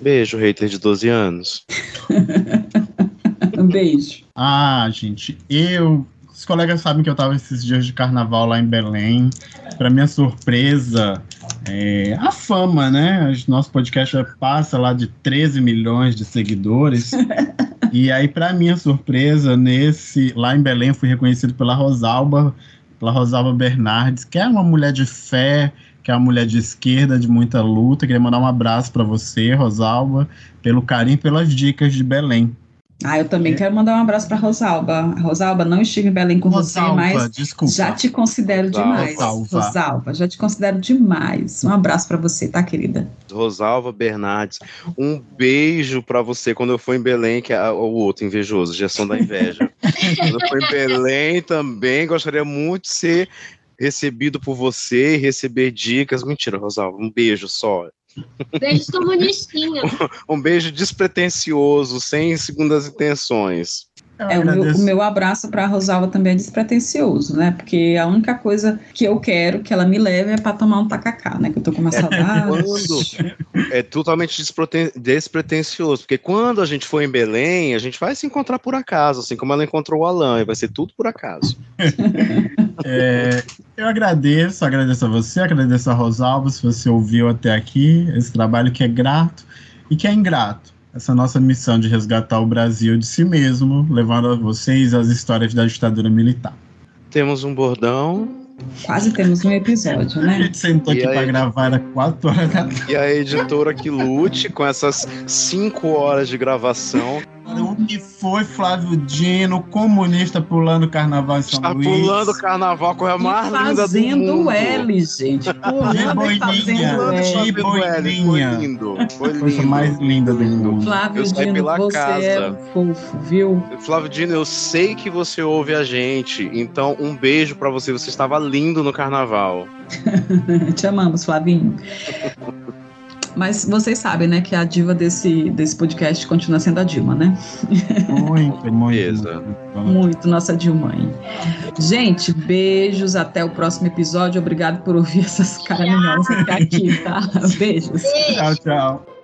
Beijo, hater de 12 anos.
um beijo.
Ah, gente, eu. Os colegas sabem que eu tava esses dias de carnaval lá em Belém. Para minha surpresa, é, a fama, né? Nosso podcast já passa lá de 13 milhões de seguidores. e aí, para minha surpresa, nesse lá em Belém, fui reconhecido pela Rosalba, pela Rosalba Bernardes, que é uma mulher de fé, que é uma mulher de esquerda, de muita luta. Queria mandar um abraço para você, Rosalba, pelo carinho e pelas dicas de Belém.
Ah, eu também é. quero mandar um abraço para Rosalba. Rosalba, não estive em Belém com Rosalba, você, mas
desculpa.
já te considero Rosalva. demais.
Rosalva.
Rosalba, já te considero demais. Um abraço para você, tá, querida?
Rosalva Bernardes, um beijo para você quando eu for em Belém, que é o outro invejoso, gestão da inveja. quando eu for em Belém também, gostaria muito de ser recebido por você e receber dicas. Mentira, Rosalva, um beijo só.
Beijo comunistinha.
um beijo despretensioso, sem segundas intenções.
É, o meu, o meu, abraço para a Rosalva também é despretensioso, né? Porque a única coisa que eu quero que ela me leve é para tomar um tacacá, né? Que eu tô com uma saudade.
Quando é totalmente despretensioso, porque quando a gente for em Belém, a gente vai se encontrar por acaso, assim como ela encontrou o Alan, e vai ser tudo por acaso.
é, eu agradeço, agradeço a você, agradeço a Rosalva, se você ouviu até aqui, esse trabalho que é grato e que é ingrato essa nossa missão de resgatar o Brasil de si mesmo, levando a vocês as histórias da ditadura militar.
Temos um bordão.
Quase temos um episódio, né?
A gente sentou aqui para gravar às 4 horas da tarde.
E a editora que lute com essas 5 horas de gravação.
Onde foi Flávio Dino, comunista pulando carnaval em São
Está
Luís?
pulando carnaval com a mais linda do
Fazendo. L, gente. Pulando e
boininha,
fazendo L.
de boininha.
Foi lindo, foi
Coisa
lindo.
mais linda do mundo.
Flávio
Eu
Dino,
pela
você
casa.
é fofo, viu?
Flávio Dino, eu sei que você ouve a gente, então um beijo pra você. Você estava lindo no carnaval.
Te amamos, Flavinho. Mas vocês sabem, né, que a diva desse, desse podcast continua sendo a Dilma, né?
Muito, muito.
Muito, nossa Dilmãe. Gente, beijos, até o próximo episódio. Obrigado por ouvir essas até aqui, tá? Beijos.
Tchau, tchau.